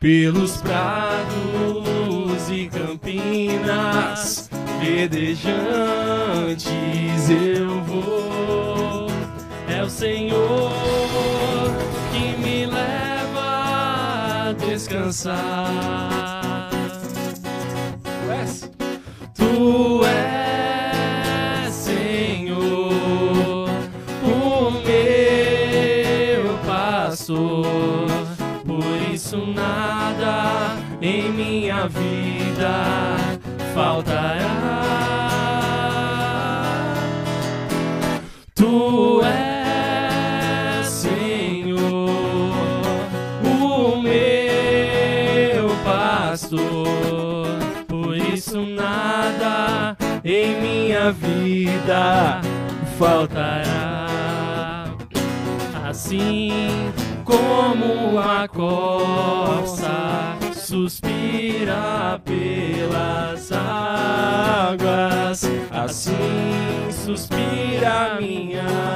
pelos prados e campinas verdejantes eu vou. É o Senhor que me leva a descansar. Faltará. Assim como a corça suspira pelas águas, assim suspira minha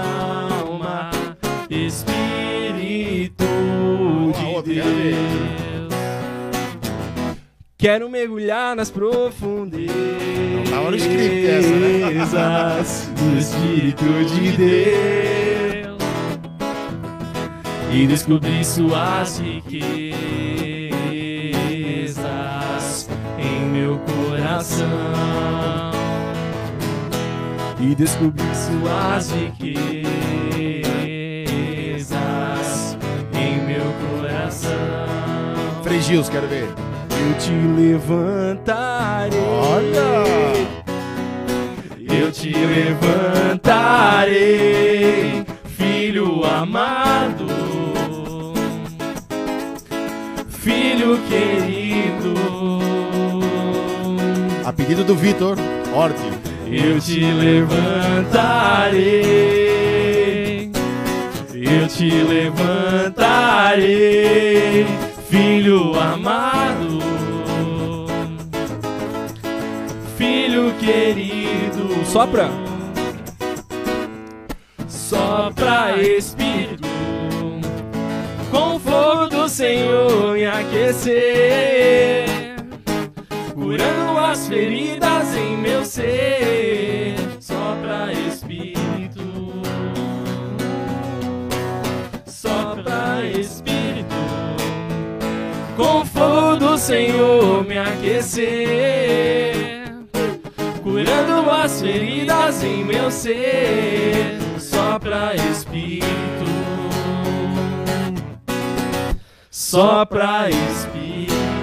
Quero mergulhar nas profundezas Não tava no script essa, né? do Espírito de Deus e descobrir suas riquezas em meu coração e descobrir suas riquezas em meu coração. Frei Gils, quero ver. Eu te levantarei. Olha! Eu te levantarei, filho amado, filho querido. A pedido do Vitor Orti. Eu te levantarei, eu te levantarei, filho amado, filho querido. Sopra, sopra Espírito, com fogo do Senhor me aquecer. Curando as feridas em meu ser. Sopra Espírito, sopra Espírito, com fogo do Senhor me aquecer, curando as feridas em meu ser. Sopra Espírito, sopra Espírito.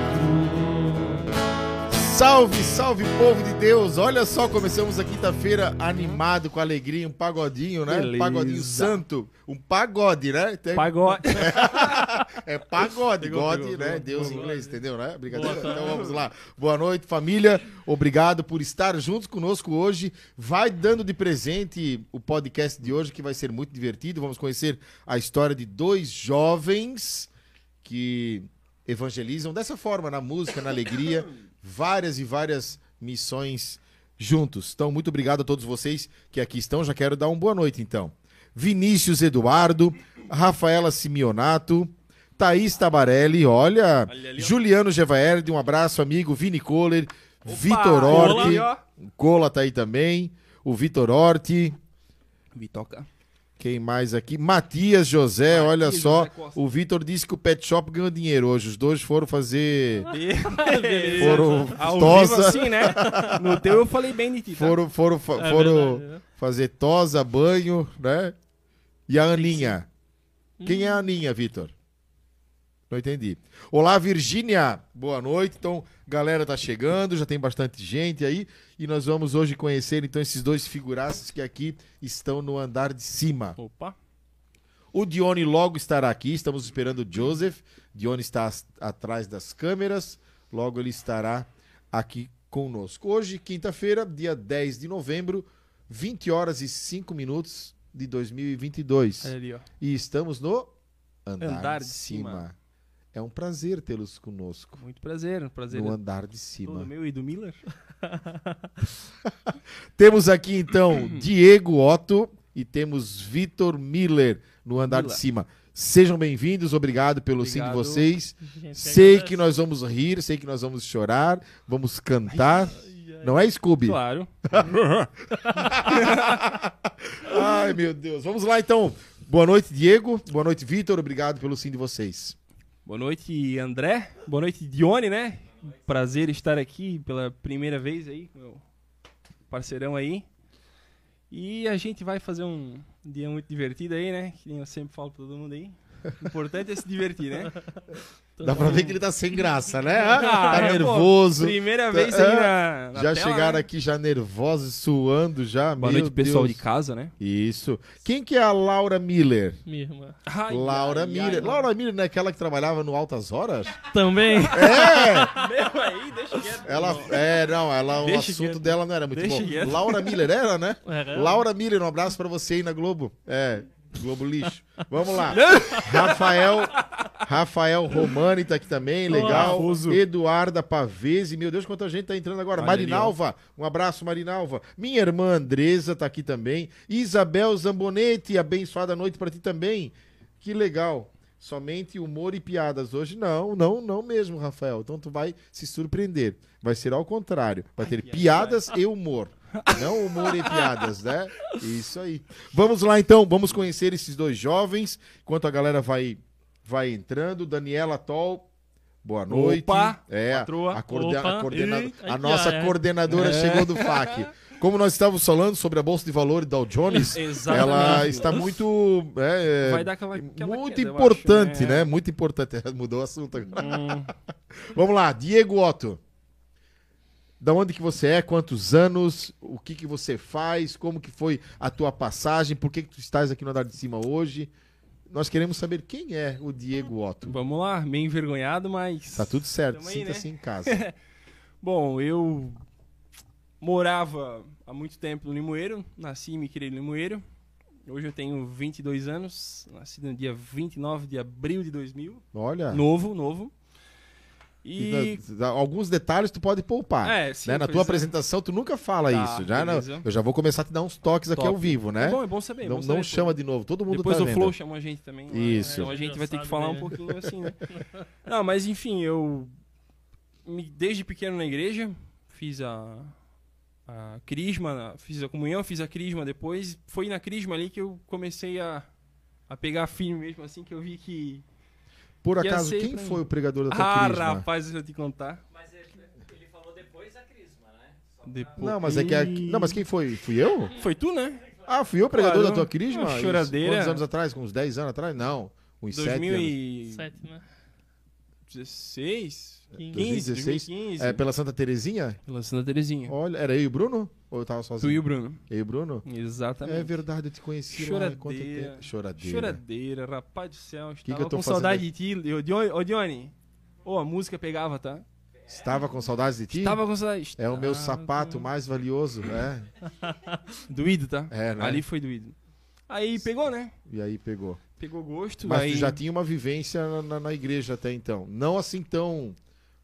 Salve, salve povo de Deus! Olha só, começamos a quinta-feira animado, com alegria, um pagodinho, né? Um Beleza. pagodinho santo. Um pagode, né? Tem- Pagode. É pagode, God, né? Deus em inglês, entendeu, né? Brincadeira. Boa Então vamos lá. Boa noite, família. Obrigado por estar juntos conosco hoje. Vai dando de presente o podcast de hoje, que vai ser muito divertido. Vamos conhecer a história de dois jovens que evangelizam dessa forma, na música, na alegria, várias e várias missões juntos. Então, muito obrigado a todos vocês que aqui estão. Já quero dar uma boa noite, então. Vinícius Eduardo, Rafaela Simeonato, Thaís Tabarelli, olha, Olha ali. Juliano Gevaerde, um abraço, amigo, Vini Kohler, Vitor Orti, Cola tá aí também, o Vitor Orti, Vitoca. Quem mais aqui? Matias José, olha Matias só, José Costa. o Vitor disse que o Pet Shop ganhou dinheiro hoje, os dois foram fazer... Beleza. Foram Ao tosa, vivo assim, né? No teu eu falei bem de ti, tá? foram, foram, É foram verdade, né? fazer tosa, banho, né? E a Aninha. Quem é a Aninha, Vitor? Não entendi. Olá, Virgínia. Boa noite. Então, galera tá chegando, já tem bastante gente aí. E nós vamos hoje conhecer, então, esses dois figuraças que aqui estão no andar de cima. Opa. O Dione logo estará aqui. Estamos esperando o Joseph. Dione está atrás das câmeras. Logo ele estará aqui conosco. Hoje, quinta-feira, dia 10 de novembro, 20 horas e 5 minutos de 2022. Olha ali, ó. E estamos no andar, Andar de de cima. cima. É um prazer tê-los conosco. Muito prazer, um prazer. No andar de todo cima. meu e do Miller. Temos aqui então Diego Otto e temos Vitor Miller no andar de Miller. cima. Sejam bem-vindos, obrigado pelo sim de Obrigado. vocês. Gente, Sei que nós vamos rir, sei que nós vamos chorar, vamos cantar. Ai, ai. Não é, Scooby? Claro. Ai, meu Deus. Vamos lá, então. Boa noite, Diego. Boa noite, Vitor. Obrigado pelo sim de vocês. Boa noite, André. Boa noite, Dione, né? Prazer estar aqui pela primeira vez aí, meu parceirão aí. E a gente vai fazer um dia muito divertido aí, né? Que nem eu sempre falo pra todo mundo aí. O importante é se divertir, né? Dá pra ver que ele tá sem graça, né? Ah, tá é, pô, nervoso. Primeira Tá- vez aí na, na já tela, chegaram né? aqui já nervosos, suando já. Boa meu noite, pessoal de casa, né? Isso. Quem que é a Laura Miller? Minha irmã. Ai, Laura ai, Miller. ai, Laura Miller não é aquela que trabalhava no Altas Horas? Também. É! Meu aí, deixa quieto. Ela, é, não, ela, o Deixa assunto quieto. dela não era muito Deixa bom. quieto. Laura Miller era, né? Era. Laura Miller, um abraço pra você aí na Globo. É, Globo Lixo. Vamos lá. Rafael, Rafael Romani tá aqui também, legal. Rafuso. Eduarda Pavese, meu Deus, quanta gente tá entrando agora. Ali, Marinalva, um abraço, Marinalva. Minha irmã Andresa tá aqui também. Isabel Zambonetti, abençoada noite pra ti também. Que legal. Somente humor e piadas hoje? Não, não, não mesmo, Rafael. Então tu vai se surpreender. Vai ser ao contrário. Vai ter ai, piadas e humor. Não humor e piadas, né? Isso aí. Vamos lá então, vamos conhecer esses dois jovens. Enquanto a galera vai, vai entrando. Daniela Toll, boa noite. Opa, é, patroa. a, coorden- Opa. a coordena- a nossa ai. coordenadora É. chegou do FAC. Como nós estávamos falando sobre a Bolsa de Valores Dow Jones, ela está muito. é, é, Vai dar aquela, aquela muito queda, importante, acho, né? Muito importante. Mudou o assunto agora. Hum, Vamos lá, Diego Otto. Da onde que você é? Quantos anos? O que que você faz? Como que foi a tua passagem? Por que que tu estás aqui no andar de cima hoje? Nós queremos saber quem é o Diego Otto. vamos lá, meio envergonhado, mas. Tá tudo certo, sinta-se né? em casa. Bom, eu morava há muito tempo no Limoeiro, nasci e me criei no Limoeiro. Hoje eu tenho 22 anos, nasci no dia 29 de abril de 2000. Olha, Novo, novo. E. da- alguns detalhes tu pode poupar. É, sim, né? Na tua é. apresentação tu nunca fala Tá, isso. Já não- eu já vou começar a te dar uns toques aqui Top. ao vivo, né? É bom, é bom saber. é não bom não saber, chama de novo, todo mundo Depois tá o vendo. Flow chamou a gente também. lá, Isso. Então a gente vai ter que falar um né? pouquinho assim, né? Não, mas enfim, eu. Desde pequeno na igreja, fiz a. A crisma, fiz a comunhão, fiz a crisma depois. Foi na crisma ali que eu comecei a. A pegar firme mesmo, assim, que eu vi que. Por acaso, quem foi o pregador da tua ah, crisma? Ah, rapaz, deixa eu te contar. Mas ele, ele falou depois da crisma, né? Depois... Não, mas é que a... Não, mas quem foi? Fui eu? Foi tu, né? Ah, fui eu o pregador claro, da tua crisma? Choradeira. Quantos anos atrás? Com uns 10 anos atrás? Não, uns 7 anos. né? 16, 15, 2016, 2015. É, pela Santa Terezinha? Pela Santa Terezinha. Olha, era eu e o Bruno? Ou eu tava sozinho? Tu e o Bruno. Eu e o Bruno? Exatamente. É verdade, eu te conheci Choradeira. lá quanto tempo. Choradeira. Choradeira, rapaz do céu. Que que eu tô com saudade de ti. Ô, Dione, ô, Dione. Ô, a música pegava, tá? Estava com saudades de ti? Estava com saudades. É o meu sapato mais valioso, né? doído, tá? É, né? Ali foi doído. Aí pegou, né? E aí pegou. Pegou gosto. Mas aí tu já tinha uma vivência na, na- na igreja até então. Não assim tão...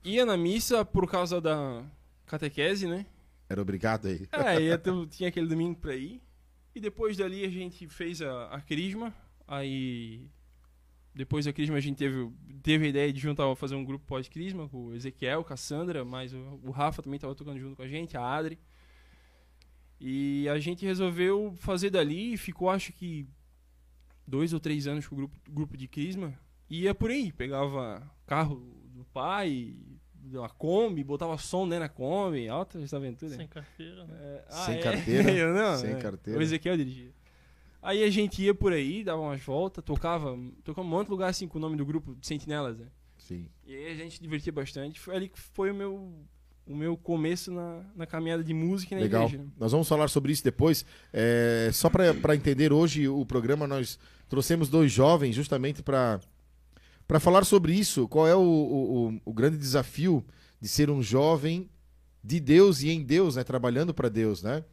ia na missa por causa da catequese, né? Era obrigado aí. É, ia ter- tinha aquele domingo pra ir. E depois dali a gente fez a, a crisma. Aí. Depois da crisma a gente teve, teve a ideia de juntar, fazer um grupo pós-crisma com o Ezequiel, com a Sandra, mas o, o Rafa também tava tocando junto com a gente, a Adri. E a gente resolveu fazer dali e ficou acho que dois ou três anos com o grupo, grupo de crisma. E ia por aí, pegava carro do pai, uma Kombi, botava som né, na Kombi, altas aventuras. Sem carteira, né? É, Sem carteira? Eu não, Sem é. carteira. O Ezequiel dirigia. Aí a gente ia por aí, dava umas voltas, tocava, tocava um monte de lugar assim com o nome do grupo, de Sentinelas, né? Sim. E aí a gente se divertia bastante. Foi ali que foi o meu, o meu começo na, na caminhada de música e na Legal. igreja. né? Nós vamos falar sobre isso depois. É, só para entender hoje o programa, nós trouxemos dois jovens justamente para falar sobre isso. Qual é o, o, o- grande desafio de ser um jovem de Deus e em Deus, né? Trabalhando para Deus, né?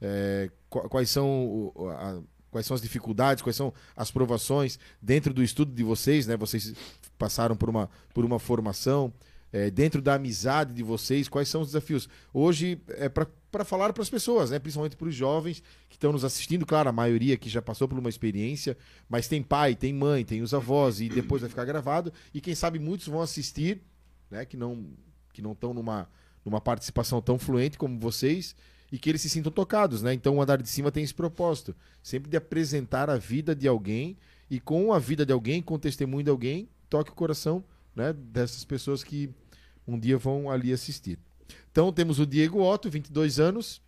É, qu- quais são a- quais são as dificuldades, quais são as provações dentro do estudo de vocês, né? Vocês passaram por uma por uma formação. É, dentro da amizade de vocês, quais são os desafios? Hoje, é para falar para as pessoas, né? principalmente para os jovens que estão nos assistindo, claro, a maioria que já passou por uma experiência, mas tem pai, tem mãe, tem os avós, e depois vai ficar gravado, e quem sabe muitos vão assistir, né? que não que não estão numa, numa participação tão fluente como vocês, e que eles se sintam tocados, né? Então o andar de cima tem esse propósito, sempre de apresentar a vida de alguém e com a vida de alguém, com o testemunho de alguém, toque o coração, né, dessas pessoas que um dia vão ali assistir. Então temos o Diego Otto, 22 anos,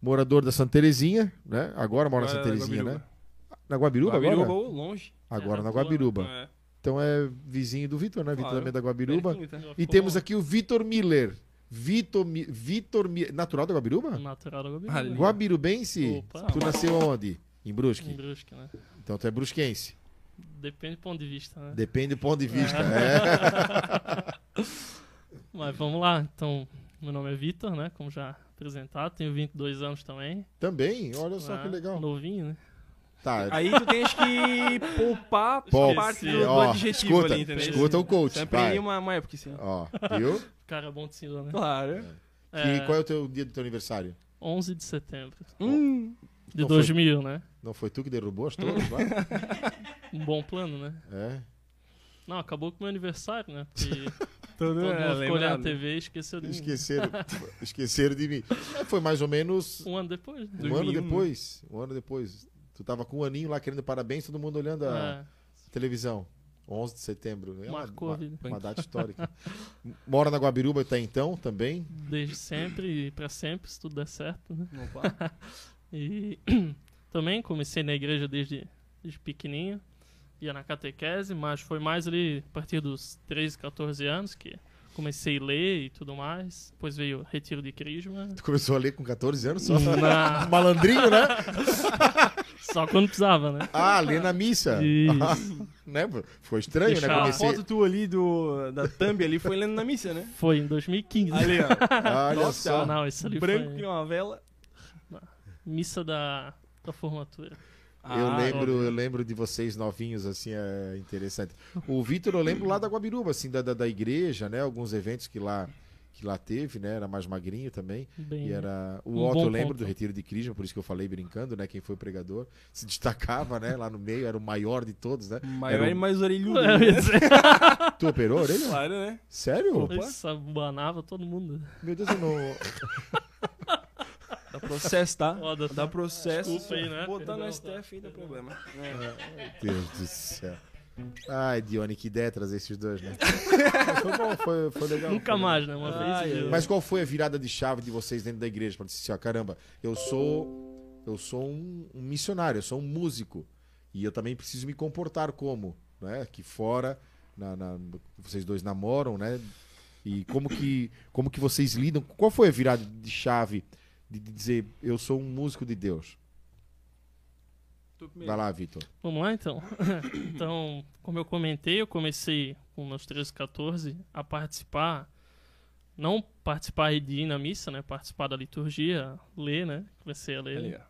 morador da Santa Terezinha, né? Agora mora na Santa Terezinha, né? Na Guabiruba, Guabiruba agora? ou longe. Agora É, na Guabiruba. É. Então é vizinho do Vitor, né? Vitor também é da Guabiruba. Pertinho, tá? E temos aqui o Vitor Miller. Vitor, Vitor natural da Guabiruba? Natural da Guabiruba. Ali. Guabirubense? Opa. Tu nasceu onde? Em Brusque. Em Brusque, né? Então tu é brusquense. Depende do ponto de vista, né? Depende do ponto de vista. É. Mas vamos lá. Então, meu nome é Vitor, né? Como já apresentado. Tenho 22 anos também. Também, olha só né? que legal. Novinho, né? Tá, Aí tu tens que poupar Pô, a parte do, do ó, adjetivo escuta, ali, entendeu? escuta o coach. Sempre vai. uma, uma época, assim. Ó, viu? Cara bom de cima, né? Claro. E qual é o teu dia do teu aniversário? 11 de setembro Hum. de Não foi- 2000, né? Não foi tu que derrubou as torres lá? Um bom plano, né? É. Não, acabou com o meu aniversário, né? Porque Todo, é, mundo ficou olhando a. TV e esqueceu de mim. Esqueceram, esqueceram de mim. É, foi mais ou menos Um ano depois, um 2001, ano né? depois. Um ano depois. Tu tava com um aninho lá querendo parabéns, todo mundo olhando a É, televisão. 11 de setembro. É uma, Marcou a uma, vida. uma data histórica. Mora na Guabiruba até então também. desde sempre e pra sempre, se tudo der certo, né? Opa. E também comecei na igreja desde, desde pequenininho. Ia na catequese, mas foi mais ali a partir dos 13, 14 anos que comecei a ler e tudo mais. Depois veio o retiro de crisma. Tu começou a ler com 14 anos só? Na- Malandrinho, né? Só quando precisava, né? Ah, ler na missa. Isso. né? Ficou estranho, né? Deixar- A Comecei... foto tu ali do, da thumb ali foi lendo na missa, né? Foi em 2015. Ali, ó. Olha Nossa, só. Não, isso ali Branco foi que uma vela. missa da, da formatura. Eu Ah, lembro, óbvio. eu lembro de vocês novinhos, assim, é interessante. O Vitor, eu lembro lá da Guabiruba, assim, da, da, da igreja, né? Alguns eventos que lá, que lá teve, né? Era mais magrinho também. Bem, E era. O Um Otto, eu lembro ponto. do Retiro de Crisma, por isso que eu falei brincando, né? Quem foi pregador. Se destacava, né? Lá no meio, era o maior de todos, né? Maior Era e mais orelhudo. Eu né? Tu operou a orelha? Claro, né? Sério? Opa. isso abanava todo mundo. Meu Deus, eu não. Dá processo, tá? Ó, dá- Dá processo. Desculpa aí, né? Botar no Perdão, STF aí dá problema. Deus do céu. Ai, Dione, que ideia trazer esses dois, né? Mas foi bom, foi, foi legal. Nunca foi mais, né? Uma Ai, vez. Mas qual foi a virada de chave de vocês dentro da igreja para dizer assim, ó, caramba, eu sou eu sou um, um missionário, eu sou um músico e eu também preciso me comportar como, né? Aqui fora, na, na- vocês dois namoram, né? E como que como que vocês lidam? Qual foi a virada de chave de, dizer eu sou um músico de Deus? Vai lá, Vitor. Vamos lá então. então, como eu comentei, eu comecei com meus 13, 14 a participar, não participar de ir na missa, né? Participar da liturgia, ler, né? Comecei a ler. Ali, ó.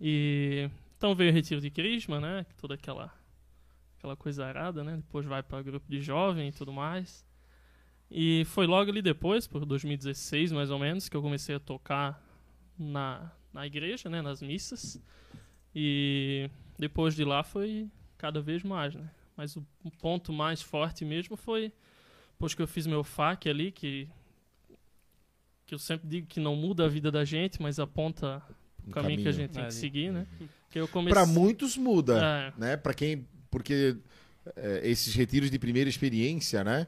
E então veio o retiro de crisma, né? Toda aquela aquela coisa arada, né? Depois vai para grupo de jovem e tudo mais. E foi logo ali depois, por 2016 mais ou menos, que eu comecei a tocar na, na igreja, né? Nas missas. E depois de lá foi cada vez mais, né? Mas o, ponto mais forte mesmo foi depois que eu fiz meu FAC ali, que que eu sempre digo que não muda a vida da gente, mas aponta o caminho, que a gente tem Ali. que seguir, né? Que eu comecei... Para muitos muda, É, né? Para quem porque é, esses retiros de primeira experiência, né?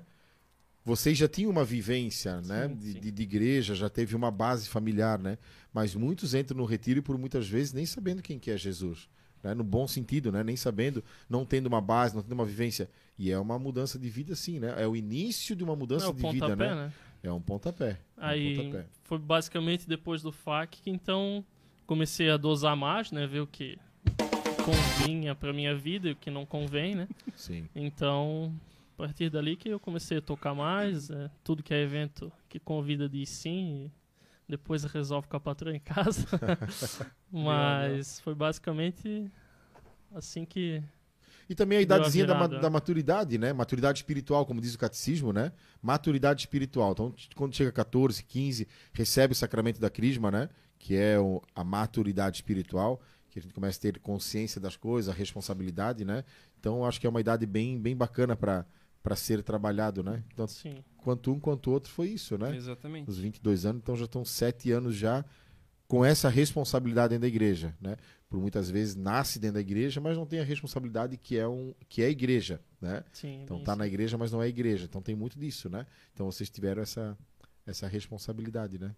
Vocês já tinham uma vivência, né? Sim, de, sim. de- de igreja, já teve uma base familiar, né? Mas muitos entram no retiro e por muitas vezes nem sabendo quem que é Jesus, né? No bom sentido, né? Nem sabendo, não tendo uma base, não tendo uma vivência. E é uma mudança de vida, sim, né? É o início de uma mudança é de vida, né? né? É um pontapé. é um Aí pontapé. foi basicamente depois do FAC que então comecei a dosar mais, né? Ver o que convinha pra minha vida e o que não convém, né? Sim. Então, a partir dali que eu comecei a tocar mais, é, tudo que é evento que convida diz sim, e depois resolve com a patroa em casa. Mas foi basicamente assim que E também a idadezinha da, da maturidade, né? Maturidade espiritual, como diz o catecismo, né? Maturidade espiritual. Então, quando chega 14, 15, recebe o sacramento da crisma, né? Que é o- a maturidade espiritual, que a gente começa a ter consciência das coisas, a responsabilidade, né? Então, acho que é uma idade bem, bem bacana para para ser trabalhado, né? Então, Sim. quanto um quanto outro foi isso, né? Exatamente. Os 22 anos, então já estão sete anos já com essa responsabilidade dentro da igreja, né? Por muitas vezes nasce dentro da igreja, mas não tem a responsabilidade que é um que é a igreja, né? Sim. Então tá isso. na igreja, mas não é igreja. Então tem muito disso, né? Então vocês tiveram essa essa responsabilidade, né?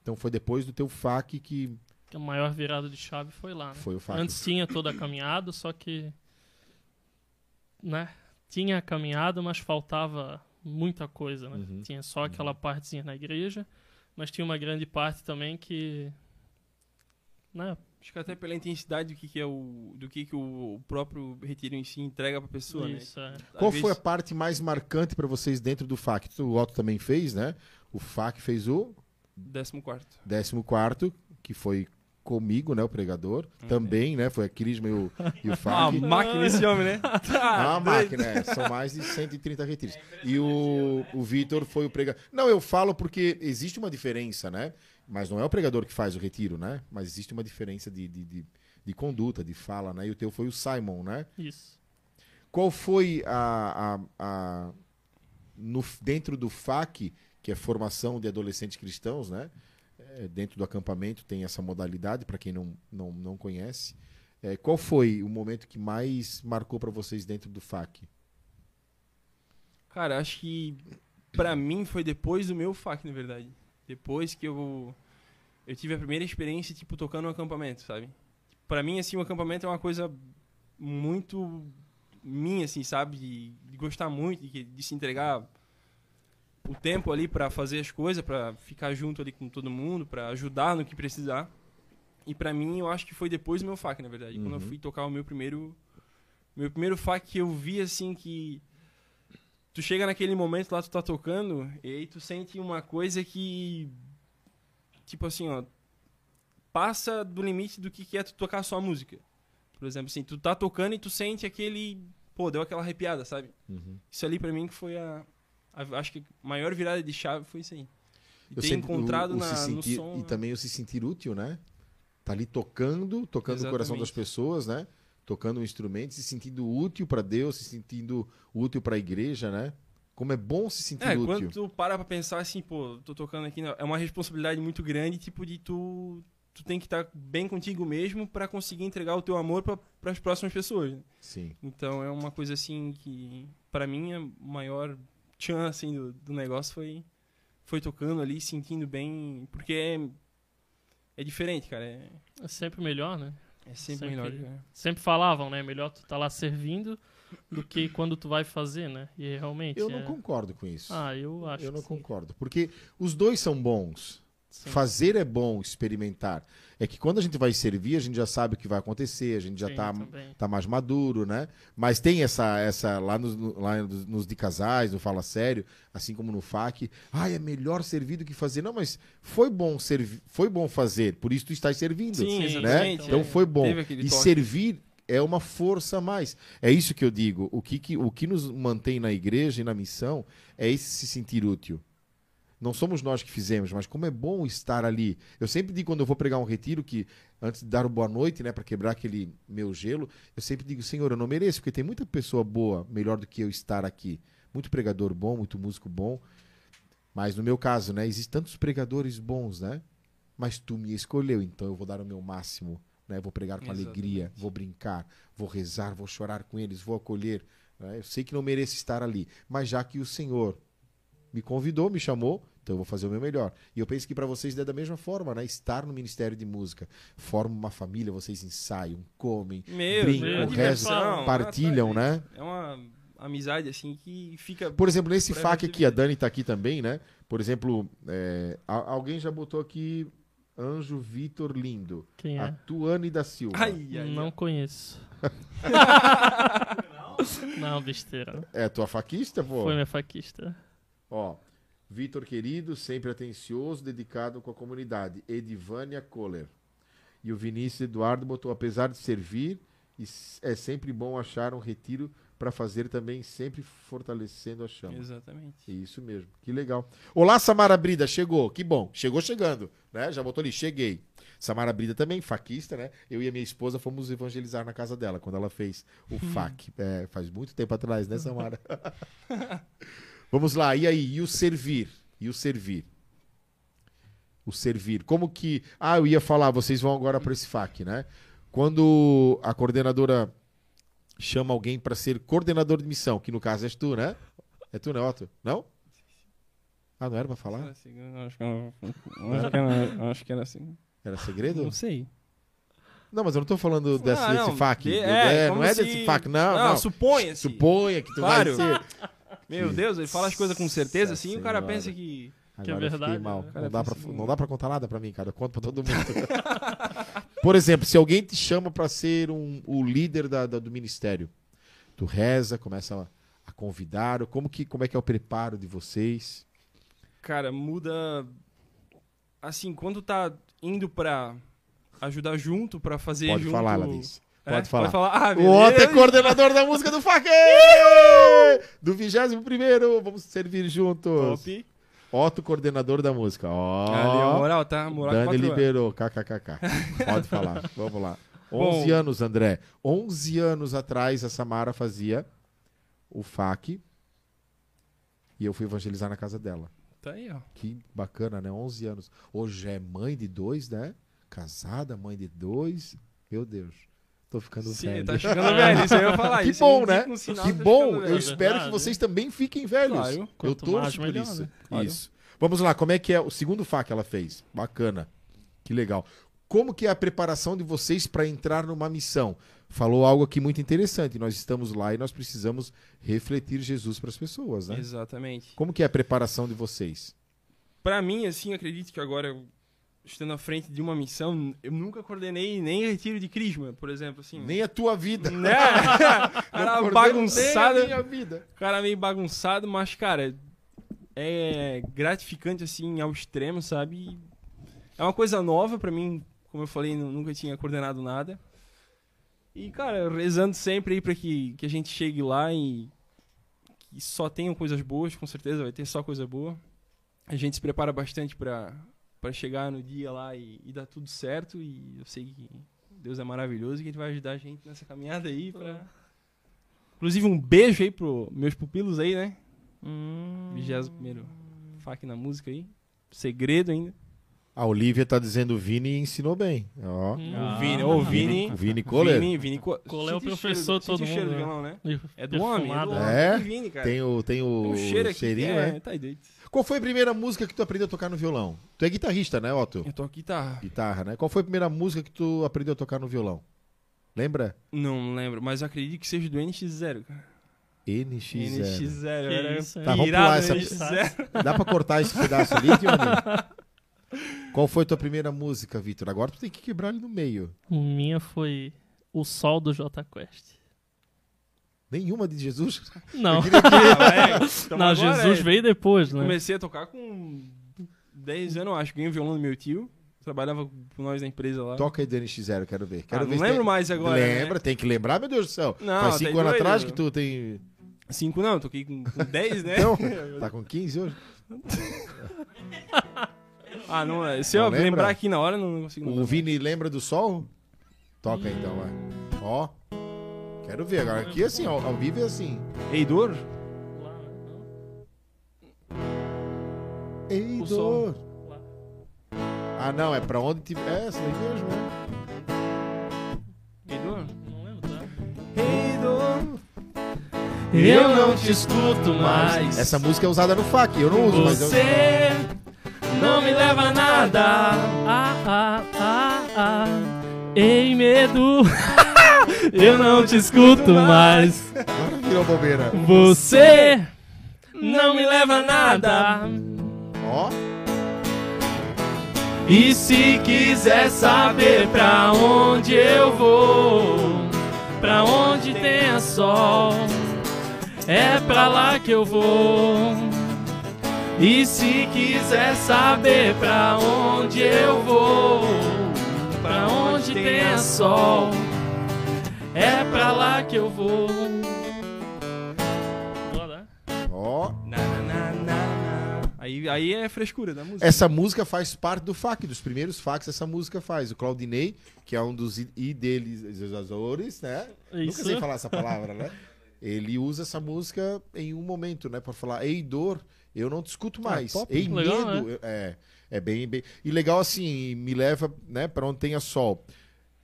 Então foi depois do teu FAC que A maior virada de chave foi lá, né? foi o FAC. Antes tinha toda a caminhada, só que. Né? Tinha a caminhada, mas faltava muita coisa, né? Uhum. Tinha só aquela partezinha na igreja, mas tinha uma grande parte também que. Né? Acho que até pela intensidade do que, que é o. do que, que o, próprio retiro em si entrega pra pessoa, né? Isso, é. Às Qual vezes- foi a parte mais marcante para vocês dentro do FAC? O Otto também fez, né? O FAC fez o Décimo quarto. 14 que foi comigo, né, o pregador. Também, né, foi a Crisma e o, e o Ah, FAC. máquina esse homem, né? Ah, a máquina, é. São mais de 130 retiros. E o, o Vitor foi o pregador. Não, eu falo porque existe uma diferença, né? Mas não é o pregador que faz o retiro, né? Mas existe uma diferença de, de, de, de conduta, de fala, né? E o teu foi o Simon, né? Isso. Qual foi a. a, a- no, dentro do FAC, que é formação de adolescentes cristãos, né? É, dentro do acampamento tem essa modalidade, para quem não, não, não conhece. É, qual foi o momento que mais marcou para vocês dentro do FAC? Cara, acho que pra mim foi depois do meu FAC, na verdade. Depois que eu eu tive a primeira experiência tipo tocando no acampamento, sabe? Pra mim assim, o acampamento é uma coisa muito minha assim, sabe? De, de gostar muito, de, de se entregar o tempo ali pra fazer as coisas, pra ficar junto ali com todo mundo, pra ajudar no que precisar. E pra mim, eu acho que foi depois do meu FAC, na verdade. Quando eu Uhum. fui tocar o meu primeiro meu primeiro FAC que eu vi assim que tu chega naquele momento lá, tu tá tocando, e aí tu sente uma coisa que. Tipo assim, ó. Passa do limite do que é tu tocar só a música. Por exemplo, assim, tu tá tocando e tu sente aquele. Pô, deu aquela arrepiada, sabe? Isso ali pra mim que foi a. a- acho que a maior virada de chave foi isso aí. E ter sempre- encontrado o- o na, se no sentir- som. E também o se sentir útil, né? Tá ali tocando, tocando o coração das Exatamente. pessoas, né? Tocando um instrumento, se sentindo útil para Deus, se sentindo útil para a igreja, né? Como é bom se sentir É, útil. quando tu para pra pensar assim, pô, tô tocando aqui, né, é uma responsabilidade muito grande, tipo, de tu. Tu tem que estar bem contigo mesmo pra conseguir entregar o teu amor para as próximas pessoas. né? Sim. Então é uma coisa assim que, pra mim, a maior chance assim, do, do negócio foi, foi tocando ali, sentindo bem. Porque é, é diferente, cara. É, É sempre melhor, né? é sempre, Sempre. melhor. cara. Sempre falavam, né? Melhor tu tá lá servindo do que quando tu vai fazer, né? E realmente. Eu é... não concordo com isso. Ah, eu acho. eu não sim. concordo. Porque os dois são bons. Sim. Fazer é bom, experimentar. É que quando a gente vai servir, a gente já sabe o que vai acontecer, a gente já Sim, tá, mais maduro, né? Mas tem essa, essa lá, nos, no- lá nos, de casais, no Fala Sério, assim como no FAC, ah, é melhor servir do que fazer. Não, mas foi bom servir, foi bom fazer, por isso tu estás servindo. Sim, né? Então é. foi bom. E toque. servir é uma força a mais. É isso que eu digo. O que, que- o que nos mantém na igreja e na missão é esse se sentir útil. Não somos nós que fizemos, mas como é bom estar ali. Eu sempre digo quando eu vou pregar um retiro que antes de dar o boa noite, né, para quebrar aquele meu gelo, eu sempre digo, Senhor, eu não mereço, porque tem muita pessoa boa, melhor do que eu estar aqui. Muito pregador bom, muito músico bom. Mas no meu caso, né, existem tantos pregadores bons, né? Mas tu me escolheu, então eu vou dar o meu máximo, né? Vou pregar com alegria, Exatamente. vou brincar, vou rezar, vou chorar com eles, vou acolher. né? Eu sei que não mereço estar ali, mas já que o Senhor me convidou, me chamou, então eu vou fazer o meu melhor. E eu penso que para vocês é da mesma forma, né? Estar no Ministério de Música, formam uma família, vocês ensaiam, comem, Meu, brincam, é rezam, diversão, partilham, né? É uma amizade assim que fica. Por exemplo, nesse vida aqui, a Dani tá aqui também, né? Por exemplo, é, a- alguém já botou aqui Anjo Vitor Lindo. Quem A é? Tuane da Silva. Ai, ai, não ai. conheço. não, besteira. É tua faquista, pô? Foi minha faquista. Ó, Vitor querido, sempre atencioso, dedicado com a comunidade. Edivânia Kohler. E o Vinícius Eduardo botou, apesar de servir é sempre bom achar um retiro para fazer também, sempre fortalecendo a chama. Exatamente. Isso mesmo, que legal. Olá, Samara Brida, chegou, que bom. Chegou chegando, né? Já botou ali, cheguei. Samara Brida também, faquista, né? Eu e a minha esposa fomos evangelizar na casa dela, quando ela fez o FAC. É, faz muito tempo atrás, né, Samara? Vamos lá, e aí? E o servir? E o servir? O servir. Como que. Ah, eu ia falar, vocês vão agora para esse FAC, né? Quando a coordenadora chama alguém para ser coordenador de missão, que no caso és tu, né? É tu, né, Otto? Não? Ah, não era pra falar? Era assim, Acho que era- acho que era- acho que era assim. Era segredo? Não sei. Não, mas eu não tô falando desse, Ah, desse não, FAC. de- é, é, não é se- desse FAC, não. Não, não. suponha-se. Suponha que tu Claro. vai ser. Meu Deus, ele fala as coisas com certeza assim e o cara pensa que. Que é Agora verdade, mal. né? Não, dá pra, não dá pra contar nada pra mim, cara. Eu conto pra todo mundo. Por exemplo, se alguém te chama pra ser um, o líder da- da- do ministério, tu reza, começa a, a convidar. Como, que, como é que é o preparo de vocês? Cara, muda. Assim, quando tá indo pra ajudar junto, pra fazer Pode junto. falar, Lavis. É? Pode falar. Pode falar. Ah, O Otto é coordenador da música do FAC! Do 21 primeiro, vamos servir juntos. Top. Otto, coordenador da música. Ó, Ali, a moral, tá? Moral Dani liberou, kkkk. Pode falar, vamos lá. Bom. 11 anos, André. 11 anos atrás, a Samara fazia o FAC e eu fui evangelizar na casa dela. Tá aí, ó. Que bacana, né? 11 anos. Hoje é mãe de dois, né? Casada, mãe de dois. Meu Deus. Tô ficando Sim, velho. tá chegando velho. Isso aí eu ia falar. Que isso bom, né? um sinal Que tá bom. ficando Eu velho. espero que verdade. vocês também fiquem velhos. Claro. Eu torço por melhor, isso. né? Claro. Isso. Vamos lá, como é que é o segundo FA que ela fez? Bacana. Que legal. Como que é a preparação de vocês para entrar numa missão? Falou algo aqui muito interessante. Nós estamos lá e nós precisamos refletir Jesus para as pessoas, né? Exatamente. Como que é a preparação de vocês? Pra mim, assim, acredito que agora, eu estando à frente de uma missão, eu nunca coordenei nem retiro de crisma, por exemplo, assim. Nem a tua vida. Né? Cara bagunçado. Nem a minha vida. Cara meio bagunçado, mas, cara, é gratificante, assim, ao extremo, sabe? É uma coisa nova pra mim, como eu falei, nu- nunca tinha coordenado nada. E, cara, rezando sempre aí pra que, que a gente chegue lá e que só tenham coisas boas, com certeza vai ter só coisa boa. A gente se prepara bastante pra, pra chegar no dia lá e, e dar tudo certo. E eu sei que Deus é maravilhoso e que Ele vai ajudar a gente nessa caminhada aí. Pra... Inclusive, um beijo aí pros meus pupilos aí, né? Hum, 21 FAC na música aí. Segredo ainda. A Olivia tá dizendo o Vini ensinou bem. Ó. hum. o Vini, ô, o Vini. O Vini Kohler. Vini, Vini Co... É o professor cheiro, de todo cheiro mundo, do né? violão, né? E É do homem, é do homem. É? do Vini, cara. Tem o, tem o, Tem um cheiro aqui. cheirinho, é, né? Tá doido. Qual foi a primeira música que tu aprendeu a tocar no violão? Tu é guitarrista, né, Otto? Eu toco guitarra. Guitarra, né? Qual foi a primeira música que tu aprendeu a tocar no violão? Lembra? Não lembro, mas eu acredito que seja do NX0, cara. NX0. NX0. Que era? Tá, vamos pular essa- NX0. Dá pra cortar esse pedaço ali? Qual foi a tua primeira música, Vitor? Agora tu tem que quebrar ele no meio. Minha foi O Sol do J Quest. Nenhuma de Jesus? Não, Ah, vai. Então não agora Jesus é- veio depois, né? Comecei a tocar com 10 anos, eu acho. Ganhei o violão do meu tio. Trabalhava com nós na empresa lá. Toca aí do NX0, quero ver. Quero Ah, ver não lembro tem... mais agora. Lembra, Né? tem que lembrar, meu Deus do céu. Não, Faz tá cinco anos doido. atrás que tu tem. Cinco não, toquei com, com 10, né? Então, tá com 15 hoje? Ah, não, é, se eu Não lembra? lembrar aqui na hora, não consigo O lembrar. Vini lembra do sol? Toca aí, então, vai. Ó. Quero ver. Agora aqui assim, ao, ao vivo é assim. Eidor? Lá, não? Ei, O sol. dor. Lá. Ah, não, é pra onde tiver. É essa daí mesmo, né? Eidor? Não lembro, tá? Eidor. Eu não te escuto mais. Essa música é usada no FAQ, eu não uso, mas eu. Você não me leva a nada. Ah, ah, ah, ah. Em medo. Eu não te escuto mais. Agora virou bobeira. Você não me leva a nada. Ó. E se quiser saber pra onde eu vou, pra onde tenha sol, é pra lá que eu vou. E se quiser saber pra onde eu vou, pra onde tenha sol, é pra lá que eu vou. Bora. Ó, Na, na, na, na, na. Aí, aí é frescura da música. essa música faz parte do FAC, dos primeiros FACs essa música faz. O Claudinei, que é um dos i- idealizadores, né? Nunca Isso. sei falar essa palavra, né? Ele usa essa música em um momento, né? Pra falar, ei, dor, eu não te escuto mais. top. ei, Legal, medo, eu- é. É bem, bem. E legal assim, me leva, né, para onde tenha sol.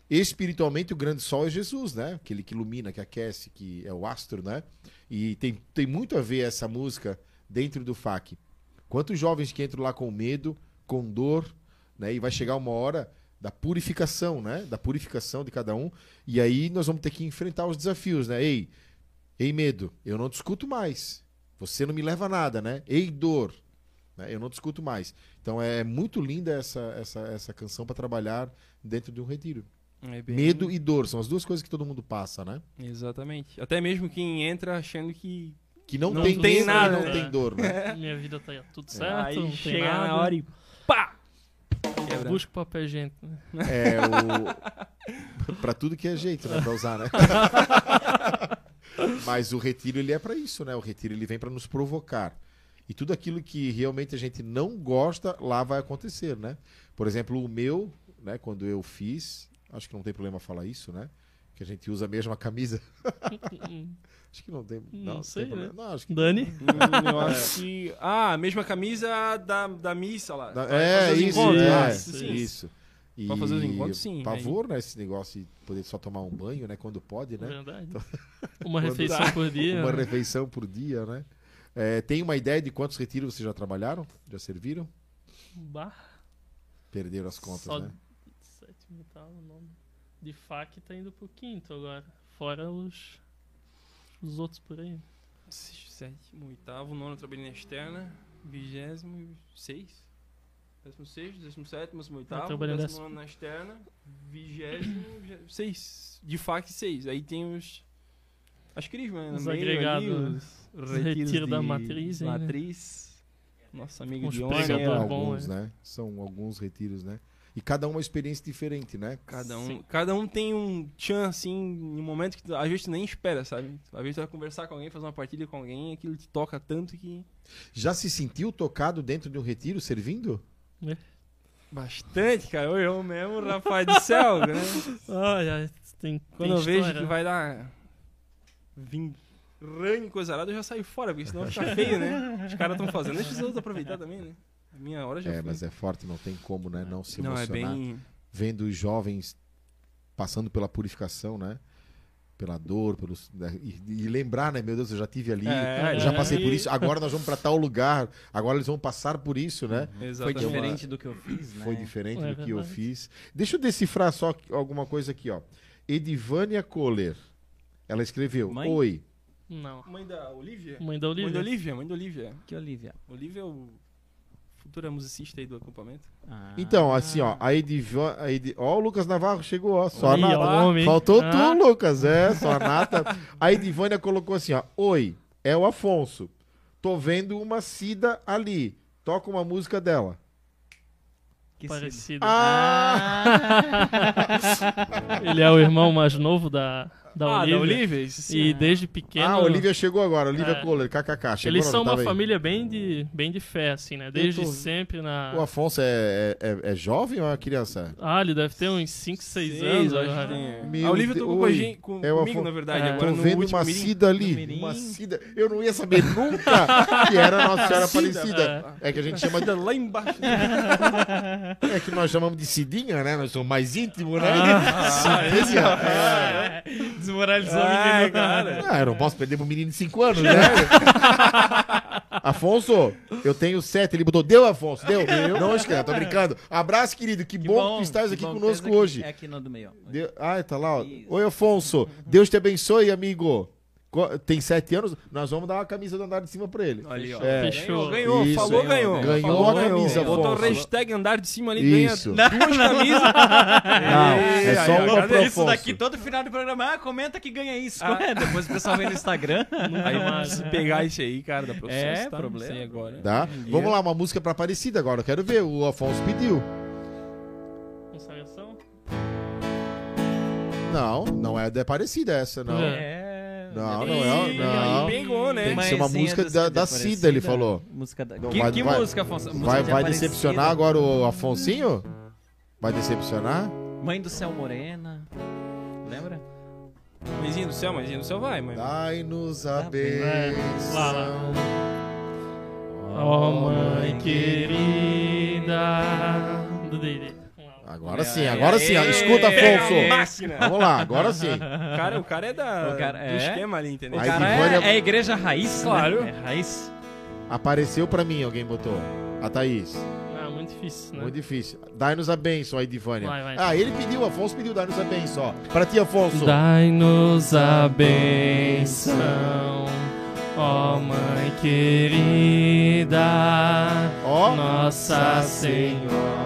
Espiritualmente, o grande sol é Jesus, né? Aquele que ilumina, que aquece, que é o astro, né? E tem, tem muito a ver essa música dentro do FAC. Quantos jovens que entram lá com medo, com dor, né? E vai chegar uma hora da purificação, né? Da purificação de cada um. E aí nós vamos ter que enfrentar os desafios, né? Ei, ei medo, eu não te escuto mais. Você não me leva a nada, né? Ei dor, né? eu não te escuto mais. Então é muito linda essa, essa, essa canção para trabalhar dentro de um retiro. É bem- Medo e dor são as duas coisas que todo mundo passa, né? Exatamente. Até mesmo quem entra achando que. Que não, Não tem, tem medo nada, e não né? tem dor, né? Minha vida tá tudo certo, É. Aí não tem chega nada. na hora e. Pá! Quebra. Busca papel higiênico. né? É o. pra tudo que é jeito, né? Pra usar, né? Mas o retiro, ele é pra isso, né? O retiro, ele vem pra nos provocar. E tudo aquilo que realmente a gente não gosta, lá vai acontecer, né? Por exemplo, o meu, né? Quando eu fiz, acho que não tem problema falar isso, né? Que a gente usa a mesma camisa. Acho que não tem. Não, Não sei, tem problema. né? Não, acho que Dani? Hum, eu acho que. Ah, a mesma camisa da, da missa lá. Da- É, fazer os isso, encontros. é, Ah, isso. sim. isso. E Pra fazer os encontros, sim, Pavor, né? Esse negócio de poder só tomar um banho, né? Quando pode, né? Verdade. Uma Quando refeição dá. por dia. Uma né? refeição por dia, né? É, tem uma ideia de quantos retiros vocês já trabalharam? Já serviram? Bah, Perderam as contas, Só né? Sétimo e tal, o nome. De fac tá indo pro quinto agora. Fora os. Os outros por aí. Sétimo, oitavo, nono eu trabalhei na externa. Vigésimo e seis. Décimo sexto, décimo sétimo, décimo oitavo. trabalhei Décimo décimo- nono na externa. Vigésimo, vigésimo seis. De fac, seis. Aí tem os. As crismas, né? Os meio agregados, ali, os retiros retiro da matriz aí, né? Matriz. Nossa amiga Tá bom, alguns, né? São alguns retiros, né? E cada um uma experiência diferente, né? Cada um, Sim. cada um tem um tchan, assim, em um momento que tu, às vezes tu nem espera, sabe? Às vezes tu vai conversar com alguém, fazer uma partilha com alguém, aquilo te toca tanto que. Já se sentiu tocado dentro de um retiro, servindo? Bastante, cara. Eu, eu mesmo, rapaz do céu, né? Ai, tem. Quando tem eu vejo história. que vai dar. Vim ranho e coisa arada, eu já saio fora, porque senão fica feio, né? Os caras estão fazendo, deixa os outros aproveitar também, né? A minha hora já É, foi. mas é forte, não tem como, né? Não se Não, é emocionar. bem. Vendo os jovens passando pela purificação, né? Pela dor, pelos, né? e, e lembrar, né? Meu Deus, eu já tive ali, É, eu já é. passei por isso, agora nós vamos para tal lugar, agora eles vão passar por isso, né? Foi Exatamente. diferente do que eu fiz, né? Foi diferente É do que eu fiz. Deixa eu decifrar só alguma coisa aqui, ó. Edivânia Kohler. Ela escreveu: Mãe? Oi. Não. Mãe da Olivia? Mãe da Mãe Olivia. da Olivia, mãe da Olivia. Que Olivia. Olivia é o futura musicista aí do acampamento. Ah. Então, assim, ó, a Edivânia. A Edi... Ó, o Lucas Navarro chegou, ó. Só a Ih, nata. Faltou Ah. tu, Lucas. É, só a nata. A Edivânia colocou assim, ó. Oi, é o Afonso. Tô vendo uma Cida ali. Toca uma música dela. Que Parecido. Ah! Ele é o irmão mais novo da, da ah, Olivia. da Olivia? Sim. E desde pequeno. Ah, a Olivia chegou agora. Olivia É. Kohler, kkk. Chegou, Eles são uma aí. família bem de, bem de fé, assim, né? Desde tô- sempre na. O Afonso é, é, é jovem ou é uma criança? Ah, ele deve ter uns 5, 6 Seis, anos. acho que tem. Meu a Olivia tocou com gente, com, É o comigo, Afon- na verdade. É. Agora Tô no vendo último uma mirim. Cida ali. Uma Cida. Eu não ia saber nunca que era Nossa Senhora Cida, Aparecida. É que a gente chama de. Cida lá embaixo. É que nós chamamos de Cidinha, né? Nós somos mais íntimos, né? Ah, Cidinha. É. Desmoralizou o Ah, menino. cara. Ah, eu não posso perder pro menino de 5 anos, né? Afonso, eu tenho 7. Ele botou, deu, Afonso, deu. Não, esquece, tô brincando. Abraço, querido. Que, bom, que aqui bom que conosco estás aqui. hoje. É aqui no do meio. Deu... Ah, tá lá, ó. Oi, Afonso. Deus te abençoe, amigo. Tem 7 anos, nós vamos dar uma camisa do andar de cima pra ele. Ali, ó. É. Fechou. Ganhou, ganhou. Isso. falou, ganhou. Ganhou Falou, a camisa, Botou Afonso. hashtag andar de cima ali, Isso. ganha duas camisas. Não, é só aí, uma pro Isso Afonso. daqui, todo final do programa, ah, comenta que ganha isso. Ah. É, depois o pessoal vem no Instagram. Aí, mais, se pegar isso aí, cara, da produção, É, você tá, problema. Sei agora. Tá? Dia. Vamos lá, uma música pra Aparecida agora. Eu quero ver. O Afonso pediu. Consagração? Não, não é da Aparecida essa, não. É. Não, não é. Não. pegou, né? Tem que ser uma música da, Cida da Cida, ele falou. Música da... Que, vai- que vai- música, Afonso? Música Vai, de vai decepcionar agora o Afonsinho? Vai decepcionar? Mãe do Céu Morena. Lembra? Mãezinha do céu, mãezinha do céu, vai, mãe. Dai-nos a Tá bênção. bem. Lá, lá. Ó mãe querida do Dede. Agora sim, agora é, sim. é, Escuta, Afonso. é. Vamos lá, agora sim. O cara, o cara é da, O cara- do é? esquema ali, entendeu? O cara é, é a igreja raiz, Claro. Né? É raiz. Apareceu pra mim, alguém botou. A Thaís. Ah, muito difícil, né? Muito difícil. Dai-nos a bênção aí, Divânia. Vai, vai. Ah, ele pediu, Afonso pediu, dai-nos a bênção, ó. Pra ti, Afonso. Dai-nos a benção, ó Mãe querida, Ó. Nossa Senhora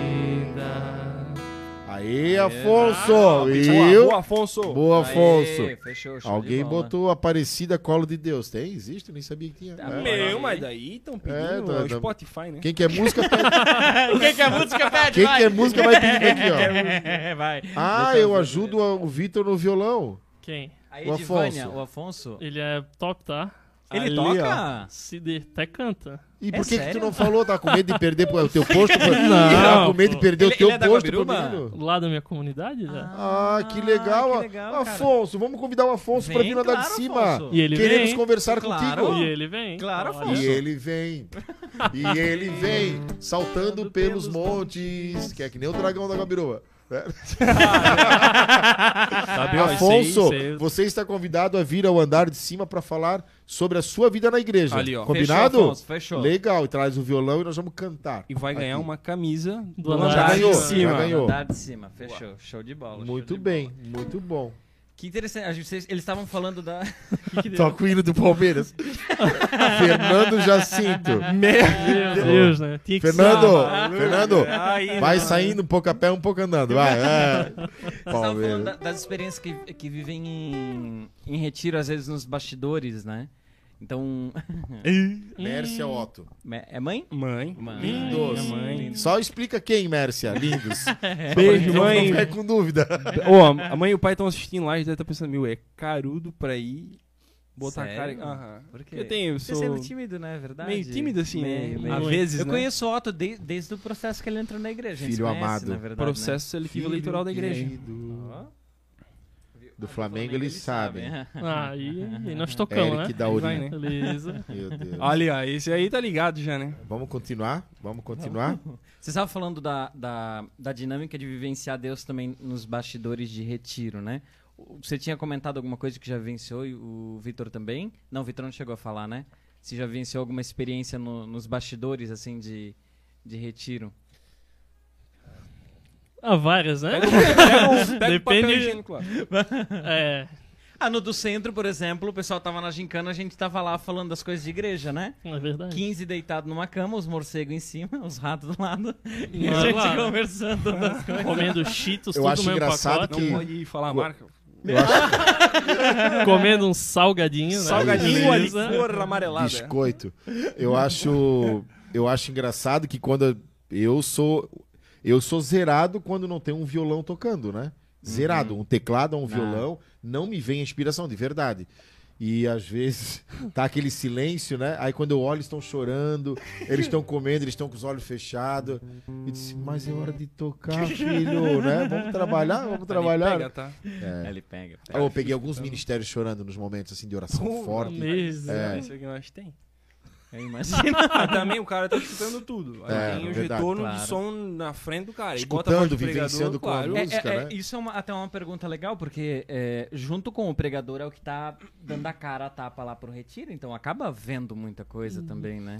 Aí, Afonso. Boa, Viu? boa, Afonso. Boa, Afonso. Aê, fechou, Alguém bola. botou Aparecida Colo de Deus. Tem? Existe? Eu nem sabia que tinha. Tá É. Meu, mas daí estão pedindo É, tá- o tá- Spotify, né? Quem quer música, pede. Quem quer música, pede, Quem vai. quer música vai pedindo aqui, ó. É, vai. Ah, eu ajudo o Vitor no violão. Quem? O Edivânia, Afonso. o Afonso. Ele é top, tá? Ele Ali, toca? Se der, até canta. E É por que, que tu não falou? Tá com medo de perder o teu posto? Pra... Não, tá com medo de perder Ele- o teu ele é posto pro menino? Lá da minha comunidade já. Ah, que legal. que legal, cara. Afonso, vamos convidar o Afonso Vem, pra vir andar claro, de cima. Afonso. E ele Queremos vem. conversar Claro. contigo. E ele vem. Claro. Afonso. E ele vem. E ele vem saltando pelos montes. Que é que nem o dragão da Gabiroba. Sabe, ó, isso aí, Afonso, isso aí- você está convidado a vir ao andar de cima para falar sobre a sua vida na igreja. Ali, ó. Combinado? Fechou, Afonso, fechou. Legal, e traz o violão e nós vamos cantar. E vai ganhar Aqui. uma camisa Do do andar andar de cima. já ganhou. Andar de cima, fechou. Show de bola. Muito de bem, bola. muito bom. Que interessante. a gente- Eles estavam falando da. Que? Toca o hino do Palmeiras. Fernando Jacinto. Meu Deus, né? Tinha que Fernando. Fernando, Aí, vai não. saindo um pouco a pé, um pouco andando. Vai, é. Vocês estavam falando da- das experiências que, que vivem em, em retiro, às vezes nos bastidores, né? Então. Mércia Otto. é mãe? Mãe. Mãe. Lindos. É mãe. Só explica quem, Mércia. Lindos. Beijo, Não mãe. ficar com dúvida. Ô, a mãe e o pai estão assistindo lá e deve estar pensando, meu, é carudo pra ir botar Sério? a cara. Aham. Por quê? Eu tenho, eu Você sou. é muito tímido, né? É verdade? meio tímido assim, Meio, né? meio. Às vezes, Eu né? conheço o Otto de- desde o processo que ele entrou na igreja. Filho conhece, amado. Na verdade, Processo seletivo eleitoral da igreja. Né? Do Flamengo eles sabem. né? Ah, e, e nós tocamos, Eric né? da Vai, Urina. né? Beleza. Meu Deus. Olha, ó, esse aí tá ligado já, né? Vamos continuar? Vamos continuar? Você estava falando da, da, da dinâmica de vivenciar Deus também nos bastidores de retiro, né? Você tinha comentado alguma coisa que já vivenciou e o Vitor também? Não, o Vitor não chegou a falar, né? Se já vivenciou alguma experiência no- nos bastidores, assim, de, de retiro. Ah, várias, né? Pega um papel Depende- higiênico lá. É, Ah, no do centro, por exemplo, o pessoal tava na gincana, a gente tava lá falando das coisas de igreja, né? é verdade. 15 deitado numa cama, os morcegos em cima, os ratos do lado. E Não, a gente claro. conversando das coisas. Comendo cheetos, Eu tudo acho no mesmo engraçado pacote. Não que- pode falar a marca. Acho Comendo um salgadinho, né? Salgadinho ali, Beleza. cor amarelada. biscoito. Eu acho, eu acho engraçado que quando eu sou eu sou zerado quando não tem um violão tocando, né? Zerado, um teclado ou um Ah. violão, não me vem a inspiração de verdade. E às vezes tá aquele silêncio, né? Aí quando eu olho, estão chorando, eles estão comendo, eles estão com os olhos fechados. E disse, mas é hora de tocar, filho, né? Vamos trabalhar, vamos trabalhar. Pega, tá? Ele pega. Ah, Eu peguei alguns ministérios chorando nos momentos assim de oração Pô, forte. Mesmo. É. Isso aqui nós tem. Eu imagino. Ah, também o cara tá escutando tudo. Aí É, tem o verdade, retorno claro. de som na frente do cara. E a Escutando, do pregador, vivenciando com a claro. música. É, é, é, né? isso é uma- até uma pergunta legal, porque é, junto com o pregador é o que tá dando a cara a tapa lá pro retiro, então acaba vendo muita coisa também, né?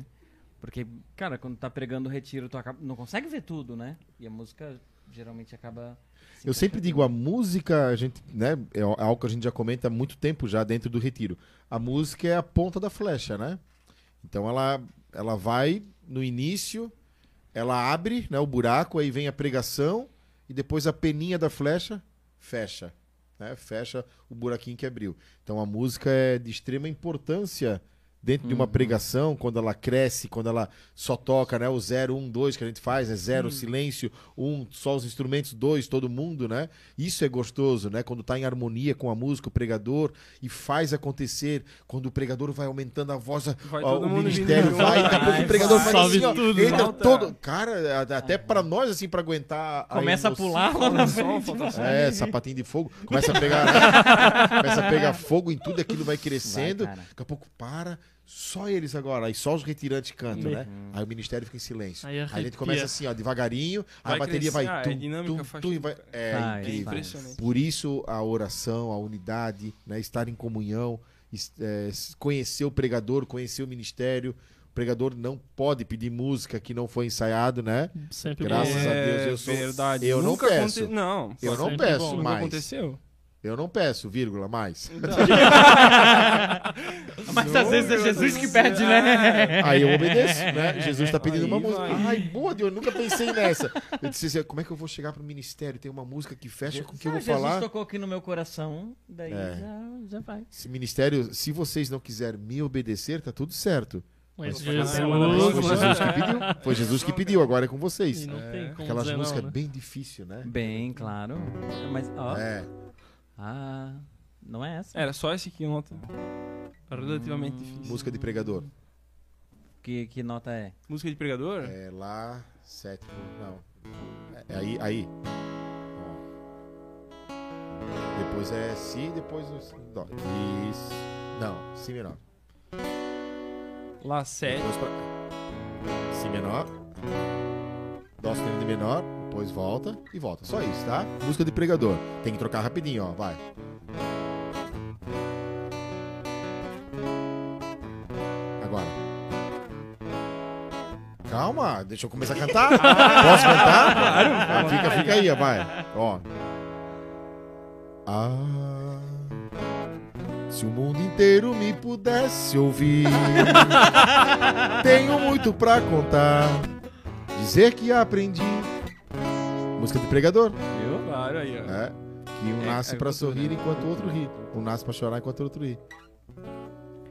Porque, cara, quando tá pregando o retiro, tu acaba- não consegue ver tudo, né? E a música geralmente acaba. se Eu sempre digo, a música, a gente, né, é algo que a gente já comenta há muito tempo já dentro do retiro. A música é a ponta da flecha, né? Então ela, ela vai no início, ela abre, né, o buraco, aí vem a pregação e depois a peninha da flecha fecha, né? Fecha o buraquinho que abriu. Então a música é de extrema importância dentro de uma pregação, quando ela cresce, quando ela só toca, né? O 0, 1, 2 que a gente faz, né? 0, silêncio, 1, um, só os instrumentos, 2, todo mundo, né? Isso é gostoso, né? Quando tá em harmonia com a música, o pregador, e faz acontecer, quando o pregador vai aumentando a voz, Vai ó, o ministério vai, daqui a pouco o pregador faz Sobe assim, ó, tudo. entra todo... Cara, até pra nós, assim, pra aguentar a Começa a emoção. pular lá na frente. falta só. É, sapatinho de fogo. Começa a pegar, né? começa a pegar fogo em tudo, aquilo vai crescendo. Vai, daqui a pouco para. Só eles agora. Aí só os retirantes cantam, né? Aí o ministério fica em silêncio. Aí Aí, a gente começa assim, ó, devagarinho. Aí Vai a bateria vai. crescer, ah, é tum, dinâmica, tum, faz tum, e tudo, vai. cara. É Faz, É incrível. impressionante. Por isso a oração, a unidade, né? estar em comunhão, é, conhecer o pregador, conhecer o ministério. O pregador não pode pedir música que não foi ensaiado, né? Sempre Graças bom. a É Deus, eu sou- verdade. eu não Nunca peço. aconte- Não, Eu não sempre peço bom. nunca mais. aconteceu. Eu não peço, vírgula, mais. Então, Mas às vezes é Jesus que pede, né? Aí eu obedeço, né? Jesus tá pedindo Aí uma música. vai. Ai, boa, Deus, eu nunca pensei nessa. Eu disse assim, como é que eu vou chegar pro ministério? Tem uma música que fecha com o que eu Ah, vou Jesus falar. tocou aqui no meu coração, daí É. já, já vai. Esse ministério, se vocês não quiserem me obedecer, tá tudo certo. Mas Foi Jesus, Foi Jesus que É. pediu. Foi Jesus que pediu, agora é com vocês. Não tem como Aquelas músicas não, né? bem difíceis, né? Bem, claro. Mas, ó. É. Ah, não é essa. Era só esse aqui nota. Relativamente difícil. Música de pregador. Que, que nota é? Música de pregador? É lá, sétimo, não. É aí, aí. Ó. Depois é si, depois o dó. Isso. Não, si menor. Lá 7. Depois pra... Si menor. Dó sustenido menor. Depois volta e volta. Só isso, tá? Música de pregador. Tem que trocar rapidinho, ó. Vai. Agora. Calma, deixa eu começar a cantar. Posso cantar? Claro. Fica, fica aí, ó, vai. Ó. Ah, se o mundo inteiro me pudesse ouvir, tenho muito pra contar. Dizer que aprendi. Música de pregador. Viu? Claro, aí, ó. É. Que um É, nasce é pra sorrir enquanto o outro ri. Um nasce pra chorar enquanto o outro ri.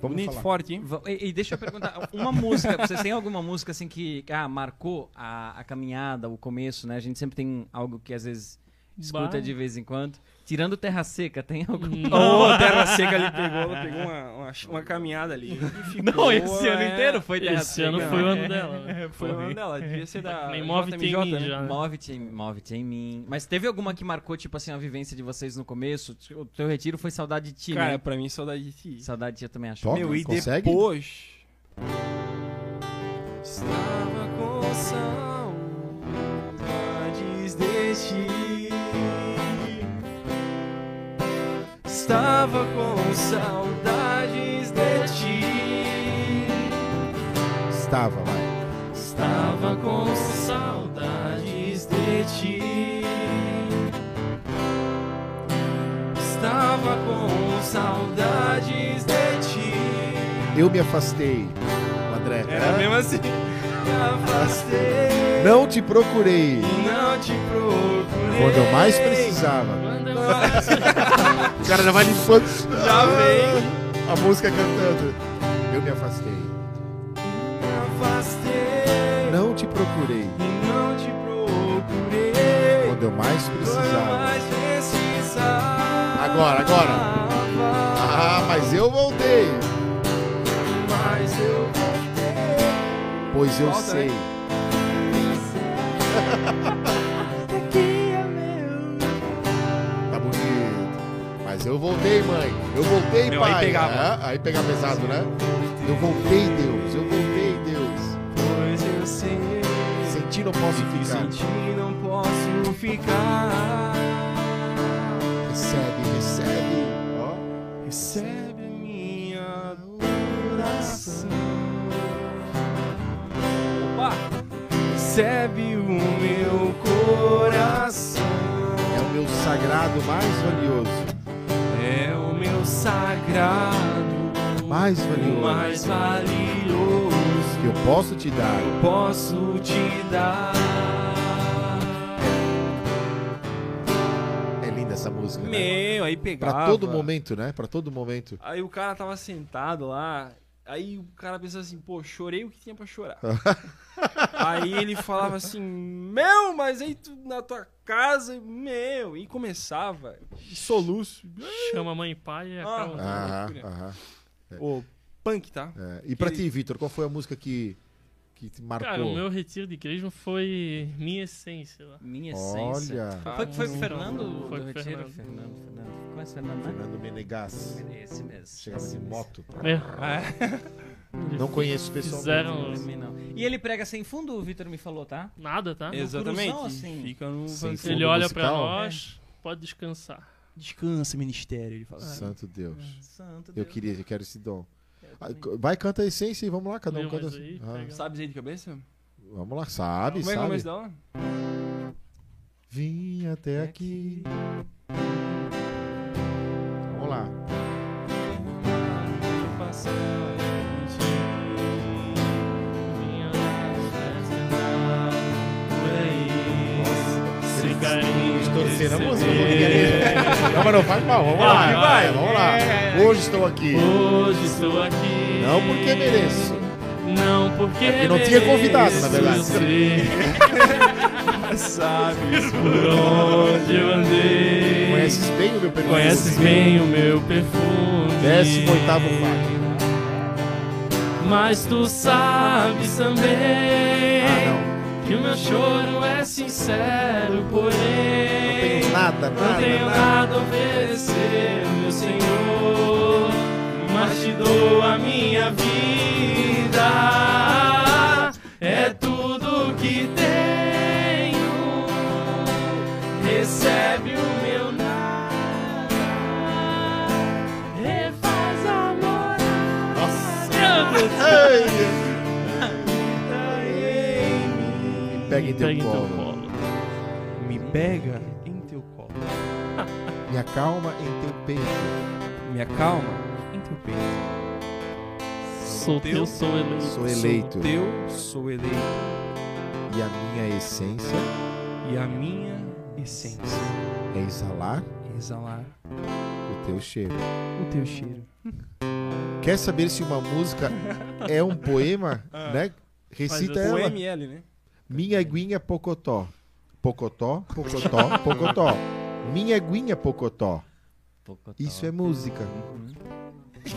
Vamos Bonito, falar. forte, hein? E, e deixa eu perguntar, uma música, vocês têm alguma música assim que ah, marcou a, a caminhada, o começo, né? A gente sempre tem algo que às vezes escuta Bah. de vez em quando. Tirando Terra Seca, tem algum? Ô, a Terra Seca ali pegou, ela pegou uma, uma, uma caminhada ali. ficou, Não, esse ano é, inteiro foi Terra Esse ano Seca. foi o né? ano dela. né? Foi o ano dela, devia ser da Nem move tem JMJ, mim né? já. né? Move-te em, move em mim. Mas teve alguma que marcou, tipo assim, a vivência de vocês no começo? O teu retiro foi saudade de ti, Cara, né? pra mim, saudade de ti. Saudade de ti eu também acho. Toca. Meu, e consegue? depois... Estava com saudades de ti Estava com saudades de ti Estava, vai. Estava com saudades de ti. Estava com saudades de ti. Eu me afastei. André. Era mesmo assim. Me afastei. Não te procurei. Não te procurei. Quando eu mais precisava. Quando eu- O cara já vai limpando Já vem. a música cantando. Eu me afastei. Me afastei. Não te procurei. E não te procurei. Quando eu mais precisava. mais precisava. Agora, agora. Ah, mas eu voltei. Mas eu voltei. Pois eu Volta, sei. né? Mas eu voltei, mãe. Eu voltei, Meu, aí pai. pegava. É, aí pega pesado, né? Eu voltei, Deus. Eu voltei, Deus. Pois eu sei. Senti não posso ficar. sem ti não posso ficar. Recebe, recebe. Ó. Recebe minha oração. Opa! Recebe o meu coração. É o meu sagrado mais valioso. Sagrado. Mais valioso. mais valioso. que eu posso te dar. Posso te dar. É linda essa música, né? Meu, aí pegava. Pra todo momento, né? Pra todo momento. Aí o cara tava sentado lá, aí o cara pensava assim, pô, chorei o que tinha pra chorar. aí ele falava assim, meu, mas aí tu na tua casa, meu, e começava, e soluço. Chama mãe e pai e Ah. acaba. Aham, aham. Ô, punk, tá? É. E pra Ele- ti, Vitor, qual foi a música que, que te marcou? Cara, o meu retiro de crisma foi minha essência lá. Minha essência. Olha, Foi, foi o Muito Fernando. Foi do o Retiro? Fernando. Fernando, Fernando. Conhece o Fernando, né? Fernando Menegas. Esse mesmo. Chegava esse de mesmo. moto. É. Não conheço pessoalmente. Fizeram não. E ele prega sem fundo, o Vitor me falou, tá? nada, tá? Exatamente. cruzão, assim. Fica no. Ele olha pra musical? nós, pode descansar. Descansa, ministério, ele fala. Santo Deus. Santo Eu Deus. queria, eu quero esse dom. Ah. Vai, canta a essência e vamos lá, cada um canta. mais aí, Ah. Sabe aí de cabeça? vamos lá, sabe, Como é que é o sabe. começo dela? Vim até aqui. Vamos lá. Torcer a música. Não, mas não faz mal, vamos lá. Vai, vai. É, vamos lá. Hoje estou aqui. Hoje estou aqui. Não porque mereço. Não porque É porque não tinha convidado, na verdade. Sabes por onde eu andei. Conheces bem o meu perfume. Conheces bem o meu perfume. Décimo oitavo Fábio. Mas tu sabes também Ah, que o meu choro é sincero, não. Não porém tenho nada, não nada, tenho nada. nada a oferecer, meu Senhor, mas te dou a minha vida. É pega em teu Pega em teu colo. colo. Me pega em teu colo. Me acalma em teu peito. Me acalma em teu peito. Sou teu, sou eleito. Sou eleito. Sou teu, sou eleito. E a minha essência E a minha essência é exalar é exalar o teu cheiro. o teu cheiro. Quer saber se uma música é um poema, né? Recita ela. O ML, né? Minha aguinha pocotó. Pocotó, pocotó, pocotó. Minha aguinha pocotó. Pouco Isso é música. Uhum.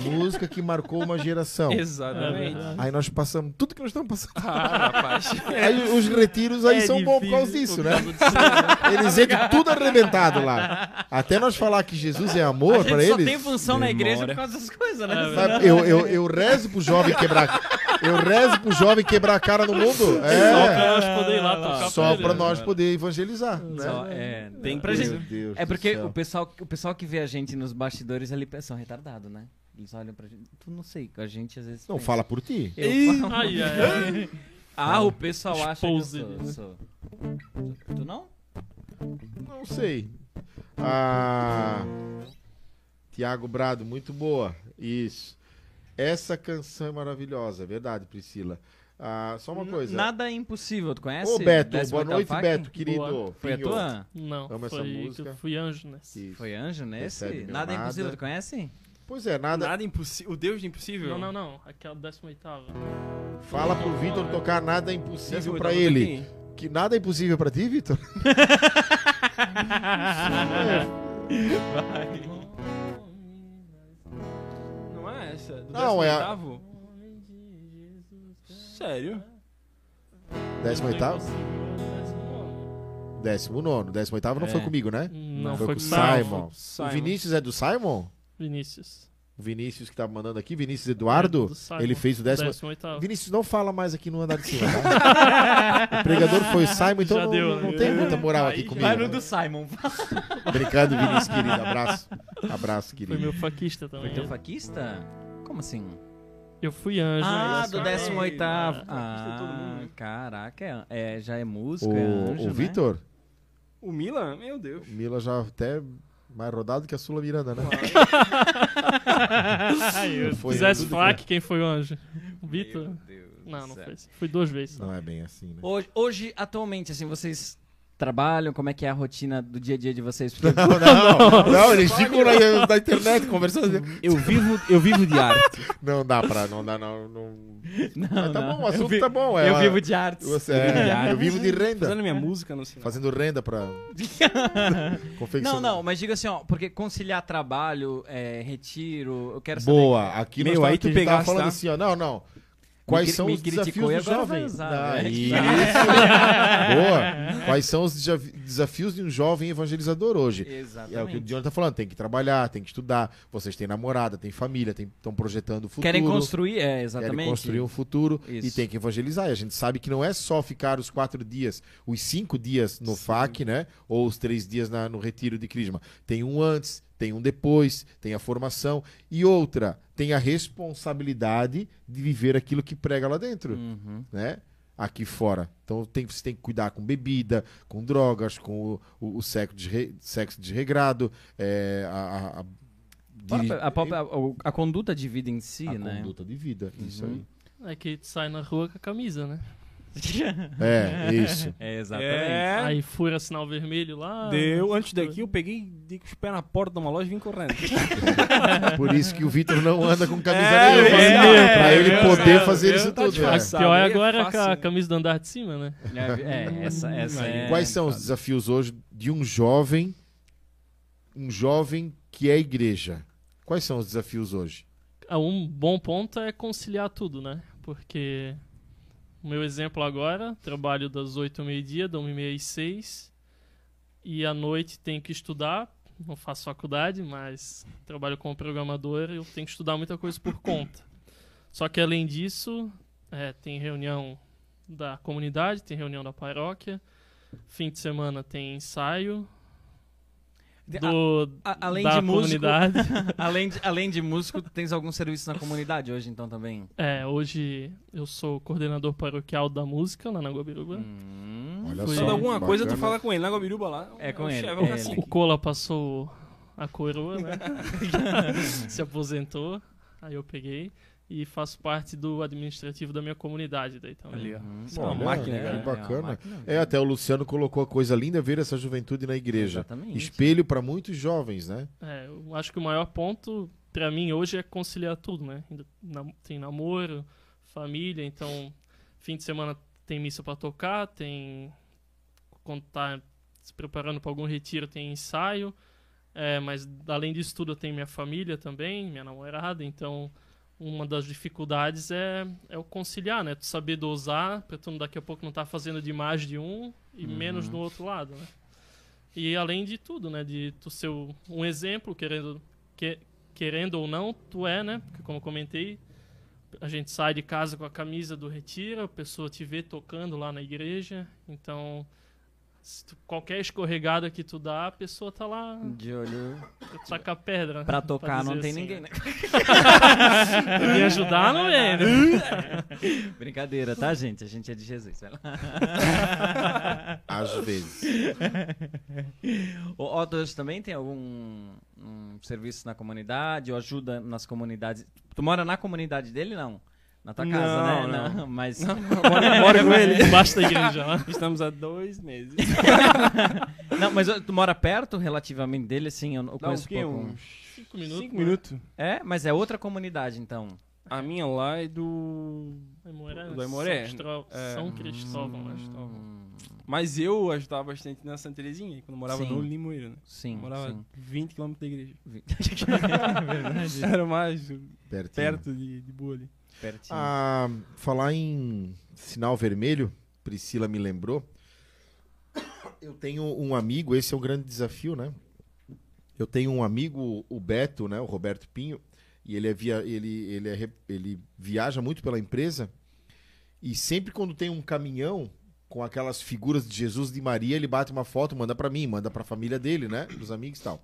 Música que marcou uma geração. É Exatamente. verdade. Aí nós passamos tudo que nós estamos passando. Ah, rapaz. Aí os retiros aí É são bons por causa disso, por né? causa disso, né? Eles entram tudo arrebentado lá. Até nós falar que Jesus é amor gente pra só eles. tem função na igreja por causa dessas coisas, né? É, Sabe, eu, eu, eu rezo pro jovem quebrar. Eu rezo pro jovem quebrar a cara no mundo. Só É. pra nós poder ir lá tocar Só ele, pra né? nós poder evangelizar. Né? Só- é, Tem pra gente, Deus é porque o pessoal, o pessoal que vê a gente nos bastidores ali são retardados, né? Eles olham pra gente. Tu não sei, a gente às vezes. Não, pensa. fala por ti. Eu falo- Ai, ai, ai. Ah, o pessoal acha que eu sou, ele, né? sou. Tu não? Não sei. Ah, Tiago Brado, muito boa. Isso. Essa canção é maravilhosa, é verdade, Priscila. Ah, só uma coisa. Nada é impossível, tu conhece? Ô, Beto, Décimo boa noite, FAC? Beto, querido. Boa. Foi a tua? Não, Amo essa foi que música. eu fui anjo. Isso. Foi anjo nesse? Nada é impossível, tu conhece? Pois é, nada. Nada impossível. O Deus do impossível. Não, não, não. Aquela 18 Fala pro Vitor tocar nada é impossível pra ele. Que nada é impossível pra ti, Vitor? Não é essa? Do Não, é a-? Sério? Décimo oitavo? Décimo nono. Décimo oitavo não É. foi comigo, né? Não, foi foi com o. Simon. Simon. O Vinícius é do Simon? Vinícius. O Vinícius que tá mandando aqui, Vinícius Eduardo, É, ele fez o décimo. 18 Vinícius, não fala mais aqui no andar de cima, tá? o pregador foi o Simon, então Já não, deu, não né? tem muita moral aqui Aí comigo. Vai no né? do Simon. Brincando, Vinícius, querido. Abraço. Abraço, Foi querido. meu faquista também. Foi teu faquista? Como assim? Eu fui anjo. Ah, né? do Essa- 18 Ah, Ah, mundo. caraca, é, é- já é músico, é anjo, O, o né? Vitor, O Milan? Meu Deus. o Mila já até mais rodado que a Sula Miranda, né? Foi fizesse quem foi o anjo? O Vitor. Meu Deus. Não, não assim. Fui duas vezes. Não é bem assim, né? Hoje, hoje, atualmente, assim, vocês trabalham? Como é que é a rotina do dia a dia de vocês? Porque Não, não, não, eles ficam na, na internet conversando. Eu vivo, eu vivo de arte. Não dá pra, não dá, não. não... Não, Mas tá não. bom, o assunto vi- tá bom. É, eu vivo de artes. Você, vivo de é, arte. eu vivo de renda. Fazendo minha música no sinal. Fazendo renda pra. confecção. Não, não, mas diga assim, ó, porque conciliar trabalho, é, retiro, eu quero saber. Boa, aqui Meu, aí tu pegaste, falando tá? assim, ó. Não, não. Quais cri- são me os desafios do jovem? usar, Ah, né? isso. Boa. Quais são os desafi- desafios de um jovem evangelizador hoje? É o que o Exatamente. Dion tá falando, tem que trabalhar, tem que estudar. Vocês têm namorada, têm família, estão projetando o futuro. Querem construir, é, Querem exatamente. construir um futuro Isso. e tem que evangelizar. E a gente sabe que não é só ficar os quatro dias, os cinco dias no FAC, né? Ou os três dias na- no retiro de Crisma. Tem um antes, tem um depois, tem a formação. E outra, tem a responsabilidade de viver aquilo que prega lá dentro, Uhum. né? Aqui fora. Então tem, você tem que cuidar com bebida, com drogas, com o, o- o sexo, desre- sexo desregrado, é, a, a- a- diri- A, própria- a- a conduta de vida em si, a né? conduta de vida. Isso Uhum. aí. É que sai na rua com a camisa, né? É, isso. É, exatamente. É. Aí fura sinal vermelho lá. Deu. Antes daqui eu peguei, dei com os pés na porta de uma loja e vim correndo. Por isso que o Vitor não anda com camisa É, nenhuma. é, né? é, pra é, ele é, poder é, fazer é, isso tá tudo. fato. Pior é é agora com a camisa do andar de cima, né? É, é, essa, essa é... Quais são os desafios hoje de um jovem, um jovem que é igreja? Quais são os desafios hoje? Ah, Um bom ponto é conciliar tudo, né? Porque o meu exemplo agora, trabalho das 8 ao meio-dia, da 1 e meia às 6, e à noite tenho que estudar, não faço faculdade, mas trabalho como programador, eu tenho que estudar muita coisa por conta. Só que além disso, é, tem reunião da comunidade, tem reunião da paróquia, fim de semana tem ensaio do, a- além da de músico- comunidade. Além de, além de músico, tens algum serviço na comunidade hoje, então, também? É, hoje eu sou coordenador paroquial da música lá na Guabiruba. Hum, Olha de alguma bacana. coisa, tu fala com ele. Na Guabiruba lá. É com o ele, chefe, é. O Cola passou a coroa, né? Se aposentou, aí eu peguei e faço parte do administrativo da minha comunidade daí também. Ali, ó. Hum, Isso é uma Olha, máquina, que cara. bacana. uma máquina. É, até o Luciano colocou a coisa linda ver essa juventude na igreja. Exatamente. Espelho para muitos jovens, né? É, eu acho que o maior ponto pra mim hoje é conciliar tudo, né? Tem namoro, família, então fim de semana tem missa pra tocar, tem quando tá se preparando pra algum retiro tem ensaio, é, mas além disso tudo eu tenho minha família também, minha namorada, então uma das dificuldades é, é o conciliar, né? Tu saber dosar pra tu daqui a pouco não tá fazendo de mais de um e Uhum. menos no outro lado, né? E além de tudo, né? De tu ser um exemplo, querendo, que- querendo ou não, tu é, né? Porque como eu comentei, a gente sai de casa com a camisa do Retira, a pessoa te vê tocando lá na igreja, então tu- qualquer escorregada que tu dá, a pessoa tá lá De olho pra sacar pedra. pra tocar dizer não tem assim, ninguém, né? Me ajudar não é, né? Brincadeira, tá, gente? A gente é de Jesus. vai lá. Às vezes. O Otto também tem algum um serviço na comunidade ou ajuda nas comunidades? Tu mora na comunidade dele, não? Na tua casa, Não, né? não. mas Bora, bora com ele. Embaixo da igreja lá. Estamos há dois meses. não, mas tu mora perto relativamente dele, assim? Eu, eu Dá conheço quê? pouco. Uns Cinco minutos. cinco né? minutos. É, mas é outra comunidade, então. A minha lá é do... Aimoré, Do Aimoré. São, Cristóvão, É. São Cristóvão, né? Mas eu ajudava bastante na Santa Terezinha, quando eu morava Sim. no Limoeiro, né? Sim, Eu morava sim. 20 km da igreja. Verdade. Era mais Pertinho. perto de, de boa ali. Pertinho. Ah, falar em sinal vermelho, Priscila me lembrou. Eu tenho um amigo, esse é o grande desafio, né? Eu tenho um amigo, o Beto, né? O Roberto Pinho, e ele, é via, ele, ele, é, ele viaja muito pela empresa. E sempre quando tem um caminhão com aquelas figuras de Jesus e de Maria, ele bate uma foto, manda pra mim, manda pra família dele, né? Dos amigos e tal.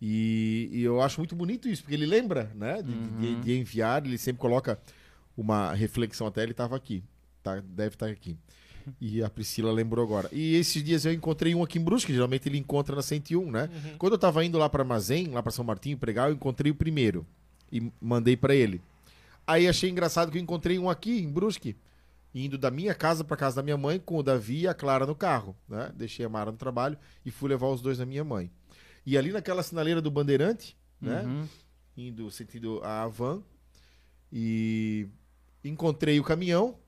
E, e eu acho muito bonito isso, porque ele lembra, né? De, de- Uhum. de enviar, ele sempre coloca uma reflexão até, ele estava aqui. Tá, deve estar aqui. E a Priscila lembrou agora. E esses dias eu encontrei um aqui em Brusque, geralmente ele encontra na 101, né? Uhum. Quando eu tava indo lá para Armazém, lá para São Martinho pregar, eu encontrei o primeiro e mandei para ele. Aí achei engraçado que eu encontrei um aqui em Brusque, indo da minha casa pra casa da minha mãe, com o Davi e a Clara no carro, né? Deixei a Mara no trabalho e fui levar os dois na minha mãe. E ali naquela sinaleira do Bandeirante, né? Uhum. Indo sentido a van, e encontrei o caminhão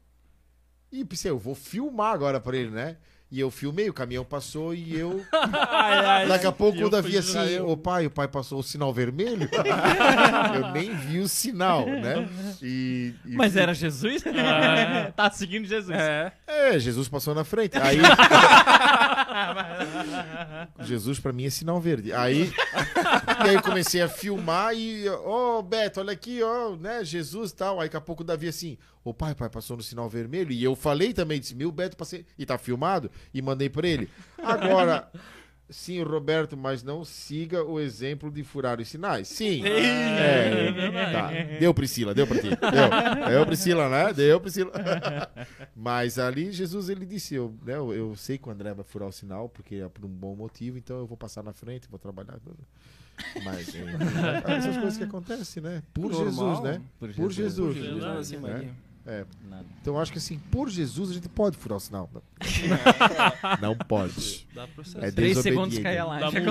e pensei, eu vou filmar agora pra ele, né? E eu filmei, o caminhão passou e eu. Daqui a pouco o Davi assim, ô pai, o pai passou o sinal vermelho. eu nem vi o sinal, né? E, e Mas fui- era Jesus? tá seguindo Jesus. É. É, Jesus passou na frente. Aí. Jesus pra mim é sinal verde. Aí. e aí eu comecei a filmar e. Ô, Beto, olha aqui, ó, né? Jesus e tal. Aí daqui a pouco o Davi assim. Ô pai, pai, passou no sinal vermelho. E eu falei também, disse, meu Beto, passei. E tá filmado. E mandei pra ele. Agora. Sim, Roberto, mas não siga o exemplo de furar os sinais. Sim. É, tá. Deu, Priscila, deu pra ti. Deu. Deu, Priscila, né? Deu, Priscila. Mas ali Jesus ele disse, eu, né, eu, eu sei que o André vai furar o sinal porque é por um bom motivo, então eu vou passar na frente, vou trabalhar. Mas é, essas coisas que acontecem, né? Por Normal. Jesus, né? Por Por Jesus. Jesus. Jesus, Verdade, não, assim, né? É. Nada. Então eu acho que assim, por Jesus a gente pode furar o sinal. Não pode. Dá processo. É Três desobediente. segundos cai a live. né?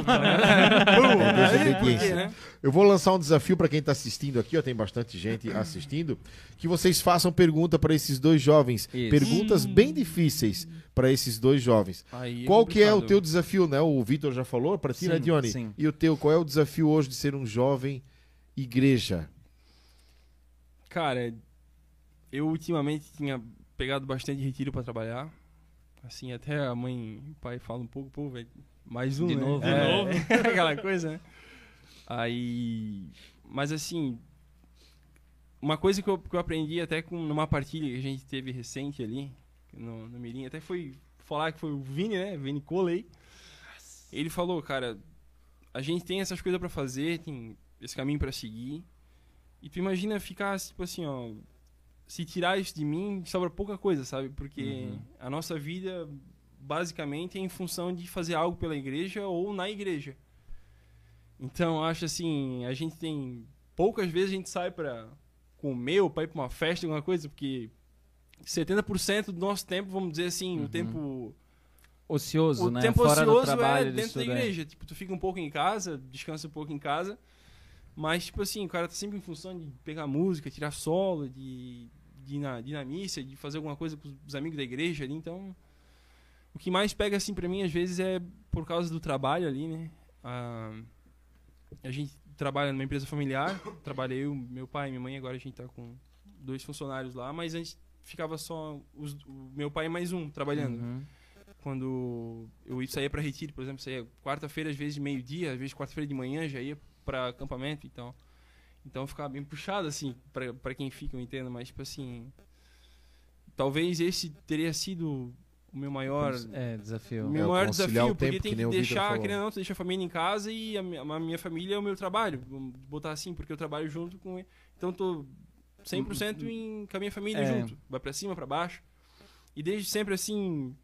É desobediência. né? Eu vou lançar um desafio para quem está assistindo aqui, ó, tem bastante gente assistindo, que vocês façam pergunta para esses dois jovens, Isso. perguntas bem difíceis para esses dois jovens. Aí Qual que é o teu desafio, né? O Vitor já falou para ti, né, Sim, Dione? sim. E o teu, qual é o desafio hoje de ser um jovem igreja? Cara, eu ultimamente tinha pegado bastante retiro pra trabalhar. Assim, até a mãe e o pai falam um pouco, pô, velho, mais um, De né? novo, É, de aquela coisa, né? Aí, mas assim, uma coisa que eu, que eu aprendi até com numa partilha que a gente teve recente ali, no, no Mirim, até foi falar que foi o Vini, né? Vini Coley. Ele falou, cara, a gente tem essas coisas pra fazer, tem esse caminho pra seguir. E tu imagina ficar, tipo assim, ó. Se tirar isso de mim, sobra pouca coisa, sabe? Porque Uhum. a nossa vida, basicamente, é em função de fazer algo pela igreja ou na igreja. Então, acho assim, a gente tem. Poucas vezes a gente sai pra comer ou pra ir pra uma festa, alguma coisa, porque 70% do nosso tempo, vamos dizer assim, Uhum. o tempo Ocioso, o né? tempo Fora do ocioso trabalho, é do dentro da estudo, é. igreja. Tipo, tu fica um pouco em casa, descansa um pouco em casa. Mas, tipo assim, o cara tá sempre em função de pegar música, tirar solo, de, de, ir, na, de ir na missa, de fazer alguma coisa com os amigos da igreja ali. Então, o que mais pega, assim, pra mim, às vezes, é por causa do trabalho ali, né? Ah, a gente trabalha numa empresa familiar. Trabalhei eu, meu pai e minha mãe. Agora a gente tá com dois funcionários lá. Mas antes ficava só os- o meu pai e mais um trabalhando Uhum. quando eu saía para retiro, por exemplo, saía quarta-feira às vezes meio-dia, às vezes quarta-feira de manhã já ia para acampamento, então então ficava bem puxado assim para para quem fica, eu entendo, mas tipo assim, talvez esse teria sido o meu maior É, desafio. o meu É, maior desafio, porque tempo, tem que que, deixar, querendo ou não, tu deixa a família em casa e a minha, a minha família é o meu trabalho, vamos botar assim, porque eu trabalho junto com ele. Então tô 100% em, com a minha família É. junto, vai pra cima, pra baixo. E desde sempre assim,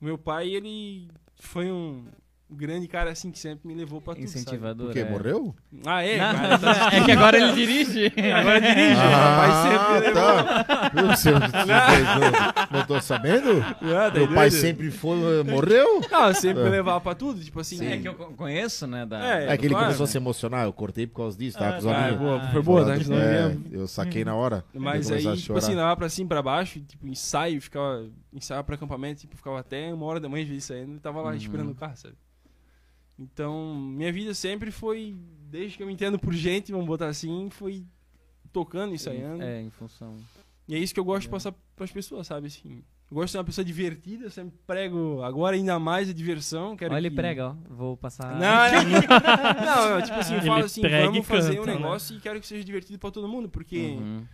meu pai, ele foi um grande cara assim que sempre me levou pra tudo, sabe? Incentivador. Porque é. morreu? Ah, é, Não, cara, tá- é que agora ele dirige. agora dirige, o pai sempre tá. Eu, você- não, não tô sabendo? Ah, tá Meu pai doido? sempre foi, morreu? Não, sempre me levava pra tudo, tipo assim. É que eu co- conheço, né? Da... É, É que ele claro, começou a né? se emocionar, eu cortei por causa disso, tá? Com os Ah, amigos. boa, foi boa, tá? É, eu saquei na hora. Mas aí, a tipo assim, lá pra cima, pra baixo, tipo, ensaio, ficava, ensaiava pra acampamento, tipo, ficava até uma hora da manhã, às vezes, saindo, e tava lá Uhum. esperando o carro, sabe? Então, minha vida sempre foi, desde que eu me entendo por gente, vamos botar assim, foi tocando, ensaiando. É, em função. E é isso que eu gosto de passar pras pessoas, sabe, assim. Eu gosto de ser uma pessoa divertida, eu sempre prego, agora ainda mais a diversão. Quero Olha, ele que... prega, ó. Vou passar. Não, não, não, não, tipo assim, eu Ele falo assim, vamos fazer canta, um né? negócio e quero que seja divertido pra todo mundo, porque Uhum.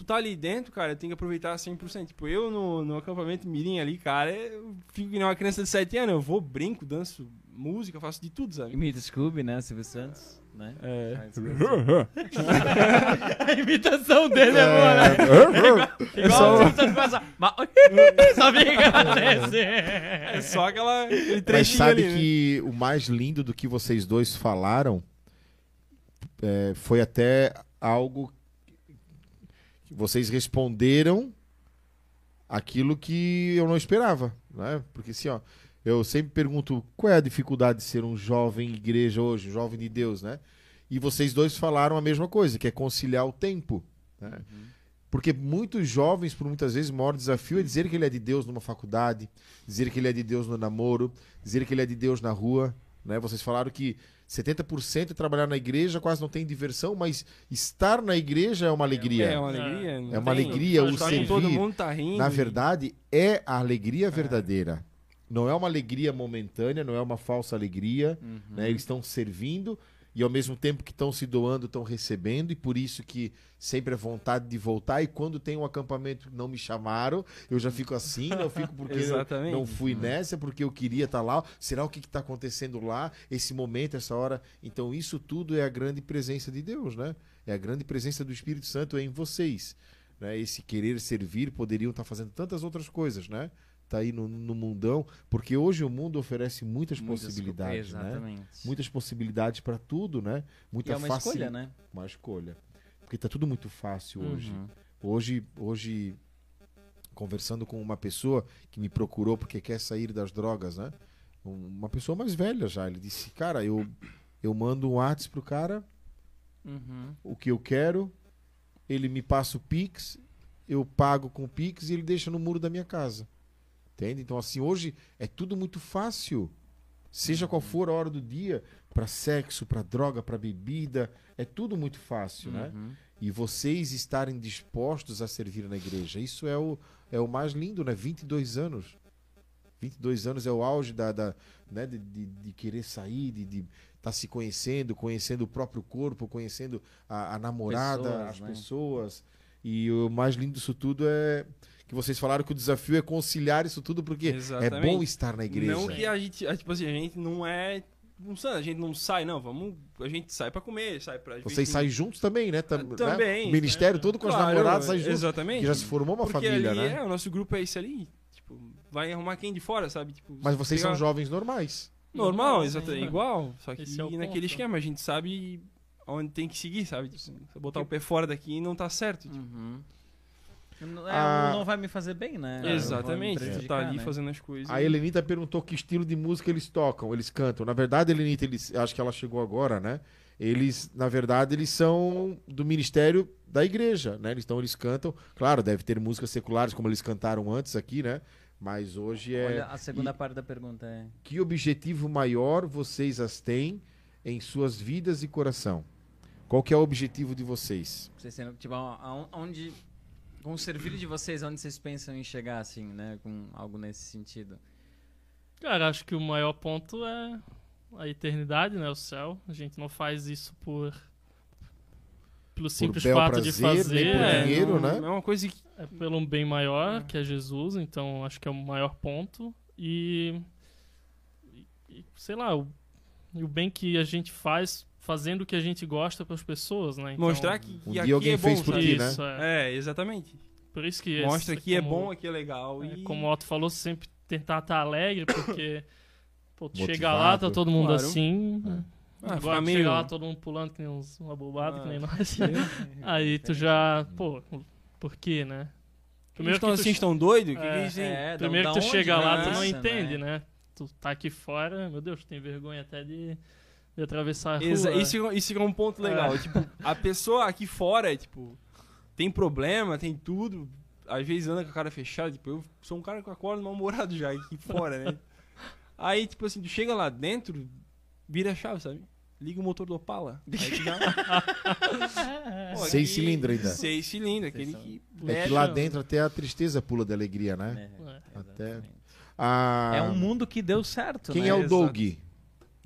Tu tá ali dentro, cara, tem que aproveitar 100%. Tipo, eu no, no acampamento Mirim ali, cara, eu fico que nem uma criança de 7 anos. Eu vou, brinco, danço música, faço de tudo, sabe? Imita Scooby, né? Silvio Santos, né? É. A imitação dele é boa, né? É Igual só- o Silvio Santos só... Sabia que ia acontecer. É só aquela, aquele Mas trechinho sabe ali, né? que o mais lindo do que vocês dois falaram é, foi até algo vocês responderam aquilo que eu não esperava, né? Porque assim, ó, eu sempre pergunto qual é a dificuldade de ser um jovem igreja hoje, um jovem de Deus, né? E vocês dois falaram a mesma coisa, que é conciliar o tempo, né? Porque muitos jovens, por muitas vezes, o maior desafio é dizer que ele é de Deus numa faculdade, dizer que ele é de Deus no namoro, dizer que ele é de Deus na rua, né? Vocês falaram que 70% é trabalhar na igreja, quase não tem diversão, mas estar na igreja é uma alegria. É uma alegria. É uma tem- alegria o servir. Todo mundo tá rindo. Na verdade, é a alegria verdadeira. Não é uma alegria momentânea, não é uma falsa alegria. né? Eles estão servindo e ao mesmo tempo que estão se doando, estão recebendo, e por isso que sempre é vontade de voltar. E quando tem um acampamento que não me chamaram, eu já fico assim, eu fico porque não fui nessa, porque eu queria estar lá. Será o que está acontecendo lá? Esse momento, essa hora. Então, isso tudo é a grande presença de Deus, né? É a grande presença do Espírito Santo em vocês. Né? Esse querer servir, poderiam estar fazendo tantas outras coisas, né? Tá aí no, no mundão, porque hoje o mundo oferece muitas, Muitas possibilidades, né? Muitas possibilidades para tudo, né? Muita e é uma facil- escolha, né? Uma escolha. Porque tá tudo muito fácil hoje. Uhum. Hoje, hoje, conversando com uma pessoa que me procurou porque quer sair das drogas, né? Um- Uma pessoa mais velha já. Ele disse, cara, eu, eu mando um WhatsApp pro cara, Uhum. o que eu quero, ele me passa o Pix, eu pago com o Pix e ele deixa no muro da minha casa. Entende? Então, assim, hoje é tudo muito fácil. Seja qual for a hora do dia, para sexo, para droga, para bebida, é tudo muito fácil, né? Uhum. E vocês estarem dispostos a servir na igreja, isso é o, é o mais lindo, né? 22 anos. 22 anos é o auge da, da, né? de, de, de querer sair, de estar tá se conhecendo, conhecendo o próprio corpo, conhecendo a, a namorada, Pessoas, as né? pessoas. E o mais lindo disso tudo é que vocês falaram que o desafio é conciliar isso tudo, porque é Exatamente. bom estar na igreja. Não que a gente, a- tipo assim, a gente não é. Não sei, a gente não sai, não. Vamos. A gente sai pra comer, sai pra. Vocês saem juntos também, né? Tam- né? Também, O ministério todo com as namoradas sai juntos. Exatamente. Que já se formou uma Porque família, ali né? É, o nosso grupo é esse ali. Tipo, vai arrumar quem de fora, sabe? Tipo, Mas vocês são pegar- jovens normais. Normal, Normal, exatamente. né? Igual. Só que é naquele ponto. esquema, a gente sabe onde tem que seguir, sabe? Tipo, botar o pé fora daqui não tá certo. tipo. Uhum. Não- é, Ah, não vai me fazer bem, né? Exatamente. Prejudicar, tá ali né? fazendo as coisas. A Helenita perguntou que estilo de música eles tocam, eles cantam. Na verdade, Helenita, eles, acho que ela chegou agora, né? Eles, na verdade, eles são do ministério da igreja, né? Eles, então eles cantam. Claro, deve ter músicas seculares como eles cantaram antes aqui, né? Mas hoje é. Olha, a segunda parte da pergunta é. Que objetivo maior vocês as têm em suas vidas e coração? Qual que é o objetivo de vocês? Vocês têm, tipo, a- a- onde. Com o servir de vocês, onde vocês pensam em chegar, assim, né? Com algo nesse sentido. Cara, acho que o maior ponto é a eternidade, né? O céu. A gente não faz isso por. Pelo simples bel fato de prazer, fazer. nem por é, dinheiro, não- né? É uma coisa que. é pelo um bem maior, que é Jesus, então acho que é o maior ponto. E. e- sei lá, o, o bem que a gente faz fazendo o que a gente gosta para as pessoas, né? Então, Mostrar que, Um que aqui alguém é bom, fez por ti, né? Isso, é. É, exatamente. Por isso que. Mostra esse- que é como- bom, aqui é legal. é, e... como o Otto falou, sempre tentar estar alegre, porque. Pô, tu chega lá, tá todo mundo Claro. assim. Ah, Agora tu meio- chega lá, todo mundo pulando que nem uns, uma bobada, Ah, que nem nós. Aí tu já. Pô, por quê, né? Primeiro que estão tu assim, estão doidos? Que É, que eles têm? É, da- Primeiro que tu chega lá, tu não entende, né? Tu tá aqui fora, meu Deus, tu tem vergonha até de, de atravessar a rua. Exa isso, isso é um ponto legal. É. Tipo, a pessoa aqui fora, tipo, tem problema, tem tudo. Às vezes anda com a cara fechada. Tipo, eu sou um cara que acorda mal-humorado já aqui fora, né? Aí, tipo assim, tu chega lá dentro, vira a chave, sabe? Liga o motor do Opala. Pô, Seis aqui- cilindros ainda. Seis cilindros, aquele que... É que lá dentro até a tristeza pula de alegria, né? É, É. Até-. Ah, É um mundo que deu certo, Quem né? é o Exato.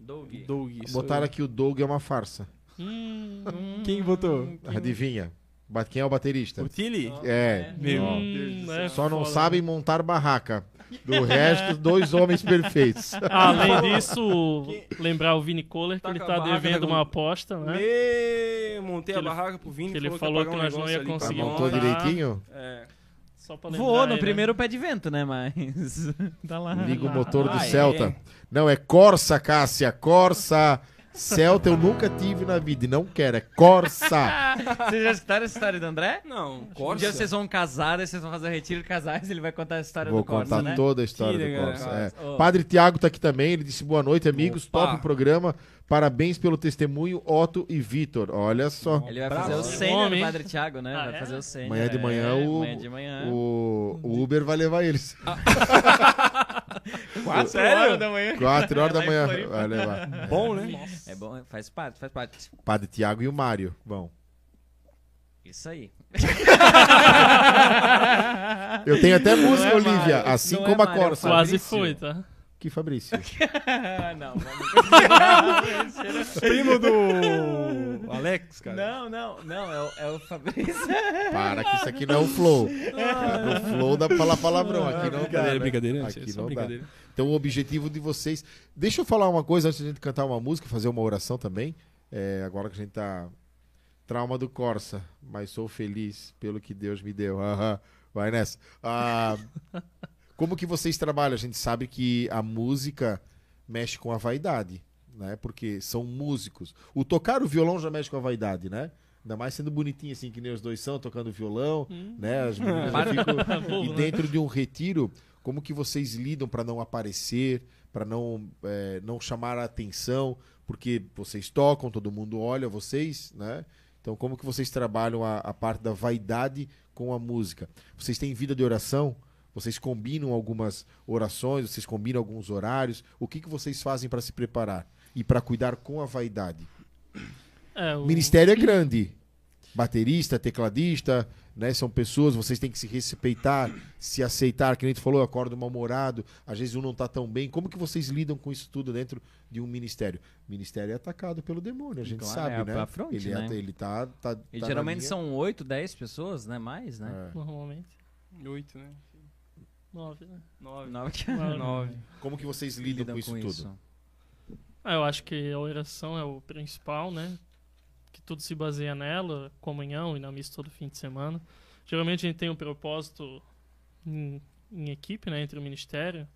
Doug? Doug. Botaram eu. aqui o Doug é uma farsa. Hum, Quem votou? Adivinha? Ba- Quem é o baterista? O Tilly? É. Meu Ó, hum, é Só não foda. sabem montar barraca. Do resto, dois homens perfeitos. Além disso, lembrar o Vini Kohler que Tá ele tá barraca, devendo tá com- uma aposta, né? Me... Montei Que a ele- barraca pro Vini. que ele falou pagar que um nós não ia pra conseguir nós. Montou montar. direitinho? É. Só pra lembrar Voou aí, no né? primeiro pé de vento, né? Mas. tá lá. Liga o motor do Ah, é. Não, é Corsa, Cássia. Corsa. Celta eu nunca tive na vida e não quero, é Corsa. Vocês já escutaram essa história do André? Não, Um Corsa. dia vocês vão casar, vocês vão fazer retiro de casais, ele vai contar a história Vou do Corsa, contar né? toda a história Que do legal, Corsa. é. Ô. Padre Tiago tá aqui também, ele disse boa noite, amigos, Opa. top o programa, parabéns pelo testemunho, Otto e Vitor, olha só. Ele vai Bravo. fazer o sênior do. Padre Tiago, né? Ah, vai é? fazer o sênior. Amanhã de manhã é, o- Amanhã de manhã. O, o Uber vai levar eles. Quatro Sério? horas da manhã. Quatro horas da manhã vai levar. Bom, né? É bom, faz parte, faz parte. Padre Tiago e o Mário vão. Isso aí. Eu tenho até música, é Olivia, assim não é como a é o Corsa. Quase foi, tá? Que Fabrício. não, Primo do Alex, cara. não, não, não, é o, é o Fabrício. Para que isso aqui não é o flow. No flow dá pra falar palavrão. Aqui não dá, Brincadeira, né? brincadeira. Aqui é não dá. brincadeira. Então, o objetivo de vocês. Deixa eu falar uma coisa antes de a gente cantar uma música, fazer uma oração também. É, agora que a gente tá. Trauma do Corsa, mas sou feliz pelo que Deus me deu. Vai nessa. Ah, como que vocês trabalham? A gente sabe que a música mexe com a vaidade, né? Porque são músicos. O tocar o violão já mexe com a vaidade, né? Ainda mais sendo bonitinho assim, que nem os dois são, tocando violão, né? As meninas já ficam... E dentro de um retiro, como que vocês lidam para não aparecer, para não, é, não chamar a atenção? Porque vocês tocam, todo mundo olha vocês, né? Então, como que vocês trabalham a, a parte da vaidade com a música? Vocês têm vida de oração? Vocês combinam algumas orações? Vocês combinam alguns horários? O que, que vocês fazem para se preparar e para cuidar com a vaidade? É, o... Ministério é grande. Baterista, tecladista, né? São pessoas, vocês têm que se respeitar, se aceitar. Que nem tu falou, eu acordo mal-humorado, às vezes um não tá tão bem. Como que vocês lidam com isso tudo dentro de um ministério? O ministério é atacado pelo demônio, a gente Claro, sabe, é né? pra fronte, ele, né? ele tá, tá, E tá geralmente são 8, 10 pessoas, né? Mais, né? É. Normalmente. Oito, né? Nove, né? Nove. Nove. Nove. Nove. Como que vocês lidam, com isso tudo? Ah, eu acho que a oração é o principal, né? Que tudo se baseia nela, comunhão e na missa todo fim de semana. Geralmente a gente tem um propósito em, em equipe, né? Entre o ministério.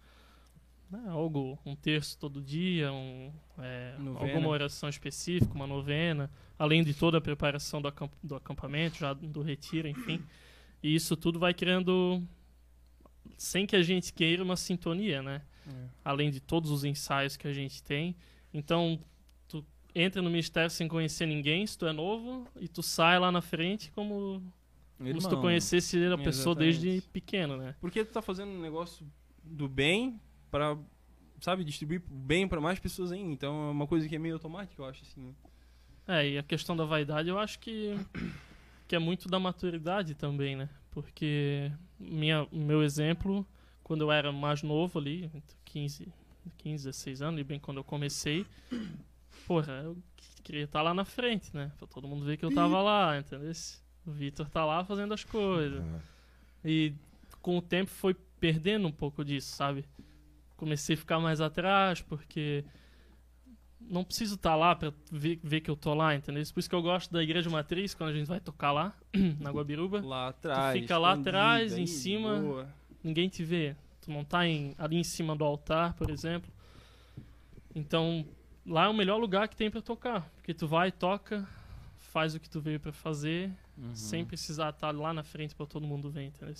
Né, algo, um terço todo dia, um, é, Novena. alguma oração específica, uma novena, além de toda a preparação do, acamp- do acampamento, já do retiro, enfim. E isso tudo vai criando, sem que a gente queira, uma sintonia, né? além de todos os ensaios que a gente tem. Então, tu entra no ministério sem conhecer ninguém, se tu é novo, e tu sai lá na frente como, como se tu conhecesse a pessoa Exatamente. desde pequeno, né? Porque tu tá fazendo um negócio do bem pra, sabe, distribuir bem pra mais pessoas ainda. Então é uma coisa que é meio automática, eu acho, assim. né? É, e a questão da vaidade eu acho que, que é muito da maturidade também, né? Porque minha, meu exemplo, quando eu era mais novo ali, entre 15, 15 16 anos, e bem quando eu comecei, porra, eu queria estar lá na frente, né? Pra todo mundo ver que eu tava lá, entendeu? O Vitor tá lá fazendo as coisas. E com o tempo foi perdendo um pouco disso, sabe? Comecei a ficar mais atrás, porque não preciso estar lá pra ver, ver que eu tô lá, entendeu? Por isso que eu gosto da igreja matriz, quando a gente vai tocar lá, na Guabiruba. Lá atrás. fica lá atrás, em cima. boa. Ninguém te vê. Tu não tá em- ali em cima do altar, por exemplo. Então, lá é o melhor lugar que tem pra tocar. Porque tu vai, toca, faz o que tu veio pra fazer, Uhum. sem precisar estar lá na frente pra todo mundo ver, entendeu?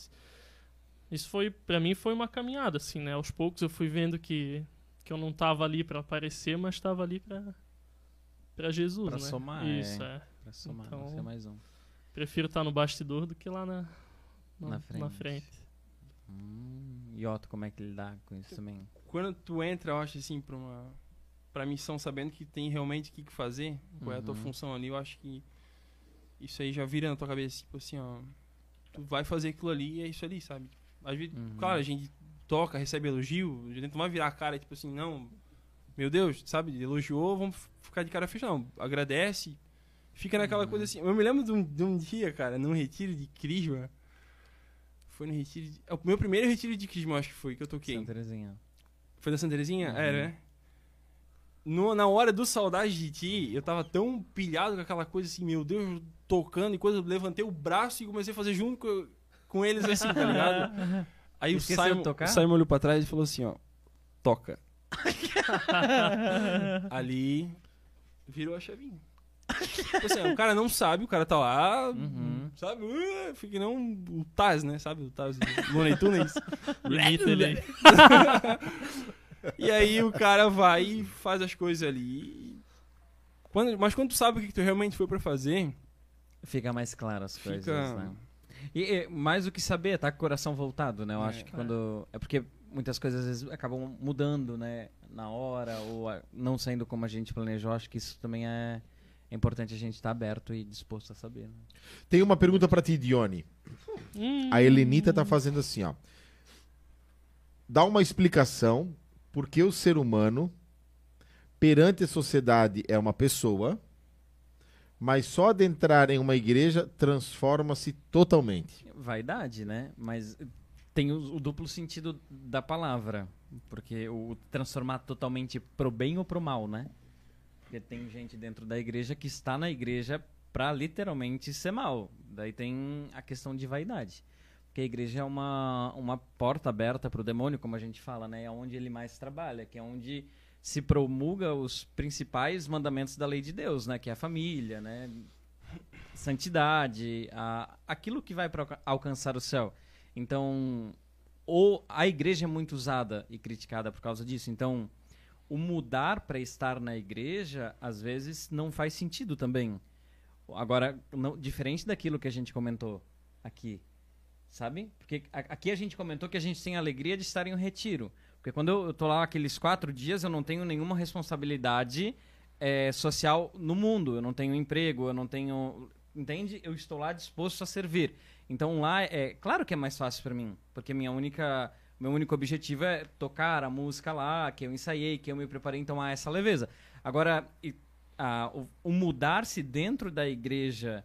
Isso foi, pra mim, foi uma caminhada, assim, né? Aos poucos eu fui vendo que, que eu não tava ali pra aparecer, mas tava ali pra, pra Jesus, Pra né? somar, Isso, é. é. Pra somar, Então- ser mais um. Prefiro estar no bastidor do que lá na, na, Na na frente. frente. Hum, e Otto, como é que ele dá com isso também? Quando tu entra, eu acho, assim, pra uma pra missão, sabendo que tem realmente o que que fazer, qual é a tua Uhum. função ali, eu acho que isso aí já vira na tua cabeça, tipo assim, ó. Tu vai fazer aquilo ali e é isso ali, sabe? Às vezes, Uhum. claro, a gente toca, recebe elogio, a gente não vai virar a cara, tipo assim, não, meu Deus, sabe? Elogiou, vamos ficar de cara fechada. Não, agradece. Fica naquela Uhum. coisa assim. Eu me lembro de um, de um dia, cara, num retiro de Crisma. Foi no retiro de. é O meu primeiro retiro de Crisma, acho que foi, que eu toquei. Santa Terezinha. Foi da Santa Terezinha? Uhum. Era, né? No, na hora do Saudade de Ti, eu tava tão pilhado com aquela coisa assim, meu Deus, tocando e coisa, eu levantei o braço e comecei a fazer junto com, com eles assim, tá ligado? Aí o Esqueceu de Simon, tocar? o Simon olhou pra trás e falou assim, ó, toca. Ali, virou a chavinha. Tipo assim, o cara não sabe, o cara tá lá, Uhum. sabe? Uh, fica que não o Taz, né? Sabe o Taz do Looney Tunes? Imita ele aí. E aí o cara vai e faz as coisas ali. Quando- mas quando tu sabe o que que tu realmente foi pra fazer, Fica mais claro as coisas, fica. né? E, e mais do que saber, tá com o coração voltado, né? Eu É. acho que quando. É porque muitas coisas às vezes acabam mudando, né? Na hora, ou ah, não saindo como a gente planejou. Acho que isso também é, é importante a gente estar aberto e disposto a saber. Né? Tem uma pergunta pra ti, Dione. Hum, A Helenita tá fazendo assim, ó. Dá uma explicação por que o ser humano, perante a sociedade, é uma pessoa, mas só de entrar em uma igreja transforma-se totalmente. Vaidade, né? Mas tem o, o duplo sentido da palavra. Porque o transformar totalmente pro bem ou pro mal, né? Porque tem gente dentro da igreja que está na igreja pra literalmente ser mal. Daí tem a questão de vaidade. Porque a igreja é uma, uma porta aberta pro demônio, como a gente fala, né? É onde ele mais trabalha, que é onde se promulga os principais mandamentos da lei de Deus, né? Que é a família, né? Santidade, a, aquilo que vai para alcançar o céu. Então, ou a igreja é muito usada e criticada por causa disso. Então, o mudar para estar na igreja, às vezes, não faz sentido também. Agora, não- diferente daquilo que a gente comentou aqui, sabe? Porque a- aqui a gente comentou que a gente tem a alegria de estar em um retiro. Porque quando eu, eu tô lá aqueles quatro dias, eu não tenho nenhuma responsabilidade eh, social no mundo. Eu não tenho emprego, eu não tenho. Entende? Eu estou lá disposto a servir. Então lá é claro que é mais fácil para mim, porque minha única meu único objetivo é tocar a música lá, que eu ensaiei, que eu me preparei, então há essa leveza. Agora, e- a- o, o mudar-se dentro da igreja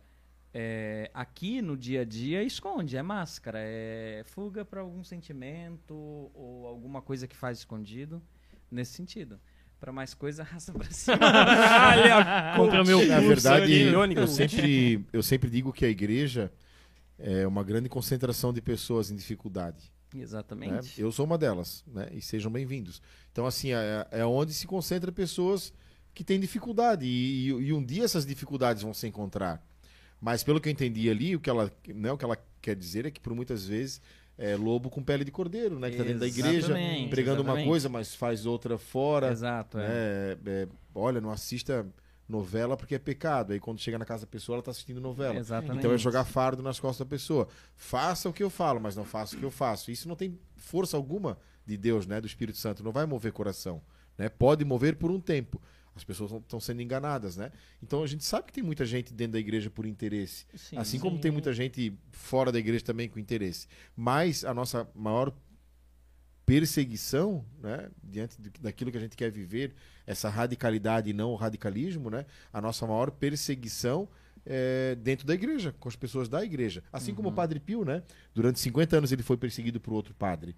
é, aqui no dia a dia esconde, é máscara, é fuga para algum sentimento ou alguma coisa que faz escondido, nesse sentido. Para mais coisa, raça pra cima. Contra meu Na curso verdade. Irônico. eu sempre, eu sempre digo que a igreja é uma grande concentração de pessoas em dificuldade. né? Exatamente. Eu sou uma delas, né? E sejam bem-vindos. Então, assim, é, é onde se concentra pessoas que têm dificuldade. E, e- e um dia essas dificuldades vão se encontrar. Mas pelo que eu entendi ali, o que ela, né, o que ela quer dizer é que por muitas vezes é lobo com pele de cordeiro, né? Que tá dentro da igreja, Exatamente, pregando uma exatamente. coisa, mas faz outra fora. Exato, é. né? É, olha, não assista novela porque é pecado. Aí quando chega na casa da pessoa, ela tá assistindo novela. Exatamente. Então é jogar fardo nas costas da pessoa. Faça o que eu falo, mas não faça o que eu faço. Isso não tem força alguma de Deus, né? Do Espírito Santo. Não vai mover coração. Né? Pode mover por um tempo. As pessoas estão sendo enganadas, né? Então a gente sabe que tem muita gente dentro da igreja por interesse. Sim. assim como tem muita gente fora da igreja também com interesse. Mas a nossa maior perseguição, né, diante do- daquilo que a gente quer viver, essa radicalidade e não o radicalismo, né, a nossa maior perseguição é dentro da igreja, com as pessoas da igreja. Assim como o Padre Pio, né, durante 50 anos ele foi perseguido por outro padre.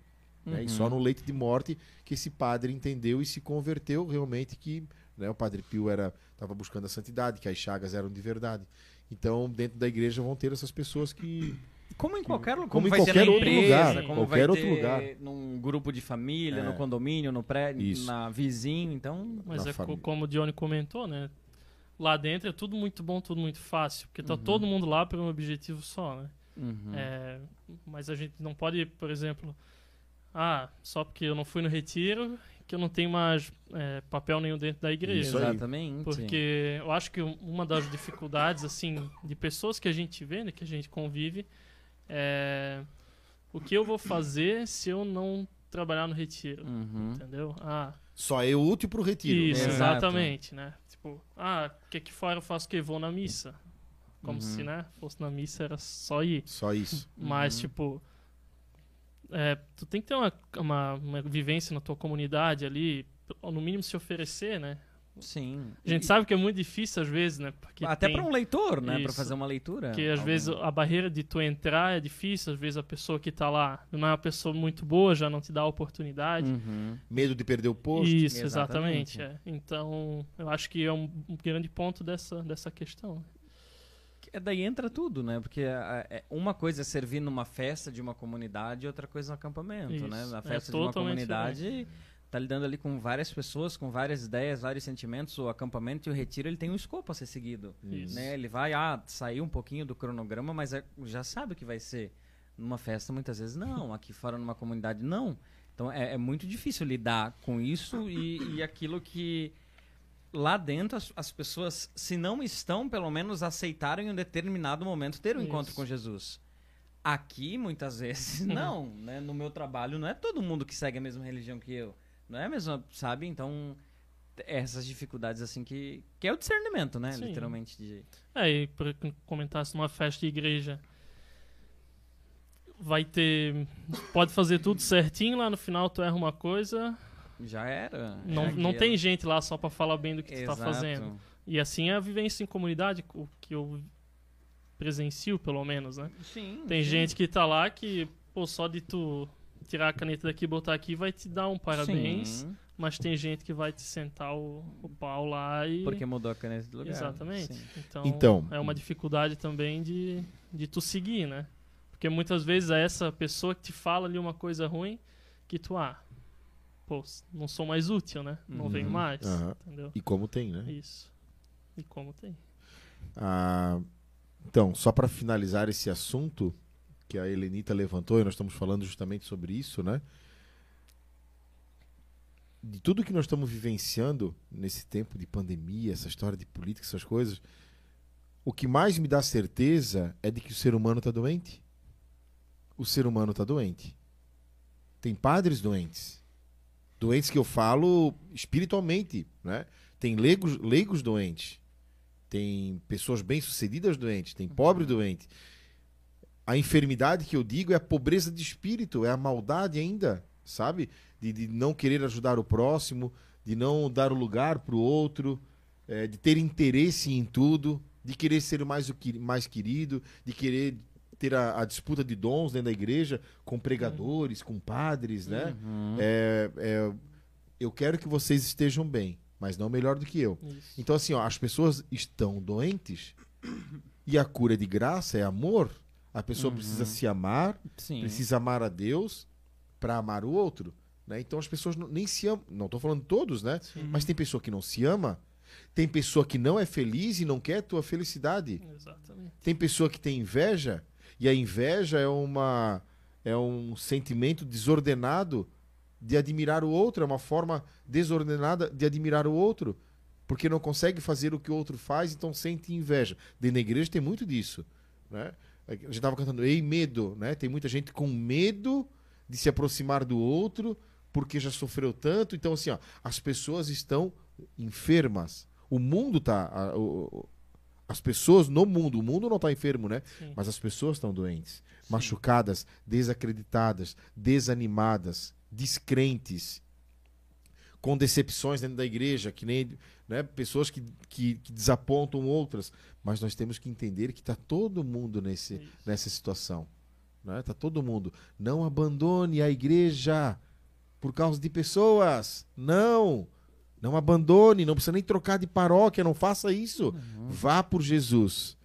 né, e só no leito de morte que esse padre entendeu e se converteu realmente que né, o Padre Pio era estava buscando a santidade, que as chagas eram de verdade. Então, dentro da igreja vão ter essas pessoas que Como em qualquer lugar. Como em qualquer outro empresa, lugar, como qualquer vai outro lugar. num grupo de família, É. no condomínio, no prédio, Isso. na vizinho, então... Mas na é família. como o Dione comentou, né? Lá dentro é tudo muito bom, tudo muito fácil. Porque tá Uhum. todo mundo lá por um objetivo só, né? Uhum. É, mas a gente não pode, por exemplo, ah, só porque eu não fui no retiro, que eu não tenho mais é, papel nenhum dentro da igreja. Exatamente. Porque eu acho que um- uma das dificuldades, assim, de pessoas que a gente vê, né, que a gente convive, é o que eu vou fazer se eu não trabalhar no retiro, Uhum. entendeu? Ah, só é útil pro retiro. isso, Exato. exatamente, né? Tipo, ah, que aqui fora eu faço o que? Vou na missa. Como Uhum. se, né, fosse na missa era só ir. Só isso. Mas, Uhum. tipo, é, tu tem que ter uma, uma, uma vivência na tua comunidade ali, ou no mínimo se oferecer, né? Sim. A gente E- sabe que é muito difícil às vezes, né? Porque Até tem, para um leitor, né? Para fazer uma leitura. porque às Algum- vezes a barreira de tu entrar é difícil, às vezes a pessoa que tá lá não é uma pessoa muito boa, já não te dá a oportunidade. Uhum. Medo de perder o posto. Isso, Exatamente. exatamente. é. Então, eu acho que é um um grande ponto dessa, dessa questão. É, Daí entra tudo, né? Porque é, é, uma coisa é servir numa festa de uma comunidade e outra coisa no acampamento, Isso. né? Na É festa de uma comunidade tá lidando ali com várias pessoas, com várias ideias, vários sentimentos. O acampamento e o retiro, ele tem um escopo a ser seguido. Isso. Né? Ele vai, ah, sair um pouquinho do cronograma, mas é- já sabe o que vai ser. Numa festa, muitas vezes, não. Aqui fora, numa comunidade, não. Então, é, é muito difícil lidar com isso e, e aquilo que lá dentro as, as pessoas, se não estão, pelo menos aceitaram em um determinado momento ter um Isso. encontro com Jesus. Aqui, muitas vezes, não. Né? No meu trabalho, não é todo mundo que segue a mesma religião que eu. Não é a mesma, sabe? Então, essas dificuldades, assim, que, que é o discernimento, né? Sim. Literalmente. De... É, e que comentasse numa festa de igreja, vai ter. Pode fazer tudo certinho, lá no final tu erra uma coisa. Já era. Não, é não tem gente lá só pra falar bem do que tu tá Exato. fazendo. E assim é a vivência em comunidade, o que eu presencio, pelo menos, né? Sim. Tem sim. gente que tá lá que, pô, só de tu tirar a caneta daqui e botar aqui vai te dar um parabéns, Sim, mas tem gente que vai te sentar o, o pau lá e. porque mudou a caneta de lugar. Exatamente. Sim. Então, Então- é uma dificuldade também de, de tu seguir, né? Porque muitas vezes é essa pessoa que te fala ali uma coisa ruim que tu, ah, pô, não sou mais útil, né? Não Uhum. venho mais, Aham. entendeu? E como tem, né? Isso. E como tem. Ah, então, só para finalizar esse assunto que a Helenita levantou, e nós estamos falando justamente sobre isso, né? De tudo que nós estamos vivenciando nesse tempo de pandemia, essa história de política, essas coisas, o que mais me dá certeza é de que o ser humano está doente. O ser humano está doente. Tem padres doentes. Doentes que eu falo espiritualmente, né? Tem leigos, leigos doentes. Tem pessoas bem-sucedidas doentes, tem pobre doente. A enfermidade que eu digo é a pobreza de espírito, é a maldade ainda, sabe? De, de não querer ajudar o próximo, de não dar o lugar para o outro, é, de ter interesse em tudo, de querer ser mais, o que, mais querido, de querer ter a, a disputa de dons dentro da igreja com pregadores, com padres, né? Uhum. É, é, eu quero que vocês estejam bem, mas não melhor do que eu. Isso. Então, assim, ó, as pessoas estão doentes e a cura de graça é amor. A pessoa Uhum. precisa se amar, Sim. precisa amar a Deus para amar o outro. Né? Então as pessoas não- nem se amam. Não estou falando todos, né? Mas tem pessoa que não se ama. Tem pessoa que não é feliz e não quer a tua felicidade. Exatamente. Tem pessoa que tem inveja e a inveja é uma é um sentimento desordenado de admirar o outro, é uma forma desordenada de admirar o outro, porque não consegue fazer o que o outro faz, então sente inveja. Dentro da igreja tem muito disso, né? A gente estava cantando Ei medo, né? Tem muita gente com medo de se aproximar do outro porque já sofreu tanto. Então assim, ó, as pessoas estão enfermas. O mundo tá a- as pessoas no mundo, o mundo não está enfermo, né? Sim. Mas as pessoas estão doentes, machucadas, desacreditadas, desanimadas, descrentes, com decepções dentro da igreja, que nem né, pessoas que, que, que desapontam outras. Mas nós temos que entender que está todo mundo nesse, Isso. nessa situação. Né? Tá todo mundo. Não abandone a igreja por causa de pessoas. Não! Não abandone, não precisa nem trocar de paróquia, não faça isso. Vá por Jesus.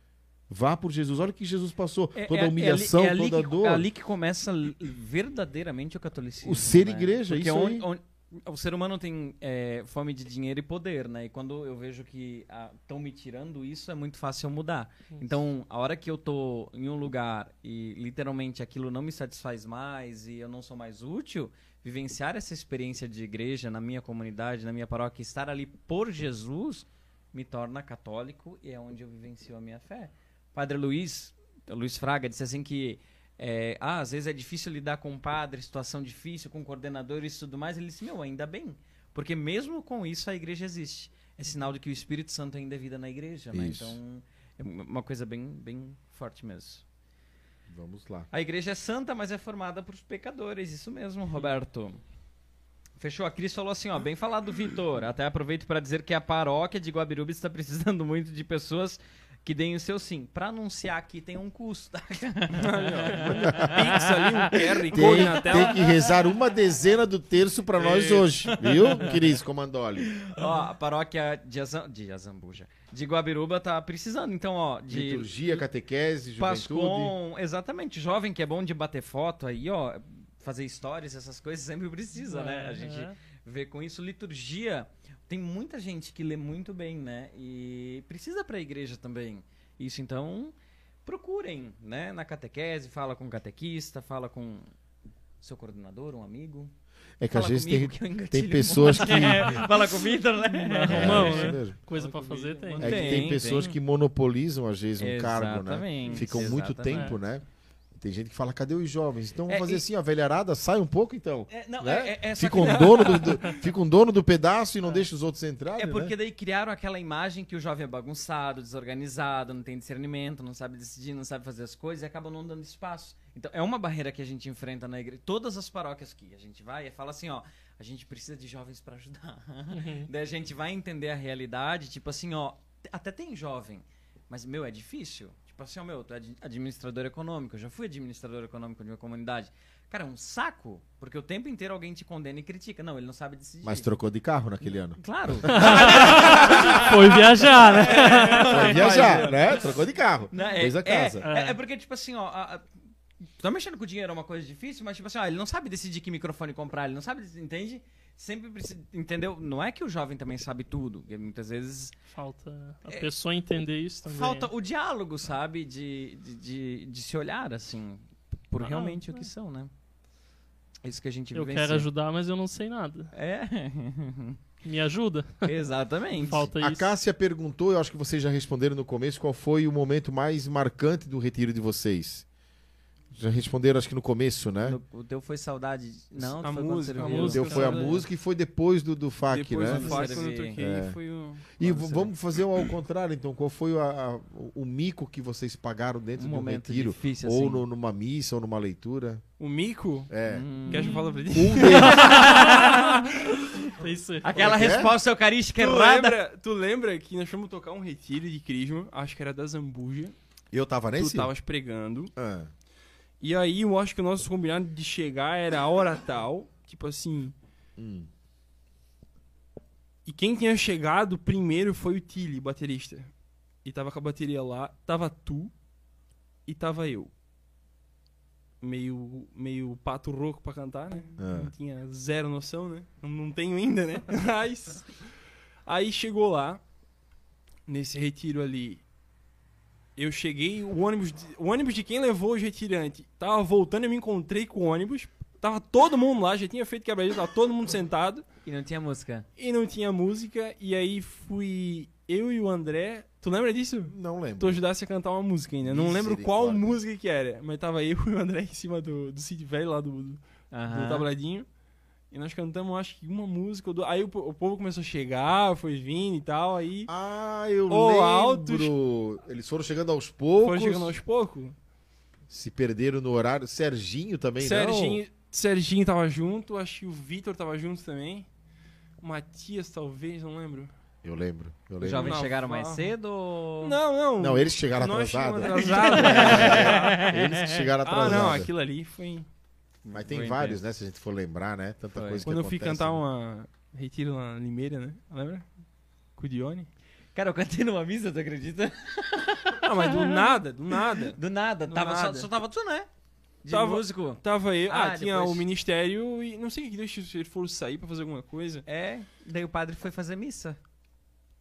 Vá por Jesus. Olha o que Jesus passou. É- toda é- a humilhação, é ali, é ali toda a que, dor. É ali que começa verdadeiramente o catolicismo. O ser né? igreja, Porque isso onde- onde- o ser humano tem é, fome de dinheiro e poder, né? E quando eu vejo que estão me tirando isso, é muito fácil eu mudar. Então, a hora que eu tô em um lugar e literalmente aquilo não me satisfaz mais e eu não sou mais útil, vivenciar essa experiência de igreja na minha comunidade, na minha paróquia, estar ali por Jesus, me torna católico e é onde eu vivencio a minha fé. Padre Luiz, Luiz Fraga, disse assim que é, ah, às vezes é difícil lidar com padre, situação difícil, com coordenadores e tudo mais. Ele disse, meu, ainda bem. Porque mesmo com isso a igreja existe. É sinal de que o Espírito Santo ainda é vida na igreja, né? Então, é uma coisa bem, bem forte mesmo. Vamos lá. A igreja é santa, mas é formada por pecadores. Isso mesmo, Roberto. Fechou. A Cris falou assim, ó, bem falado, Vitor. Até aproveito para dizer que a paróquia de Guabiruba está precisando muito de pessoas que deem o seu sim. Para anunciar aqui tem um custo. tá? Pix ali, um QR Code Tem, na tela. tem que rezar uma dezena do terço para nós hoje, viu, Cris Comandoli? ó, a paróquia de, Azam, de Azambuja, de Guabiruba tá precisando, então, ó, de Liturgia, catequese, juventude. Pascom, exatamente, jovem que é bom de bater foto aí, ó, fazer stories, essas coisas sempre precisa, né? A gente É. ver com isso. Liturgia, tem muita gente que lê muito bem, né? E precisa para a igreja também. Isso, então, procurem, né? Na catequese, fala com o catequista, fala com seu coordenador, um amigo. É que às vezes tem, tem pessoas que. É, fala com o Vitor, né? É, Romão, isso né? Coisa pra fazer tem. É que tem, Tem, pessoas tem. que monopolizam, às vezes, um cargo, né? Exatamente, Ficam muito exatamente. tempo, né? Tem gente que fala, cadê os jovens? Então vamos É, fazer e- assim, a velharada, sai um pouco então. É, não, né? é, é, é só fica, um dono do, do- fica um dono do pedaço e não deixa os outros entrarem, É porque né? daí criaram aquela imagem que o jovem é bagunçado, desorganizado, não tem discernimento, não sabe decidir, não sabe fazer as coisas e acaba não dando espaço. Então é uma barreira que a gente enfrenta na igreja. Todas as paróquias que a gente vai e fala assim, ó, a gente precisa de jovens pra ajudar. daí a gente vai entender a realidade, tipo assim, ó, até tem jovem, mas meu, é difícil. Tipo assim, ó, meu, tu é ad- administrador econômico, eu já fui administrador econômico de uma comunidade. Cara, é um saco, porque o tempo inteiro alguém te condena e critica. Não, ele não sabe decidir. Mas trocou de carro naquele ano. Claro. Foi viajar, né? Foi viajar, né? Trocou de carro. Não, é, Fez a casa. É, é porque, tipo assim, ó. A, a, tá mexendo com dinheiro é uma coisa difícil, mas, tipo assim, ó, ele não sabe decidir que microfone comprar, ele não sabe, entende? Sempre precisa. Entendeu? Não é que o jovem também sabe tudo. porque Muitas vezes Falta a pessoa entender isso também. falta o diálogo, sabe? De, de, de, de se olhar, assim, por Ah, realmente o é. que são, né? É isso que a gente Eu vivencia. quero ajudar, mas eu não sei nada. É, Me ajuda? exatamente. Falta A isso. Cássia perguntou, eu acho que vocês já responderam no começo, qual foi o momento mais marcante do retiro de vocês? Já responderam, acho que no começo, né? No- O teu foi saudade. Não, A foi música, a serviu. O música. teu foi a música e foi depois do, do FAC, Depois né? do FAC, quando eu toquei, É. foi o... E vamos fazer ao contrário, então. Qual foi a- a- o- o mico que vocês pagaram dentro Um de um momento retiro? difícil, ou assim. no- numa missa, ou numa leitura? O mico? É. Hum. Quer que eu fale pra ti? Um deles. Aquela Como é que é? resposta eucarística Tu errada. lembra, tu lembra que nós fomos tocar um retiro de crisma, acho que era da Zambuja, Eu tava nesse? tu tavas pregando, Ah. E aí eu acho que o nosso combinado de chegar era a hora tal, tipo assim, Hum. e quem tinha chegado primeiro foi o Tilly, baterista. E tava com a bateria lá, tava tu e tava eu. Meio, meio pato rouco pra cantar, né? Ah. Não tinha zero noção, né? Não, não tenho ainda, né? Mas. Aí chegou lá, nesse retiro ali. Eu cheguei, o ônibus, de- o ônibus de quem levou os retirantes tava voltando, eu me encontrei com o ônibus. Tava todo mundo lá, já tinha feito quebra tava todo mundo sentado. E não tinha música. E não tinha música, e aí fui eu e o André. Tu lembra disso? Não lembro. Tu ajudasse a cantar uma música ainda. Não lembro qual música que era, mas tava eu e o André em cima do, do Cid Velho lá do, do, do tabladinho. E nós cantamos, acho que uma música. ou duas. Aí o, o povo começou a chegar, foi vindo e tal. Aí Ah, eu Ô, lembro. Altos- Eles foram chegando aos poucos. foram chegando aos poucos. Se perderam no horário. Serginho também, Serginho, Serginho tava junto, acho que o Vitor tava junto também. O Matias, talvez, não lembro. não? Eu lembro. Eu Os lembro. jovens Navarro. chegaram mais cedo ou... Não, não. Não, eles chegaram atrasados. atrasados. Eles chegaram ah, atrasados. não, aquilo ali foi. Mas tem vários, intenso. né? Se a gente for lembrar, né? Tanta Foi. coisa Quando que eu fui acontece, cantar né? uma retiro na Limeira, né? Lembra? Com o Dione. Cara, eu cantei numa missa, tu acredita? Ah, mas do nada, do nada. Do nada. Do tava, nada. Só, só tava tu, né? De Tava- músico. Tava eu. Ah, Ah, tinha depois- o ministério e não sei o que deixa se eles foram sair pra fazer alguma coisa. É, daí o padre foi fazer missa.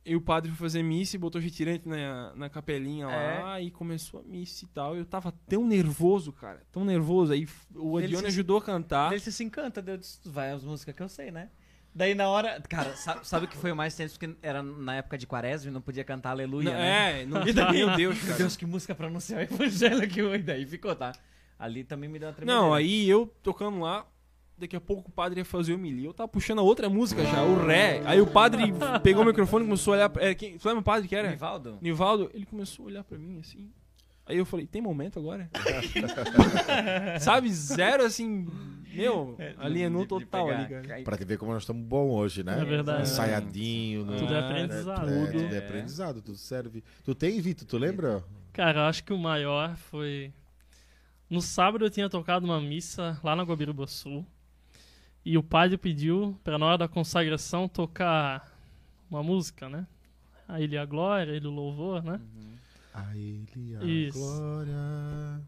E o padre foi fazer missa e botou retirante na, na capelinha É. lá e começou a missa e tal. Eu tava tão nervoso, cara. Tão nervoso. Aí o Adione ajudou a cantar. Ele se encanta, daí eu disse, "Tu vai as músicas que eu sei, né? Daí na hora. Cara, sa- sabe o que foi o mais tenso? Porque era na época de quaresma e não podia cantar aleluia, Não, né? É, não, E daí- meu Deus, Meu cara. Deus, que música pra anunciar o evangelho que eu. E daí ficou, tá? Ali também me deu uma tremedeira. Não, aí eu tocando lá, daqui a pouco o padre ia fazer o milho. Eu tava puxando a outra música já, o Ré. Aí o padre pegou o microfone e começou a olhar. Pra, é, quem, tu lembra o padre que era? Nivaldo? Nivaldo, ele começou a olhar pra mim assim. Aí eu falei, tem momento agora? Sabe, zero assim. Meu, alienou De- de total pegar- ali, cara. Pra te ver como nós estamos bons hoje, né? É verdade. Ensaiadinho. né? Tudo é É, aprendizado. É, tudo. tudo é aprendizado, tudo serve. Tu tem, Vitor? Tu lembra? Cara, eu acho que o maior foi. No sábado eu tinha tocado uma missa lá na Guabiruba Sul. E o padre pediu pra na hora da consagração tocar uma música, né? A Ele a Glória, Ele o Louvor, né? A ele a Isso. glória.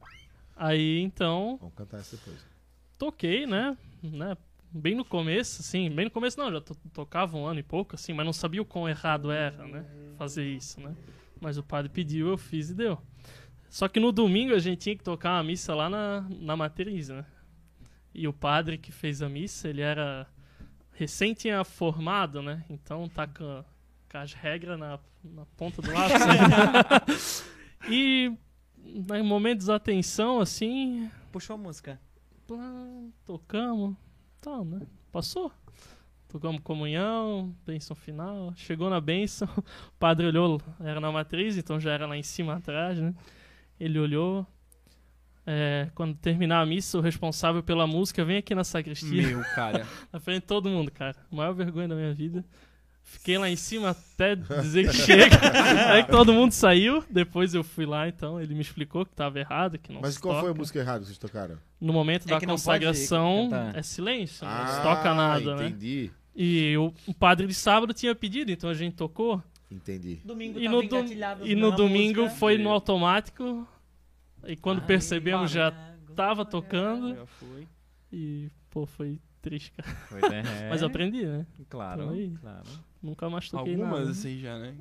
Aí então Vamos cantar essa depois. toquei, né? né? bem no começo, assim, bem no começo não, já to- tocava um ano e pouco, assim, mas não sabia o quão errado era, né? Fazer isso, né? Mas o padre pediu, eu fiz e deu. Só que no domingo a gente tinha que tocar uma missa lá na, na matriz, né? E o padre que fez a missa, ele era recém tinha formado, né? Então tá com, com as regras na, na ponta do lápis. né? e em momentos de atenção, assim, Puxou a música. Tocamos, tal, né? Passou. Tocamos comunhão, bênção final. Chegou na bênção, o padre olhou, era na matriz, então já era lá em cima atrás, né? Ele olhou. É, quando terminar a missa, o responsável pela música vem aqui na sacristia, Meu, cara. na frente de todo mundo, cara. Maior vergonha da minha vida. Fiquei lá em cima até dizer que chega. Aí que todo mundo saiu. Depois eu fui lá, então ele me explicou que tava errado, que não Mas se qual foi a toca. música errada que vocês tocaram? No momento É da consagração é silêncio, Ah, não se toca nada, né? entendi, E o, o padre de sábado tinha pedido, então a gente tocou. entendi. Domingo E no, dom- e no domingo foi no automático. E quando percebemos já tava tocando. Já foi. E, pô, foi triste, cara. Foi, né? Mas eu aprendi, né? Claro, Então claro. Nunca mais toquei Algumas nada. assim já, né?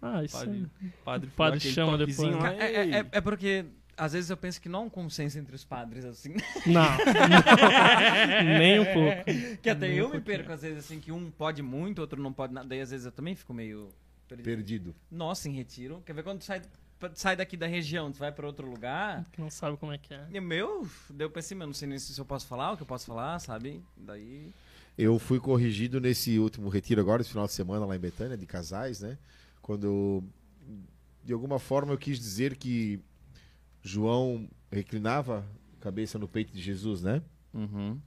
Ah, isso Padre, aí. padre, O padre chama depois, lá, É, é- é- é porque às vezes eu penso que não há um consenso entre os padres, assim. Não. Nem um pouco. que até Nem eu um me pouquinho. perco, às vezes, assim, que um pode muito, outro não pode nada. Daí às vezes eu também fico meio. perdido. Perdido. Nossa, em retiro. Quer ver quando tu sai, sai daqui da região, tu vai pra outro lugar? Que não sabe como é que é. E meu, deu pra cima, eu não sei nem se eu posso falar o que eu posso falar, sabe? Daí. Eu fui corrigido nesse último retiro agora, esse final de semana lá em Betânia, de casais, né? Quando eu, de alguma forma eu quis dizer que João reclinava a cabeça no peito de Jesus, né? Uhum.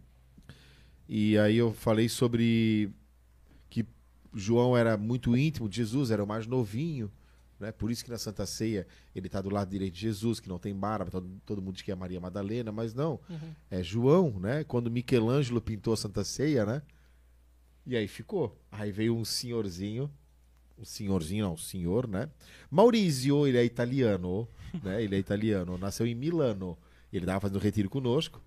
E aí eu falei sobre que João era muito íntimo de Jesus, era o mais novinho, né? Por isso que na Santa Ceia ele está do lado direito de Jesus, que não tem barba, todo, todo mundo diz que é Maria Madalena, mas não, Uhum. é João, né? Quando Michelangelo pintou a Santa Ceia, né? E aí ficou. Aí veio um senhorzinho, um senhorzinho, não, um senhor, né? Maurizio, ele é italiano, né? Ele é italiano, nasceu em Milano. Ele estava fazendo retiro conosco.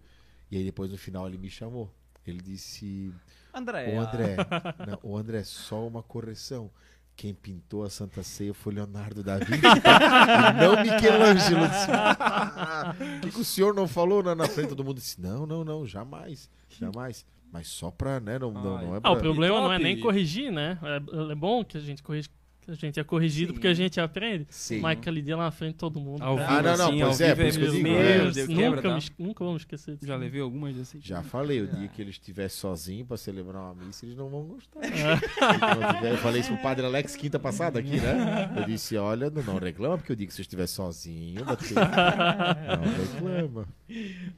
E aí depois no final ele me chamou. Ele disse: André. Ô André, não, ô André, só uma correção. Quem pintou a Santa Ceia foi Leonardo da Vinci, tá? e não Michelangelo. Disse, "Ah, O que, que o senhor não falou na, na frente? Todo mundo disse: Não, não, não, jamais, jamais. Mas só pra, né? Não, não, não é pra. Ah, o problema não é nem corrigir, né? É, é bom que a gente corrija, a gente é corrigido Sim. porque a gente aprende. Sim. Mas aquele dia lá na frente todo mundo. Ao Ah, não, não, assim, pois é, por isso que eu meu digo, Deus, é. Deus, nunca, quebra, tá? me nunca vamos esquecer disso. Já levei algumas assim. Já falei, o dia que ele estiver sozinho pra celebrar uma missa, eles não vão gostar. É. Tiver- eu falei isso pro padre Alex quinta passada aqui, né? Eu disse, olha, não, não reclama, porque eu digo que se eu estiver sozinho, bater. não reclama.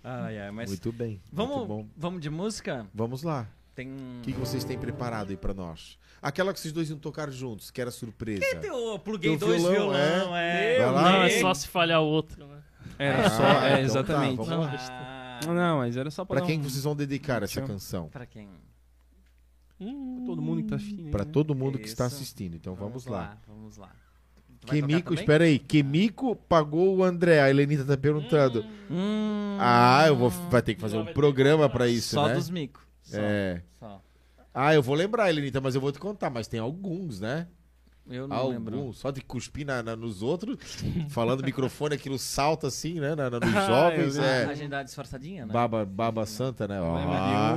Ai, ai, mas. Muito bem. Muito Vamos, bom. vamos de música? Vamos lá. Tem. O que, que vocês têm preparado aí pra nós? Aquela que vocês dois iam tocar juntos, que era surpresa. Eu pluguei Teu dois violão, violão, é. Vai lá. Não, é só se falhar o outro, né? Era Ah, só, então é, tá, exatamente. vamos Não, lá. Ah, Não, mas era só pra, Pra quem um- que vocês vão dedicar essa canção? pra quem? Hum, Todo mundo que tá assistindo. Pra né? todo mundo que está assistindo. Então vamos, lá. Vamos lá. Tu vai tocar Quemico, espera aí. Quemico pagou o André. A Helenita tá perguntando. Hum, Ah, eu vou. Vai ter que fazer um programa pra isso, só né? dos micos. Só, É. Só. Ah, eu vou lembrar, Helenita, mas eu vou te contar. Mas tem alguns, né? Eu não alguns. lembro. Só de cuspir na, na- nos outros. falando microfone, aquilo salta assim, né? Na, na- nos Ah, jovens. eu A é. agenda disfarçadinha, né? Baba, baba santa, né? Ah,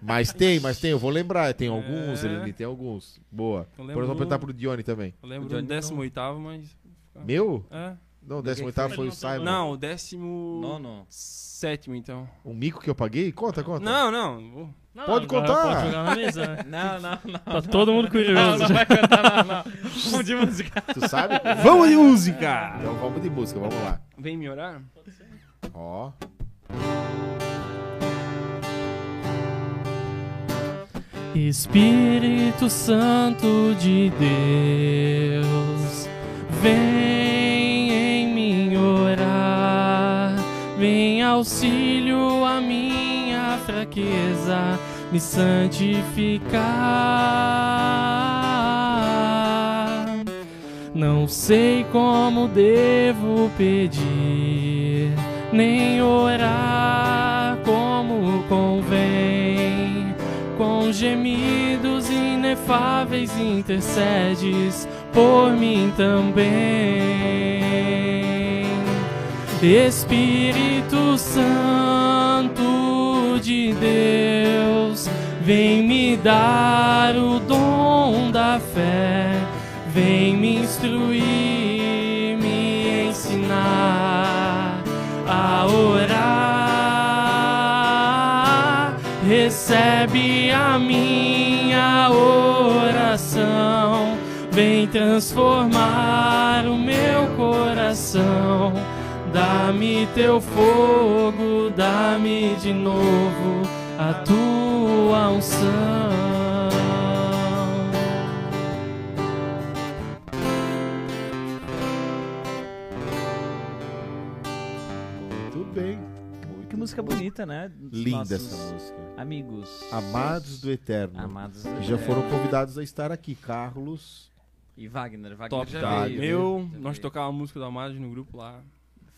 mas tem, mas tem, eu vou lembrar. Tem alguns, É. Helenita, tem alguns. Boa. Eu lembro eu vou perguntar pro Dione também. Eu lembro O do 18, mas. Meu? É. Não, o décimo Ninguém oitavo foi o foi. Simon. Não, o décimo. Nono. Sétimo, então. Um mico que eu paguei? Conta, conta. Não, não. Não, Pode contar. Pode jogar na mesa, né? Não, não, não. Tá todo mundo Não, curioso. não vai cantar, não, não. Vamos de música. Tu sabe? Vamos de música! Então vamos de música, vamos lá. Vem me orar? Ó. Espírito Santo de Deus, vem em mim orar, vem auxílio à minha fraqueza, me santificar. Não sei como devo pedir, nem orar como convém com gemidos inefáveis intercedes por mim também. Espírito Santo de Deus, vem me dar o dom da fé, vem me instruir, me ensinar a orar. Recebe a minha oração, vem transformar o meu coração. Dá-me teu fogo, dá-me de novo a tua unção. Muito bem. Que música bonita, né? Dos Linda essa música. Amigos. Amados do Eterno. Amados. que já foram convidados a estar aqui. Carlos. E Wagner. Wagner Top, já tá? veio. Meu, já nós tocávamos a música do Amados no grupo lá.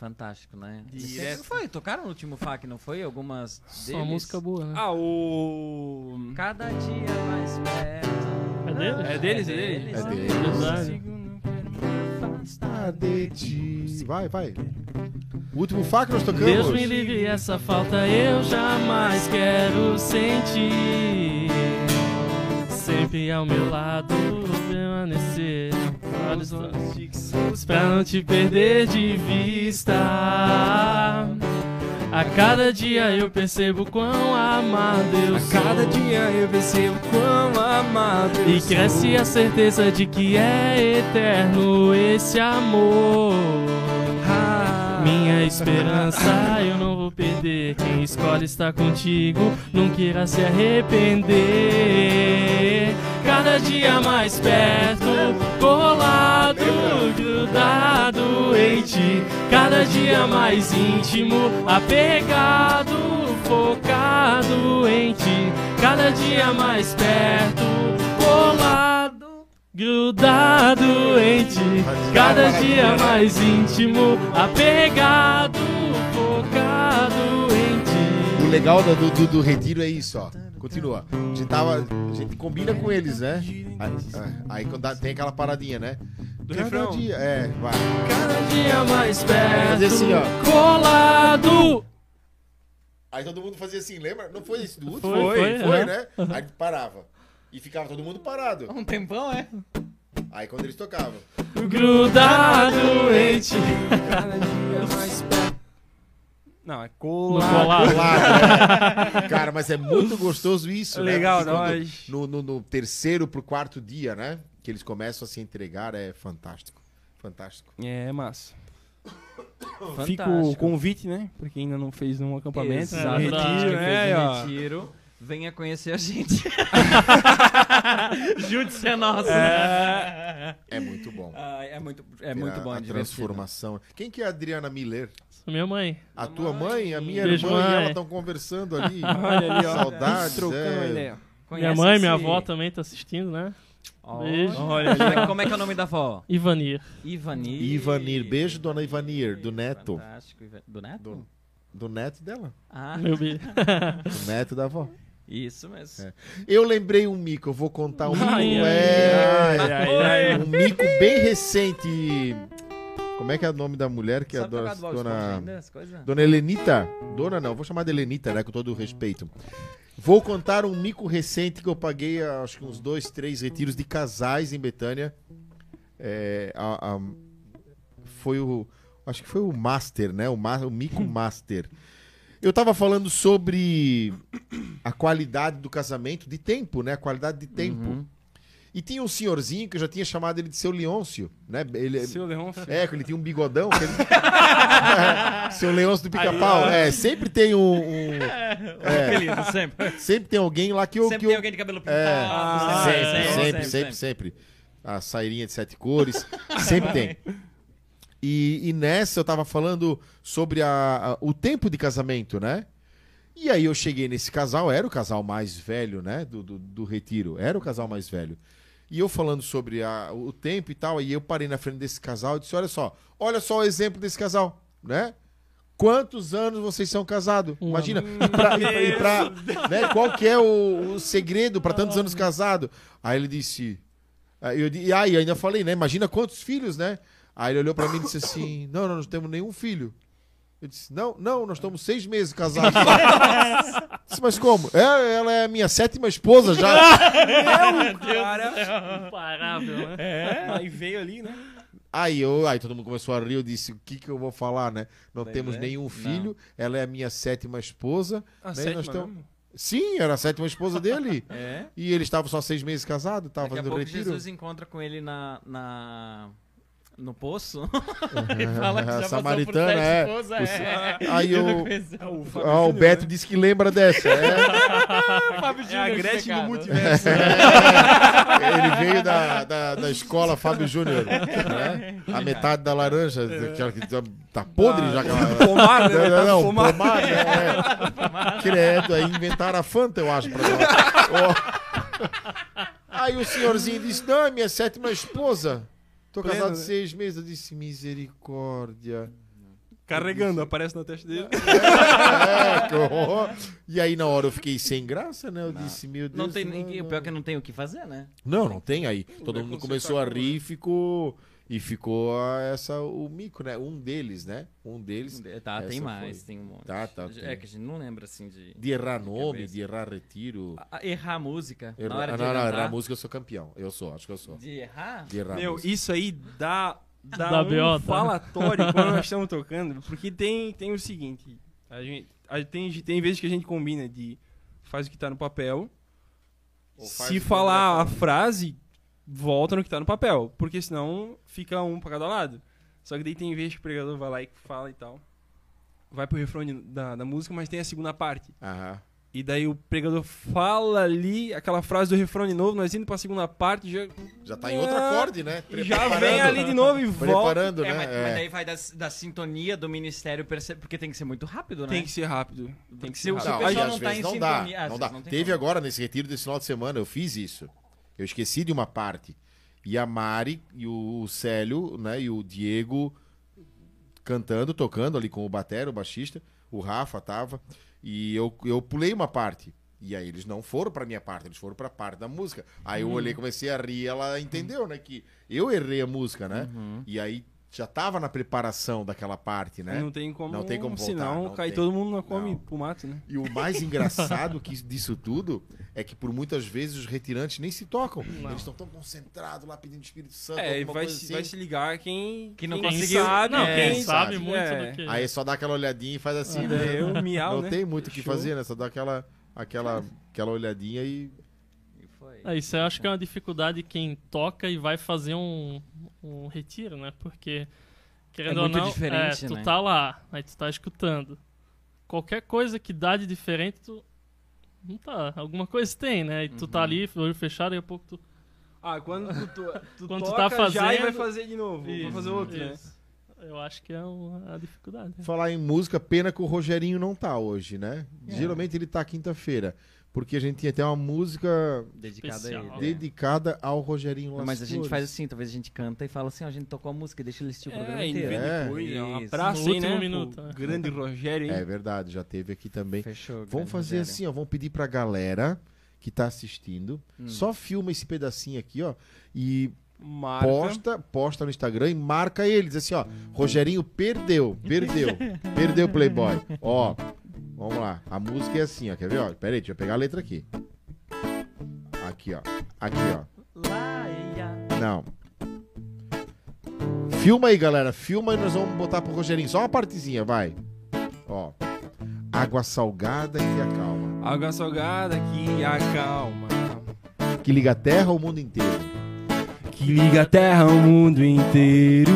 Fantástico, né? Direto. Foi? Tocaram no último FAC, não foi? Algumas Só deles? música boa, né? Ah, o. Cada dia mais perto. É deles? É deles, é deles. É né? deles. Verdade. Afastar de ti. Vai, vai. O último que nós tocamos. Deus me livre, essa falta eu jamais quero sentir. Sempre ao meu lado permanecer. Anos pra não te perder de vista. A cada dia eu percebo quão amado eu sou. Cada dia eu percebo quão amado eu E cresce a certeza de que é eterno esse amor. Minha esperança eu não vou perder. Quem escolhe estar contigo nunca irá se arrepender. Cada dia mais perto, colado, grudado em ti. Cada dia mais íntimo, apegado, focado em ti. Cada dia mais perto, colado, grudado em ti. Cada dia mais íntimo, apegado, focado em ti. O legal do, do, do retiro é isso, ó. Continua. A gente, tava, a gente combina com eles, né? Aí, aí quando dá- tem aquela paradinha, né? Do Cada refrão. dia. É, vai. Cada dia mais perto, Fazer assim, ó. colado. Aí todo mundo fazia assim, lembra? Não foi esse do último? Foi, foi, foi é. né? Aí parava. E ficava todo mundo parado. Um tempão, é? Aí quando eles tocavam. Grudado em ti. Cada dia mais perto. Não, é colado. colado. Claro, né? Cara, mas é muito gostoso isso, né? Legal, quando- nós. No, no, no terceiro pro quarto dia, né? Que eles começam a se entregar, é fantástico. Fantástico. É massa. Fantástico. Fica o convite, né? Pra quem ainda não fez nenhum acampamento. Exatamente. no Quem retiro, fez né? um retiro, venha conhecer a gente. Junte-se a nós. É. É muito bom. Ah, é muito, é Ver muito a- bom. A divertido. transformação. Quem que é a Adriana Miller? Minha mãe. A tua mãe, a minha Beijo, irmã e mãe. ela estão conversando ali. Olha ali, ó. Saudades. Trocando é. Minha mãe, minha avó também tá assistindo, né? Ó, Beijo. Olha Como é, como é que é o nome da avó? Ivanir. Ivanir. Ivanir. Beijo, dona Ivanir, do neto. Fantástico. Do neto? Do- Do neto dela. Ah, Meu beijo. Do neto da avó. isso mesmo. É. Eu lembrei um mico, eu vou contar um mico. Ai, ai, é, ai, ai, ai. Um mico bem recente. Como é que é o nome da mulher que é a Sabe Esponja dona, ainda, dona Helenita? Dona não, vou chamar de Helenita, né? Com todo o respeito. Vou contar um mico recente que eu paguei, acho que uns dois, três retiros de casais em Betânia. É, a- a- foi o. Acho que foi o Master, né? O, ma, o Mico Master. Eu tava falando sobre a qualidade do casamento, de tempo, né? A qualidade de tempo. Uhum. E tinha um senhorzinho que eu já tinha chamado ele de seu Leôncio, né? Ele, Seu Leon. é, que ele tinha um bigodão. que ele- É, seu Leôncio do pica-pau. É, sempre tem um. um- é, Apelido, sempre. sempre tem alguém lá que eu. Sempre que tem eu- alguém de cabelo pintado. É, Ah, sempre, sempre, sempre, sempre, A sairinha de sete cores. Sempre tem. E, e nessa eu tava falando sobre a- a- o tempo de casamento, né? E aí eu cheguei nesse casal, era o casal mais velho, né? Do, do, do retiro. Era o casal mais velho. E eu falando sobre a- o tempo e tal, aí eu parei na frente desse casal e disse: olha só, olha só o exemplo desse casal, né? quantos anos vocês são casados? Imagina. E pra, e pra- e né, qual que é o, o segredo para tantos anos casados? Aí ele disse. aí Eu, e aí ainda falei, né? Imagina quantos filhos, né? Aí ele olhou para mim e disse assim: Não, nós não temos nenhum filho. Eu disse: Não, não, nós estamos seis meses casados. Disse, Mas como? É, ela é a minha sétima esposa já. Cara, Imparável, né? é, aí veio ali, né? Aí, eu, aí todo mundo começou a rir, eu disse, o que que eu vou falar, né? Não Pois temos é. nenhum filho, ela é a minha sétima esposa. A Né, sétima nós tamo-. Sim, era a sétima esposa dele. É. e ele estava só seis meses casado, estava Daqui a fazendo pouco retiro. Jesus encontra com ele na, na- no poço e fala que já A passou samaritana, por é. esposas, é. Aí o. É o ah, o Beto disse que lembra dessa. É, Fábio É a Júnior Gretchen do multiverso. ele veio da, da, da escola Fábio Júnior. né? A metade da laranja, aquela que tá- tá podre já. Aquela... Pomar, né? Não, não, Pomar. pomar, né? É. Credo, aí inventaram a Fanta, eu acho, pra nós. Aí o senhorzinho disse: Não, é minha sétima esposa. Tô Pleno, casado né? seis meses. Eu disse: Misericórdia. Carregando, aparece na testa dele. É, que horror. E aí na hora eu fiquei sem graça, né? Eu disse: Meu Deus. Não tem, não, o pior é que não tem o que fazer, né? Não, não tem aí. Todo vai mundo começou a como, rir e ficou. E ficou a- essa, o mico, né? Um deles, né? Um deles. Tá, Essa tem foi. mais, tem um monte. Tá, tá, É tem. que a gente não lembra assim de. De errar nome, cabeça. de errar retiro. Ah, Errar a música. Errar, na hora ah, de não, não, errar música eu sou campeão. Eu sou, acho que eu sou. De errar? De errar Meu, música. isso aí dá, dá Dá um BO, tá? falatório quando nós estamos tocando, porque tem, tem o seguinte, a gente, a, tem, tem vezes que a gente combina de faz o que tá no papel, Ou faz se falar a tá frase, volta no que tá no papel, porque senão fica um pra cada lado. Só que daí tem vezes que o pregador vai lá e fala e tal, vai pro refrão de- da, da música, mas tem a segunda parte. Aham. E daí o pregador fala ali aquela frase do refrão de novo, nós indo pra segunda parte, já, Já tá em outro acorde, né? e já vem ali de novo e volta. Preparando, É, né? mas, É. mas daí vai da, da sintonia do ministério, perce- porque tem que ser muito rápido, né? Tem que ser rápido. Tem que Se ser o- se o rápido. Não, pessoal aí, não às tá vezes em não sintonia, dá, às não vezes dá. não tem Teve como. agora nesse retiro desse final de semana, eu fiz isso. Eu esqueci de uma parte. E a Mari e o Célio, né, e o Diego cantando, tocando ali com o batera, o baixista, o Rafa tava, e eu, eu pulei uma parte. E aí eles não foram pra minha parte, eles foram pra parte da música. Aí eu olhei, comecei a rir, ela entendeu, né, que eu errei a música, né? Uhum. E aí já tava na preparação daquela parte, né? Não tem como. Não tem como voltar, Senão não cai tem. todo mundo na come Não. pro mato, né? E o mais engraçado que disso tudo é que por muitas vezes os retirantes nem se tocam. Eles estão tão concentrados lá pedindo Espírito Santo. É, e vai, assim. vai se ligar quem, Que não quem conseguiu- sabe, Não, É, quem sabe muito é. do que. Aí só dá aquela olhadinha e faz assim, né? Eu, miau, Não né? tem muito o que fazer, né? Só dá aquela, aquela, aquela olhadinha e. E. É, isso eu acho que é uma dificuldade de quem toca e vai fazer um, um retiro, né? Porque, querendo É muito ou não, diferente, é, tu né? tá lá, aí tu tá escutando. Qualquer coisa que dá de diferente, tu. Não tá. Alguma coisa tem, né? E tu tá Uhum. ali, olho fechado, daqui a pouco tu. Ah, quando tu, tu, tu Quando tu toca tá já e vai fazendo- fazer de novo. vai Isso, fazer outro, né? isso. Eu acho que é uma, a dificuldade. né? Falar em música, pena que o Rogerinho não tá hoje, né? É. Geralmente ele tá quinta-feira. Porque a gente tinha até uma música Dedicado Especial. a ele. é. dedicada ao Rogerinho Las Mas a gente faz assim, talvez a gente canta e fala assim, ó, a gente tocou a música, deixa ele assistir o programa É, e inteiro. É. depois, é uma Isso. praça No aí, né? último pro minuto, né? Grande Rogério, hein? É verdade, já teve aqui também. Fechou. Vamos fazer Rogério. assim, ó. Vamos pedir pra galera que tá assistindo. Hum. Só filma esse pedacinho aqui, ó. E Marca. posta, posta no Instagram e marca ele. Diz assim, ó. Rogerinho perdeu, perdeu. perdeu o Playboy. Ó, vamos lá. A música é assim, ó. Quer ver? Ó, pera aí, deixa eu pegar a letra aqui. Aqui, ó. Aqui, ó. Não. Filma aí, galera. Filma e nós vamos botar pro Rogerinho. Só uma partezinha, vai. Ó. Água salgada que acalma. Água salgada que acalma. Que liga a terra ao mundo inteiro. Que liga a terra ao mundo inteiro.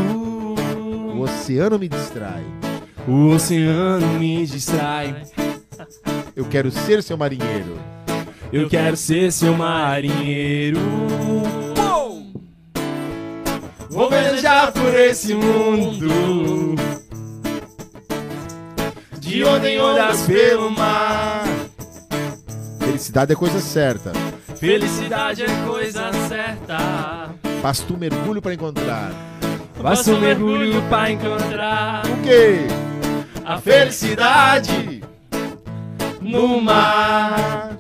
O oceano me distrai. O oceano me distrai. Eu quero ser seu marinheiro. Eu quero ser seu marinheiro. Vou velejar por esse mundo. De onde em ondas pelo mar. Felicidade é coisa certa. Felicidade é coisa certa. Basta um mergulho pra encontrar. Basta um mergulho pra encontrar O quê? A felicidade no mar.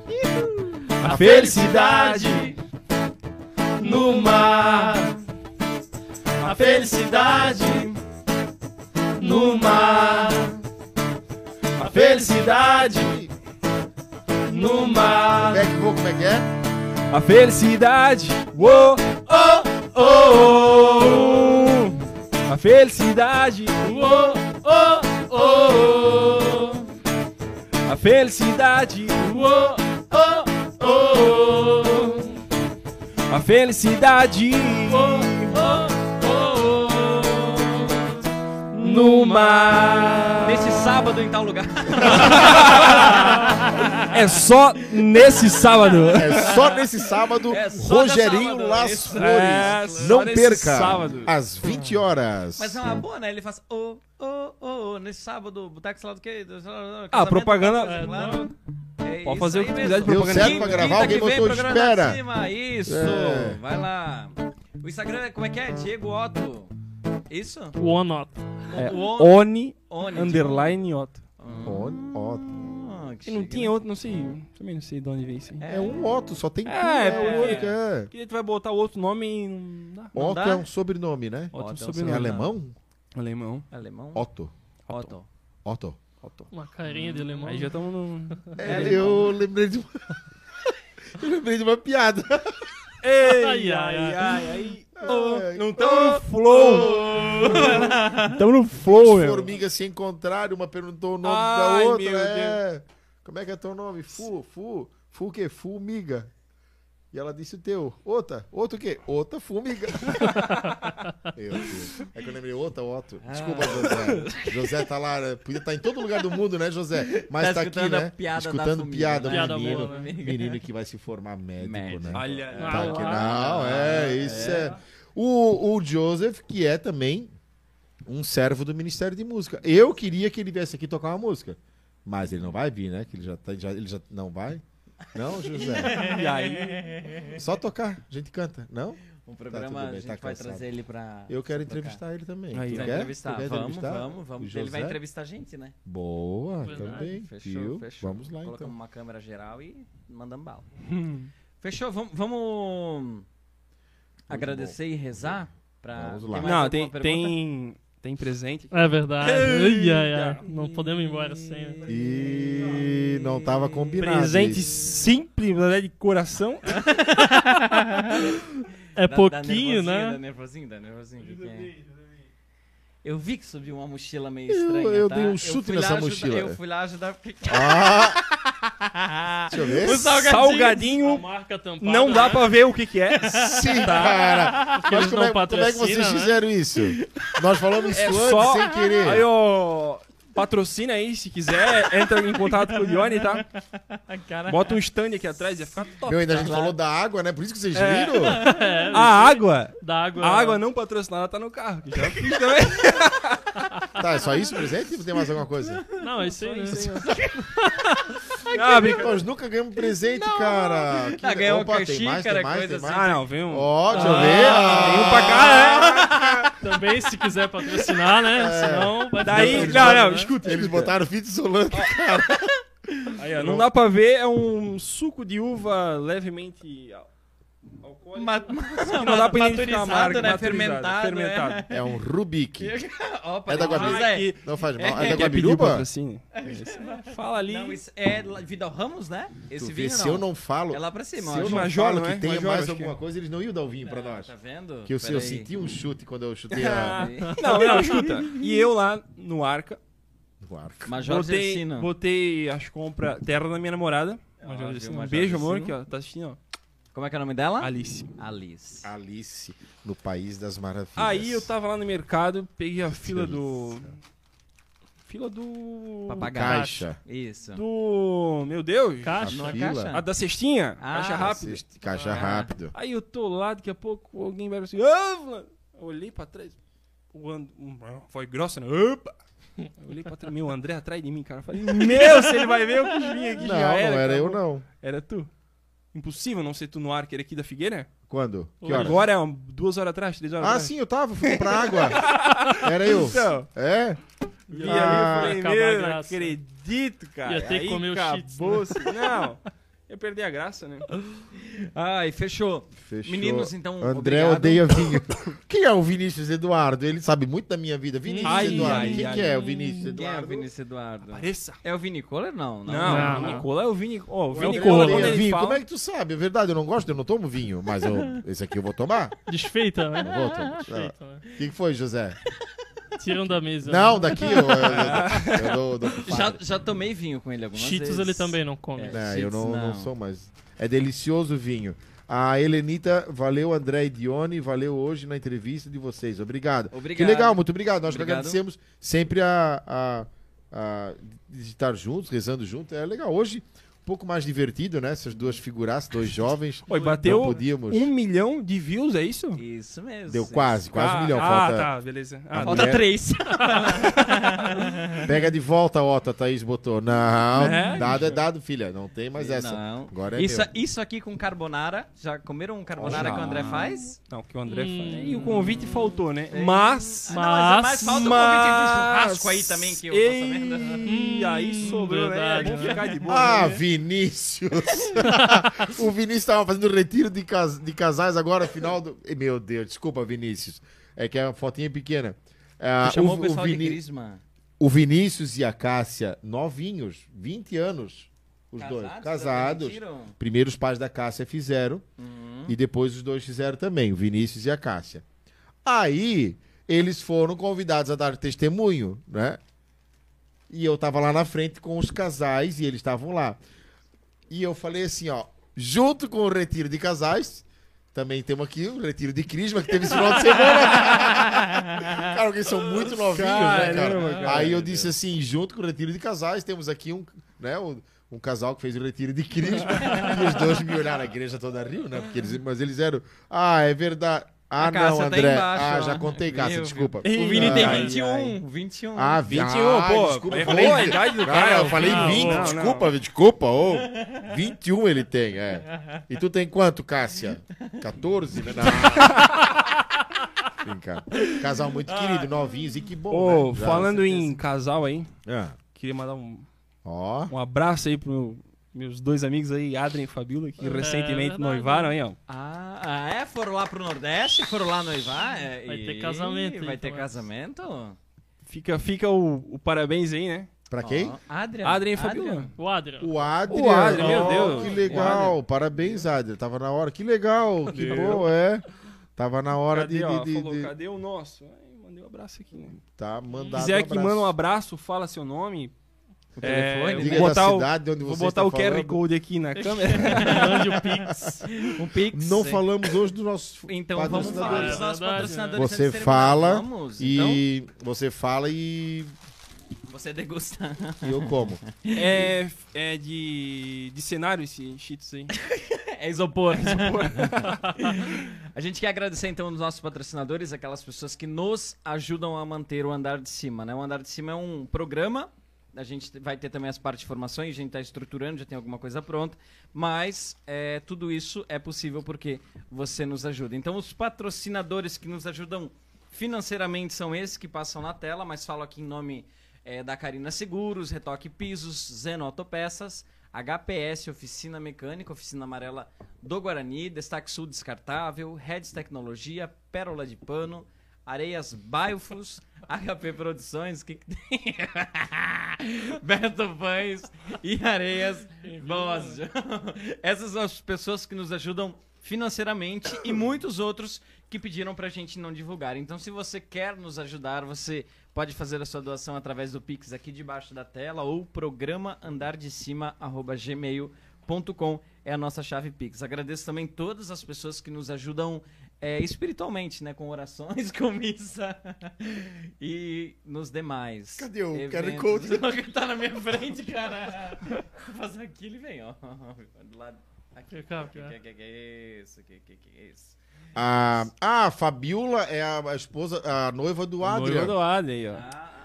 A felicidade no mar. A felicidade no mar. A felicidade no mar. Como é que vou, como é que é? A felicidade, oh, oh, oh, oh. A felicidade, oh, oh, oh. A felicidade, oh, oh, oh. A felicidade, No mar. Nesse sábado em tal lugar. É só nesse sábado. É só nesse sábado, É só Rogerinho sábado, Las isso. Flores. É, Não perca, sábado. às 20 horas. Mas é uma boa, né? Ele faz ô, ô, ô, ô, nesse sábado, boteco sei lá do quê? Ah, propaganda- É, claro. É Pode fazer o que mesmo. quiser de Deu propaganda. certo pra gravar, alguém que vem, botou espera. Isso, É. vai lá. O Instagram, como é que é? Diego Otto. Isso? One Not. É, O On- Oni, Oni, underline ó, Ah, que E não tinha né? outro, não sei. Também não sei de onde veio isso aí. É um Otto, só tem tu, É, né? porque- o único, é. Porque tu vai botar outro nome e não dá. Não Otto dá? é um sobrenome, né? Otto Otto é um É sobrenome. sobrenome. alemão? Alemão. Alemão? Otto. Otto. Otto. Otto. Uma carinha de alemão. Aí já estamos no. É, eu lembrei de uma... eu lembrei de uma piada. Ei, Ai, ai, ai. ai. Ai, Não estamos no flow. Estamos no flow, meu. Formigas se encontraram, uma perguntou o nome Ai, da outra. meu é. Como é que é teu nome? Fu, Fu, Fu o quê? Fumiga. E ela disse o teu. Outra. Outro o quê? Outra fumiga. Meu Deus. É que eu lembrei outra, Otto. Desculpa, José. José tá lá, né? podia estar em todo lugar do mundo, né, José? Mas Tá tá, aqui, né? piada da escutando fumiga, piada, né? do Piada menino. boa, né? Menino que vai se formar médico, Médico. né? Olha. Tá aqui, Ah, não, é, isso é. O, o Joseph, que é também um servo do Ministério de Música. Eu queria que ele viesse aqui tocar uma música. Mas ele não vai vir, né? Que ele já, tá, já, ele já não vai. Não, José. E aí? Só tocar, a gente canta. Não? Um Tá programa, a bem, gente tá vai cansado. trazer ele pra. Eu quero tocar. entrevistar ele também. Aí, Tu. Vai quer? entrevistar. Tu quer Vamos, entrevistar? vamos, vamos. Ele vai entrevistar a gente, né? Boa, Verdade. também. Fechou, viu? fechou. Vamos lá Colocamos então. uma câmera geral e mandamos bala. Fechou, vamos, vamos agradecer e rezar pra. Vamos lá. mais Não, tem, tem, tem presente. É verdade. Ai, ai. Não podemos ir embora sem. E não tava combinado. Presente isso. simples, né, de coração. É pouquinho, nervosinho, Dá né? nervosinho, dá nervosinho. Eu vi que subiu uma mochila meio estranha. eu tá? dei um chute nessa ajudar- mochila. Eu fui lá ajudar porque. Ah, deixa eu ver. O salgadinho. A Salgadinho. marca tampada. Não dá né? pra ver o que que é. Sim, cara. Porque Mas como é, como é que vocês né? fizeram isso? Nós falamos isso É antes só- sem querer. Aí, ó. Patrocina aí, se quiser. Entra em contato com o Dione, tá? Cara, Bota um stand aqui atrás, ia ficar top. Meu, ainda a gente falou da água, né? Por isso que vocês É. viram? A água. da água. A água não patrocinada tá no carro. que Já fiz também. Tá, é só isso o presente? Ou tem mais alguma coisa? Não, é isso aí, né? Ah, Nós nunca ganhamos presente, cara. Que- Ah, ganhou Opa, uma tem mais, xícara, tem mais, coisa tem assim. mais. Ah, não, vem um. Ó, deixa eu Ah, ver. Ah, Tem um pra cá, né? Também, se quiser patrocinar, né? Senão vai Daí, não, não, né? escuta. Eles botaram fita isolante. Aí, ó, não dá pra ver, é um suco de uva levemente alcoólico. Ma- que não dá pra identificar a marca. né? Fermentado, fermentado. É um Rubik. Opa, É da não, Guabiruba? José. Não faz mal. É, É, da o Guabiruba? patrocínio? Fala ali. Não, isso é Vidal Ramos, né? Esse Tu vê, vinho se eu não falo... É lá pra cima, Se eu não Major, falo não que é? tenha Major, mais acho alguma que é. coisa, eles não iam dar o vinho pra nós. Tá vendo? Que eu, eu senti um chute quando eu chutei a... Não, não, escuta. E eu lá no Arca, o arco. Major botei, botei as compras terra da minha namorada. Gersino. Um Major beijo, amor, que ó, tá assistindo, ó. Como é que é o nome dela? Alice. Alice. Alice, no País das Maravilhas. Aí eu tava lá no mercado, peguei a fila do. Fila do. Papagaio. Caixa. Isso. Do. Meu Deus! Caixa. Não é fila. caixa? A da cestinha? Ah, caixa rápida. Caixa- Caixa Ah. rápido. Aí eu tô lá, daqui a pouco alguém vai assim. Ah, fulano." Eu olhei pra trás. O And... Foi grossa, né? Opa! Eu olhei pra trás. Meu, o André atrás de mim, cara. Eu falei, meu, se ele vai ver, eu vir aqui. Não, já não era, era eu não. Era tu. Impossível não ser tu no arco aqui da Figueira? Quando? Que horas? Agora é duas horas atrás, três horas Ah, atrás. sim, eu tava, fui comprar água. Era eu. Então, É? Vi Ia ali, eu Ah, falei, acabar meu, não acredito, cara. Ia ter que Aí comer o cheats, acabou-se. Não, ia perder a graça, né? Ai, fechou. Fechou. Meninos, então, André obrigado. odeia vinho. Quem é o Vinícius Eduardo? Ele sabe muito da minha vida. Vinícius Ai, Eduardo. ai, Quem ai. que é o Vinícius Quem é o Eduardo? Vinícius Eduardo? Pareça. É o Vini Kohler? Não, não. Não, Não, o não. Nicola é o Vini. Ó, o Vini André Nicola, odeia quando ele vinho. fala... Como é que tu sabe? É verdade, eu não gosto, eu não tomo vinho. Mas eu, esse aqui eu vou tomar. Desfeita, né? Eu vou tomar. Desfeita, né? O que foi, José? Tiram da mesa. Não, né? daqui eu, eu, eu, eu dou, dou pro Já, padre. já tomei vinho com ele algumas Cheetos vezes. ele também não come. É. Não, eu não, não não. sou mais. É delicioso o vinho. A Helenita, valeu André e Dione, valeu hoje na entrevista de vocês. Obrigado. Obrigado. Que legal, muito obrigado. Nós que Obrigado. agradecemos sempre a, a, a de estar juntos, rezando juntos. É legal. Hoje, pouco mais divertido, né? Essas duas figuraças, dois jovens. Oi, Não bateu podíamos. um milhão de views, é isso? Isso mesmo. Deu quase, quase um ah, milhão. Ah, Falta, tá, beleza. Ah, Falta mulher- três. Pega de volta, Ota, Thaís botou. Não, É? dado é dado, filha. Não tem mais essa. Não. Agora é Isso, meu. isso aqui com carbonara. Já comeram um carbonara Já. que o André faz? Não, que o André Hum. faz. E o convite faltou, né? Mas... Ah, não, mas, mas falta um convite do Mas- churrasco aí também que eu tô sabendo. Ei, aí sobrou, né? verdade, Vamos né? ficar de boa. Ah, né? Vinícius! o Vinícius estava fazendo retiro de, cas- de casais agora, final do. Meu Deus, desculpa, Vinícius. É que a fotinha é pequena. Ah, chamou o, o, pessoal Vini- de Crisma. o Vinícius e a Cássia, novinhos, 20 anos. Os dois. Casados? Casados. Admitiram? Primeiro os pais da Cássia fizeram. Uhum. E depois os dois fizeram também, o Vinícius e a Cássia. Aí, eles foram convidados a dar testemunho, né? E eu tava lá na frente com os casais e eles estavam lá. E eu falei assim, ó, junto com o retiro de casais, também temos aqui o retiro de Crisma, que teve esse final de semana. cara, porque são muito novinhos, né, Caramba, cara? cara. Aí eu disse assim, junto com o retiro de casais, temos aqui um, né, um, um casal que fez o retiro de Crisma. e os dois me olharam, a igreja toda riu, né? Porque eles, mas eles eram, ah, é verdade. Ah, não, tá André. embaixo, ah, ó. já contei, Cássia, desculpa. O Vini tem Ai, 21. ai. 21. Ah, 21, ah, pô. Desculpa, eu falei, a idade do Ah, cara. eu falei Não, 20, não, não. desculpa, desculpa. Ô, 21 ele tem, é. E tu tem quanto, Cássia? 14, né? Não. Brincar. Casal muito querido, novinhos e que bom. Ô, né? Já- falando em casal aí, Ah, queria mandar um, Ó, um abraço aí pros meus dois amigos aí, Adrien e Fabiola, que É, recentemente verdade. noivaram aí, ó. Ah, ah, é? Foram lá pro Nordeste? Foram lá noivar? É, Vai ter e- casamento aí Vai ter casamento? Fica, fica o, o parabéns aí, né? pra quem? Ó, Adrian. Adrien e Fabiola. O Adrian. O Adrian. O Adrian, meu Ó, Deus. Que legal. Parabéns, Adrian. Tava na hora. Que legal. Que bom, é. Tava na hora Cadê, de, ó, de- falou, de- cadê o nosso? Aí, mandei um abraço aqui, né? Tá, Se mandado quiser um que manda um abraço, fala seu nome. O telefone? É, Diga Vou botar o- cidade de onde Vou você botar o QR. Code aqui na câmera. Mande o Pix. Um Pix. Não falamos hoje dos nossos Então vamos falar patrocinadores. dos nossos É patrocinadores. Você fala. Vamos, então. E você fala e, Você degusta. e eu como. é, é de, de cenário esse Cheetos aí. É isopor. a gente quer agradecer então os nossos patrocinadores, aquelas pessoas que nos ajudam a manter o Andar de Cima, né? O Andar de Cima é um programa, a gente vai ter também as partes de formações, a gente está estruturando, já tem alguma coisa pronta, mas é, tudo isso é possível porque você nos ajuda. Então os patrocinadores que nos ajudam financeiramente são esses que passam na tela, mas falo aqui em nome é, da Carina Seguros, Retoque Pisos, Zeno Autopeças, HPS Oficina Mecânica, Oficina Amarela do Guarani, Destaque Sul Descartável, Reds Tecnologia, Pérola de Pano, Areias Biofus, HP Produções, que que tem? Beto Pães e Areias Boas. Essas são as pessoas que nos ajudam financeiramente e muitos outros que pediram pra gente não divulgar. Então, se você quer nos ajudar, você pode fazer a sua doação através do Pix aqui debaixo da tela ou programa andardecima@gmail.com é a nossa chave Pix. Agradeço também todas as pessoas que nos ajudam é, espiritualmente, né, com orações, com missa e nos demais. Cadê o QR eventos. Code? tá na minha frente, cara. Vou fazer aqui, ele vem, ó. Do lado. Aqui, que, fica. que, que, que é isso? Que, que, que é isso? Ah, ah, a Fabiola é a, esposa, a noiva do Adrian. Noiva do Adrien aí, ó.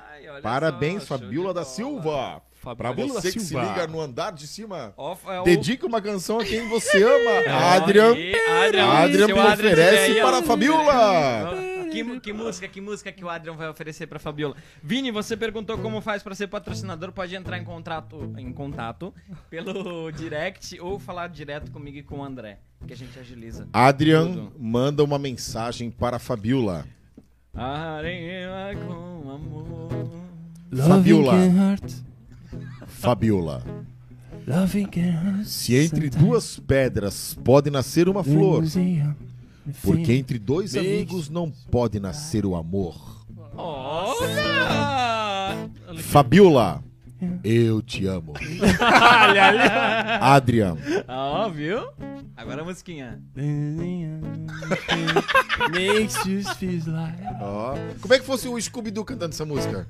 Ai, olha Parabéns, só, Fabiola da bola. Silva. Pra você que Silva. se liga no andar de cima. Ó, é o- Dedique uma canção a quem você ama. Ó, Adrian. Adrian, Adrian me Adrian oferece para a Fabiola. Que, que música, que música que o Adrian vai oferecer pra Fabiola? Vini, você perguntou como faz pra ser patrocinador, pode entrar em contato, em contato pelo direct ou falar direto comigo e com o André, que a gente agiliza. Adrian Tudo. manda uma mensagem para a Fabiola. Areia com amor. Fabiola. Fabiola. Se entre duas pedras pode nascer uma flor, porque entre dois amigos não pode nascer o amor. Olha! Fabiola, eu te amo. Adrian, Ó, viu? Agora a musiquinha. Makes you feel like ó. Como é que fosse o Scooby-Doo cantando essa música?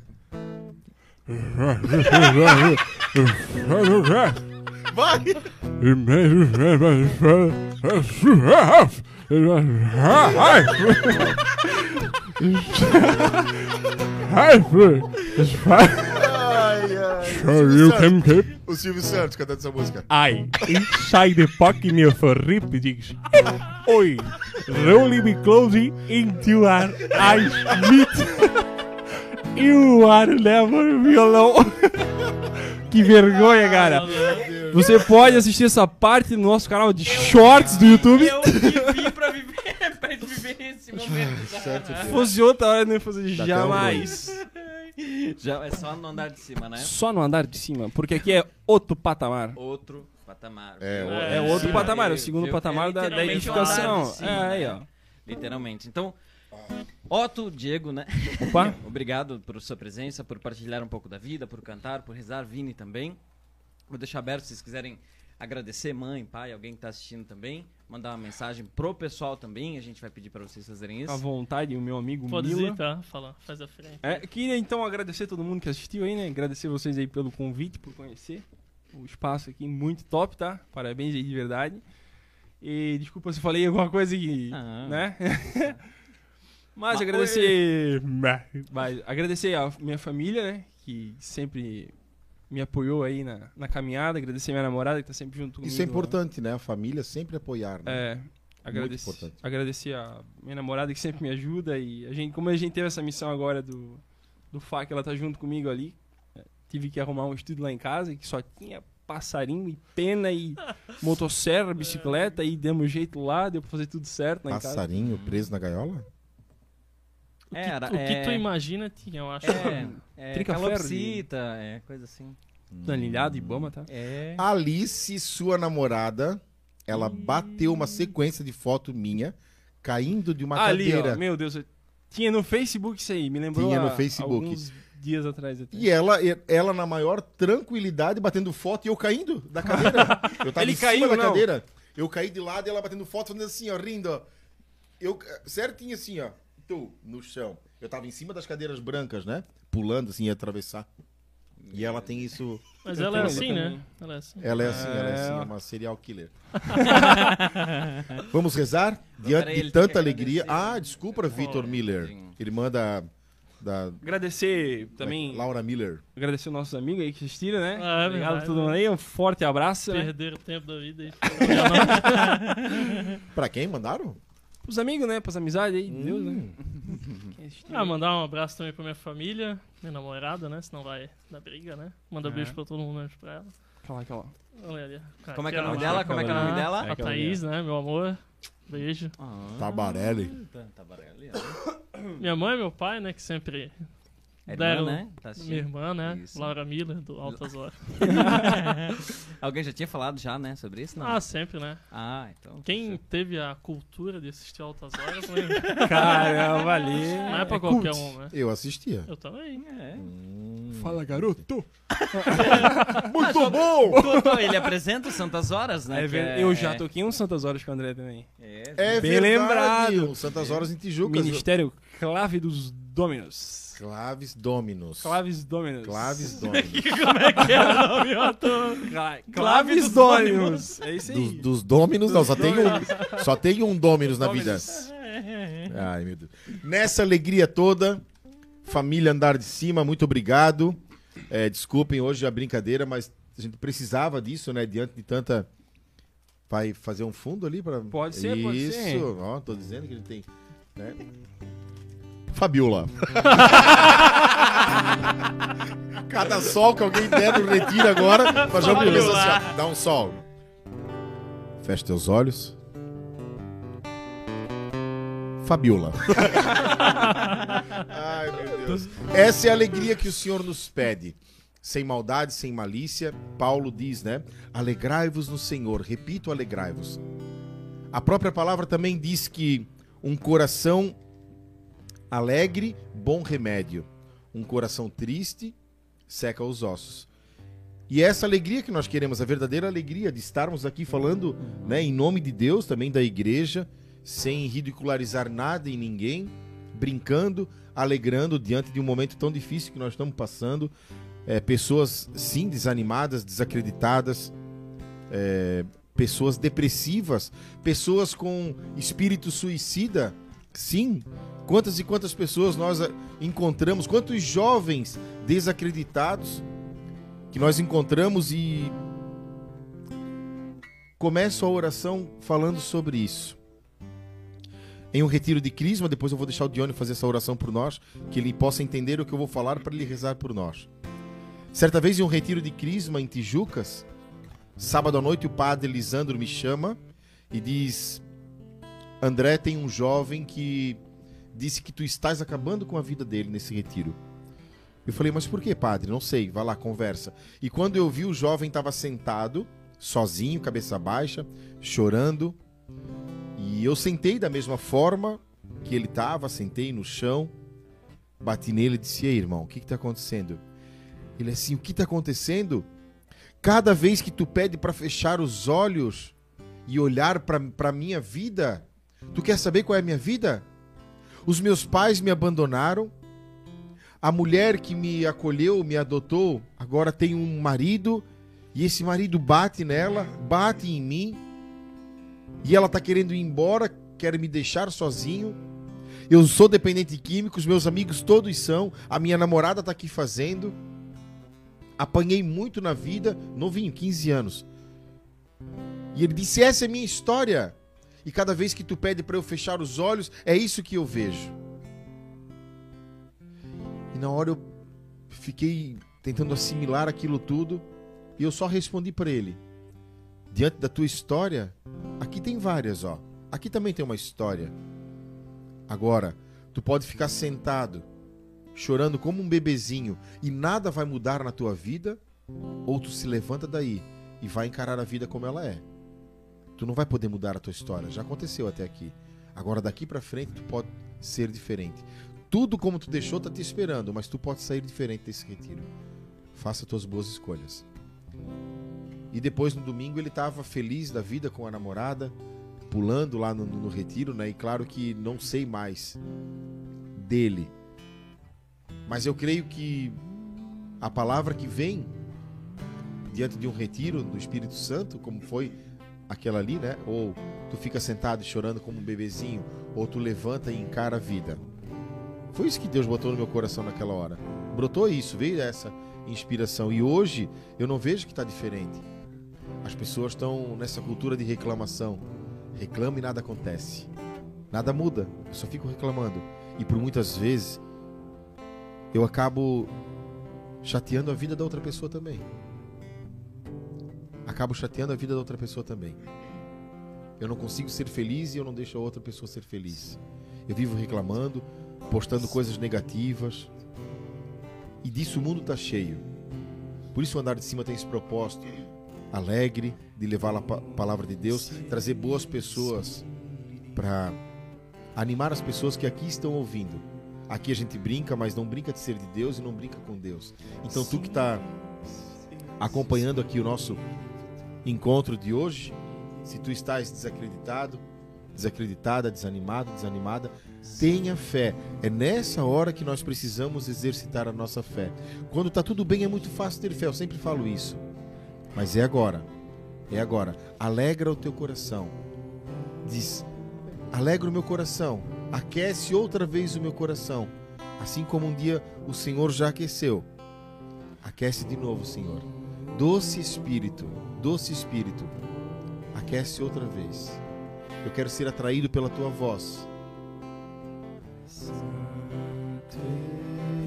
Vai! Ai, ai. Silvio Santos. O Silvio Santos cantando essa música. I inside the pocket near for rip digs. Oi, rolling me closely into our eyes meet. You are never alone. Que vergonha, cara. Você pode assistir essa parte no nosso canal de shorts do YouTube. Eu vivi pra viver, pra viver esse momento. Se fosse outra hora, eu não ia fazer Dá jamais. Já é só no andar de cima, né? Só no andar de cima, porque aqui é outro patamar. Outro patamar. É, Viu? É outro Sim, patamar, é o segundo Viu? patamar É da, da edificação. cima, É, aí, né? ó. Literalmente. Então, Otto, Diego, né? Opa. Obrigado por sua presença, por partilhar um pouco da vida, por cantar, por rezar. Vini também. Vou deixar aberto se vocês quiserem agradecer, mãe, pai, alguém que tá assistindo também. Mandar uma mensagem pro pessoal também. A gente vai pedir pra vocês fazerem isso. À vontade, o meu amigo Pode Mila. ir, tá? Fala, faz a frente. É, queria então agradecer todo mundo que assistiu aí, né? Agradecer vocês aí pelo convite, por conhecer o espaço aqui, muito top, tá? Parabéns aí de verdade. E desculpa se eu falei alguma coisa que, Ah. né? Mas Mas- agradecer, mas agradecer a minha família, né? Que sempre me apoiou aí na, na caminhada. Agradecer minha namorada que tá sempre junto comigo. Isso é importante, né? A família sempre apoiar, né? É, agradecer, importante. agradecer a minha namorada que sempre me ajuda e a gente, como a gente teve essa missão agora do do FAC, ela tá junto comigo ali. é, Tive que arrumar um estúdio lá em casa que só tinha passarinho e pena e motosserra, bicicleta e demos jeito lá, deu pra fazer tudo certo lá em casa. Passarinho preso na gaiola? O que, Era, o que é- tu imagina tinha, eu acho. É, é de- calopsita, é coisa assim. Danilhado e bama, tá? É. Alice, sua namorada, ela bateu uma sequência de foto minha caindo de uma Ali, cadeira. ó, meu Deus, eu- tinha no Facebook isso aí, me lembrou Tinha no há Facebook. alguns dias atrás até. E ela, ela na maior tranquilidade batendo foto e eu caindo da cadeira. Eu tava Ele em cima caiu, da não? cadeira. Eu caí de lado e ela batendo foto, fazendo assim, ó, rindo, ó. Eu, certinho assim, ó. No chão. Eu tava em cima das cadeiras brancas, né? Pulando assim, ia atravessar. E ela tem isso. Mas ela é assim, né? Ela é assim. Ela é assim, ela é assim, É. é uma serial killer. Vamos rezar? Diante de tanta alegria. agradecer. Ah, desculpa, Vitor Miller. Ele manda da Agradecer também Laura Miller. agradecer os nossos amigos aí que assistiram, né? Ah, é Obrigado a todo mundo né? aí. Um forte abraço, né? Perder o tempo da vida aí. Pra quem mandaram? Pros amigos, né? Pras amizades aí, de Deus, né? Hum. Ah, mandar um abraço também pra minha família, minha namorada, né? Senão vai dar briga, né? Manda É. beijo pra todo mundo, beijo pra ela. Aquela, aquela. Olha ali. Cara, Como é que é o nome dela? Como é que é o nome dela? A Thaís, né? Meu amor. Beijo. Ah, Tabarelli. tá- Tabarelli, ó. Minha mãe e meu pai, né? Que sempre. É Deram- irmã, né? Tá. Minha irmã, né? Isso. Laura Miller, do Altas Horas. Alguém já tinha falado já, né, sobre isso? Não. Ah, sempre, né? Ah, então. Quem teve a cultura de assistir Altas Horas, né? Caramba, ali. não é pra cult. qualquer um, né? Eu assistia. Eu também. É. Fala, garoto. Muito bom! Totô, ele apresenta o Santas Horas, né? É é- Eu já toquei uns Santas Horas com o André também. É, É Bem verdade. lembrado. o Santas Horas em Tijucas. Ministério Clave dos Dominos. Claves Dominos. Claves Dominos. Claves Dominos. Como é que é o nome? Cla- Claves Claves dos Dominos. É isso aí. Dos, dos Dominos, não, só tem um, só tem um Dominos na vida. Ai, meu Deus. Nessa alegria toda, família Andar de Cima, muito obrigado. É, desculpem hoje a brincadeira, mas a gente precisava disso, né? Diante de tanta. Vai fazer um fundo ali para. Pode ser, pode Isso, ser. ó, tô dizendo que ele tem. né? Fabiola. Cada sol que alguém der no retiro agora, nós vamos começar assim, ó, dá um sol. Feche teus olhos. Fabiola. Ai, meu Deus. Essa é a alegria que o Senhor nos pede. Sem maldade, sem malícia. Paulo diz, né? Alegrai-vos no Senhor. Repito, alegrai-vos. A própria palavra também diz que um coração alegre, bom remédio. Um coração triste, seca os ossos. E é essa alegria que nós queremos, a verdadeira alegria de estarmos aqui falando né, em nome de Deus, também da igreja, sem ridicularizar nada e ninguém, brincando, alegrando diante de um momento tão difícil que nós estamos passando. É, pessoas, sim, desanimadas, desacreditadas, é, pessoas depressivas, pessoas com espírito suicida, sim. Quantas e quantas pessoas nós encontramos, quantos jovens desacreditados que nós encontramos e começo a oração falando sobre isso. Em um retiro de crisma, depois eu vou deixar o Dione fazer essa oração por nós, que ele possa entender o que eu vou falar para ele rezar por nós. Certa vez em um retiro de crisma em Tijucas, sábado à noite o padre Lisandro me chama e diz: André, tem um jovem que disse que tu estás acabando com a vida dele nesse retiro. Eu falei, mas por que, padre? Não sei, vai lá, conversa. E quando eu vi, o jovem estava sentado, sozinho, cabeça baixa, chorando. E eu sentei da mesma forma que ele estava, sentei no chão, bati nele e disse: irmão, o que está acontecendo? Ele assim: O que está acontecendo? Cada vez que tu pede para fechar os olhos e olhar para a minha vida, tu quer saber qual é a minha vida? Os meus pais me abandonaram, a mulher que me acolheu, me adotou, agora tem um marido e esse marido bate nela, bate em mim. E ela está querendo ir embora, quer me deixar sozinho. Eu sou dependente de químicos, meus amigos todos são, a minha namorada está aqui fazendo. Apanhei muito na vida, novinho, 15 anos. E ele disse: Essa é minha história. E cada vez que tu pede para eu fechar os olhos, é isso que eu vejo na hora eu fiquei tentando assimilar aquilo tudo e eu só respondi para ele: Diante da tua história, aqui tem várias, ó. Aqui também tem uma história. Agora, tu pode ficar sentado, chorando como um bebezinho e nada vai mudar na tua vida, ou tu se levanta daí e vai encarar a vida como ela é. Tu não vai poder mudar a tua história, já aconteceu até aqui. Agora daqui para frente tu pode ser diferente. Tudo como tu deixou tá te esperando, mas tu pode sair diferente desse retiro. Faça tuas boas escolhas. E depois no domingo ele estava feliz da vida com a namorada, pulando lá no, no, retiro, né? E claro que não sei mais dele. Mas eu creio que a palavra que vem diante de um retiro do Espírito Santo, como foi aquela ali, né? Ou tu fica sentado chorando como um bebezinho, ou tu levanta e encara a vida. Foi isso que Deus botou no meu coração naquela hora. Brotou isso, veio essa inspiração. E hoje eu não vejo que está diferente. As pessoas estão nessa cultura de reclamação. Reclama e nada acontece. Nada muda. Eu só fico reclamando. E por muitas vezes eu acabo chateando a vida da outra pessoa também. Acabo chateando a vida da outra pessoa também. Eu não consigo ser feliz e eu não deixo a outra pessoa ser feliz. Eu vivo reclamando, postando coisas negativas. E disso o mundo está cheio. Por isso o andar de cima tem esse propósito alegre de levar a palavra de Deus, trazer boas pessoas para animar as pessoas que aqui estão ouvindo. Aqui a gente brinca, mas não brinca de ser de Deus e não brinca com Deus. Então tu que está acompanhando aqui o nosso encontro de hoje, se tu estás desacreditado, desacreditada, desanimado, desanimada, tenha fé. É nessa hora que nós precisamos exercitar a nossa fé. Quando está tudo bem, é muito fácil ter fé. Eu sempre falo isso. Mas é agora. É agora. Alegra o teu coração. Diz: Alegra o meu coração. Aquece outra vez o meu coração. Assim como um dia o Senhor já aqueceu. Aquece de novo, Senhor. Doce Espírito, doce Espírito, aquece outra vez. Eu quero ser atraído pela tua voz. Santo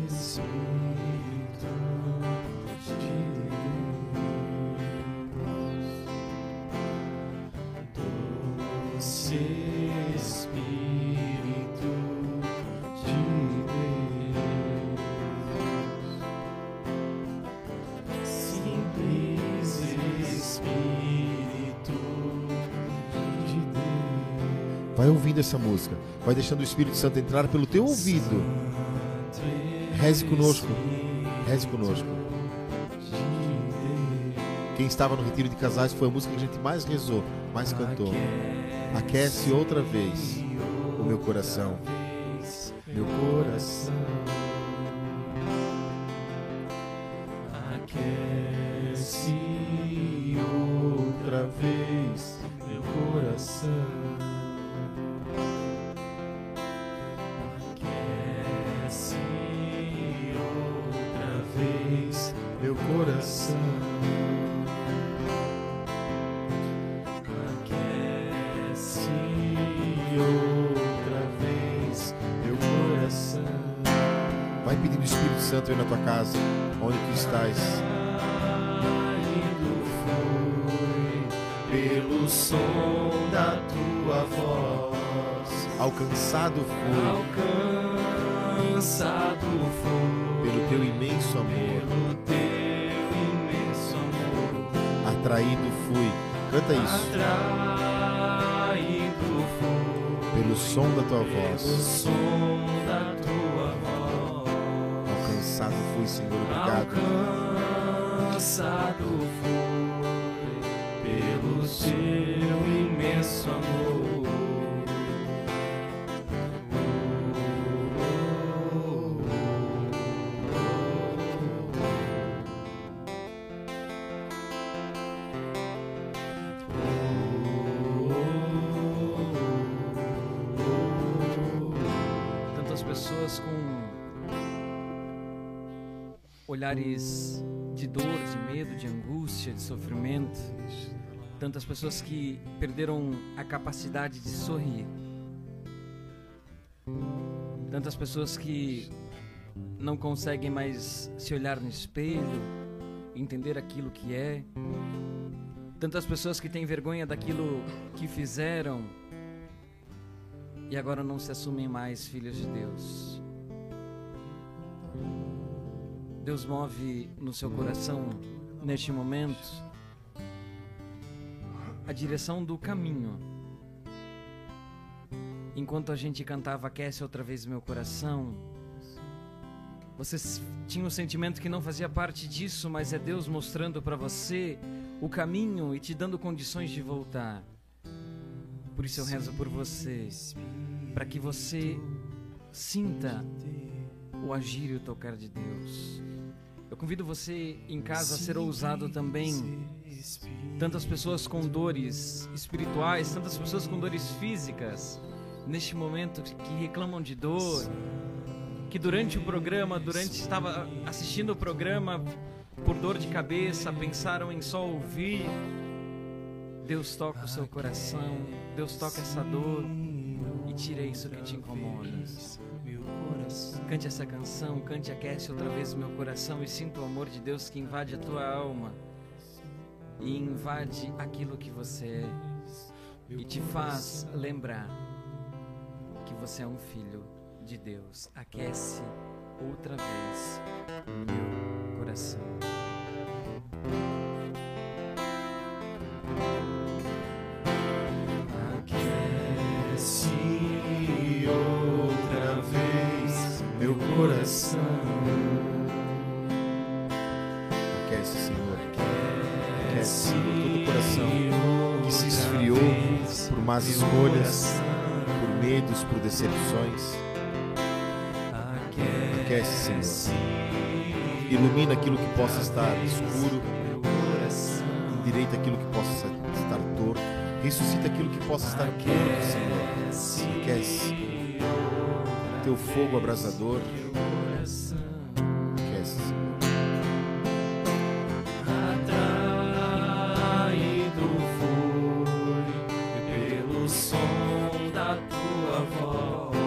Espírito de doce. Ouvindo essa música. Vai deixando o Espírito Santo entrar pelo teu ouvido. Reze conosco. Reze conosco. Quem estava no retiro de casais foi a música que a gente mais rezou, mais cantou. Aquece outra vez o meu coração. Meu coração. Aquece outra vez meu coração. Aquece outra vez meu coração. Aquece outra vez meu coração. Vai pedindo o Espírito Santo aí na tua casa, onde tu estás. Pelo som da tua voz, alcançado fui, alcançado fui, pelo teu imenso amor, pelo teu imenso amor, atraído fui, canta isso, atraído fui, pelo som da tua voz, pelo som da tua voz, alcançado fui, Senhor, obrigado, alcançado fui. Pelo teu imenso pessoas com olhares de dor, de medo, de angústia, de sofrimento. Tantas pessoas que perderam a capacidade de sorrir. Tantas pessoas que não conseguem mais se olhar no espelho, entender aquilo que é. Tantas pessoas que têm vergonha daquilo que fizeram e agora não se assumem mais filhos de Deus. Deus move no seu coração neste momento a direção do caminho. Enquanto a gente cantava Aquece outra vez meu coração, você tinha o sentimento que não fazia parte disso, mas é Deus mostrando para você o caminho e te dando condições de voltar. Por isso eu rezo por você, para que você sinta o agir e o tocar de Deus. Eu convido você em casa a ser ousado também. Tantas pessoas com dores espirituais, tantas pessoas com dores físicas, neste momento que reclamam de dor, que durante o programa, durante estava assistindo o programa por dor de cabeça, pensaram em só ouvir. Deus toca o seu coração, Deus toca essa dor e tira isso que te incomoda. Cante essa canção, cante aquece outra vez meu coração e sinta o amor de Deus que invade a tua alma e invade aquilo que você é e te faz lembrar que você é um filho de Deus. Aquece outra vez meu coração. Coração. Aquece, Senhor. Aquece todo o coração que se esfriou por más escolhas, por medos, por decepções. Aquece, Senhor. Ilumina aquilo que possa estar escuro. Endireita aquilo que possa estar torto. Ressuscita aquilo que possa estar torto, Senhor. Aquece. Teu fogo abrasador.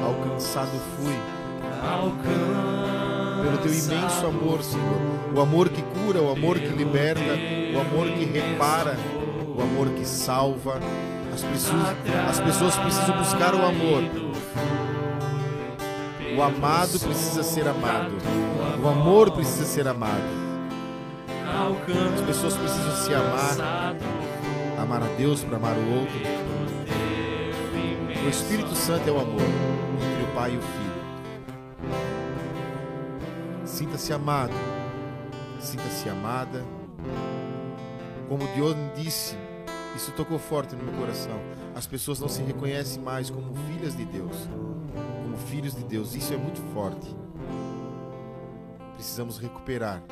Alcançado fui pelo teu imenso amor, Senhor. O amor que cura, o amor que liberta, o amor que repara, o amor que salva. As pessoas, as pessoas precisam buscar o amor. O amado precisa ser amado. O amor precisa ser amado. As pessoas precisam se amar, amar a Deus para amar o outro. O Espírito Santo é o amor entre o Pai e o Filho. Sinta-se amado, sinta-se amada. Como Dion disse, isso tocou forte no meu coração. As pessoas não se reconhecem mais como filhas de Deus, filhos de Deus. Isso é muito forte. Precisamos recuperar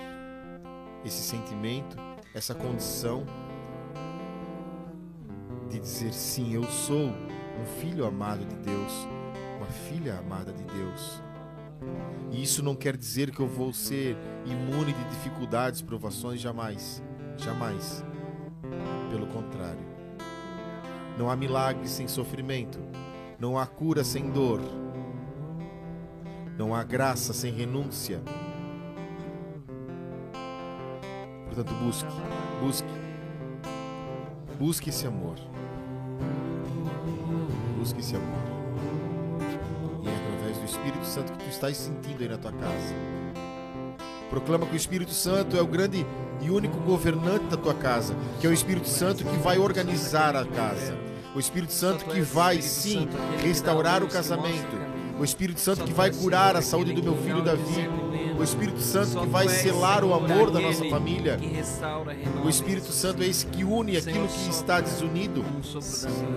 esse sentimento, essa condição de dizer sim, eu sou um filho amado de Deus, uma filha amada de Deus. E isso não quer dizer que eu vou ser imune de dificuldades, provações, jamais. Jamais. Pelo contrário. Não há milagre sem sofrimento. Não há cura sem dor. Não há graça sem renúncia. Portanto, busque, busque. Busque esse amor. Busque esse amor. E é através do Espírito Santo que tu estás sentindo aí na tua casa. Proclama que o Espírito Santo é o grande e único governante da tua casa, que é o Espírito Santo que vai organizar a casa. O Espírito Santo que vai sim restaurar o casamento. O Espírito Santo que vai curar a saúde do meu filho Davi. O Espírito Santo que vai selar o amor da nossa família. O Espírito Santo é esse que une aquilo que está desunido.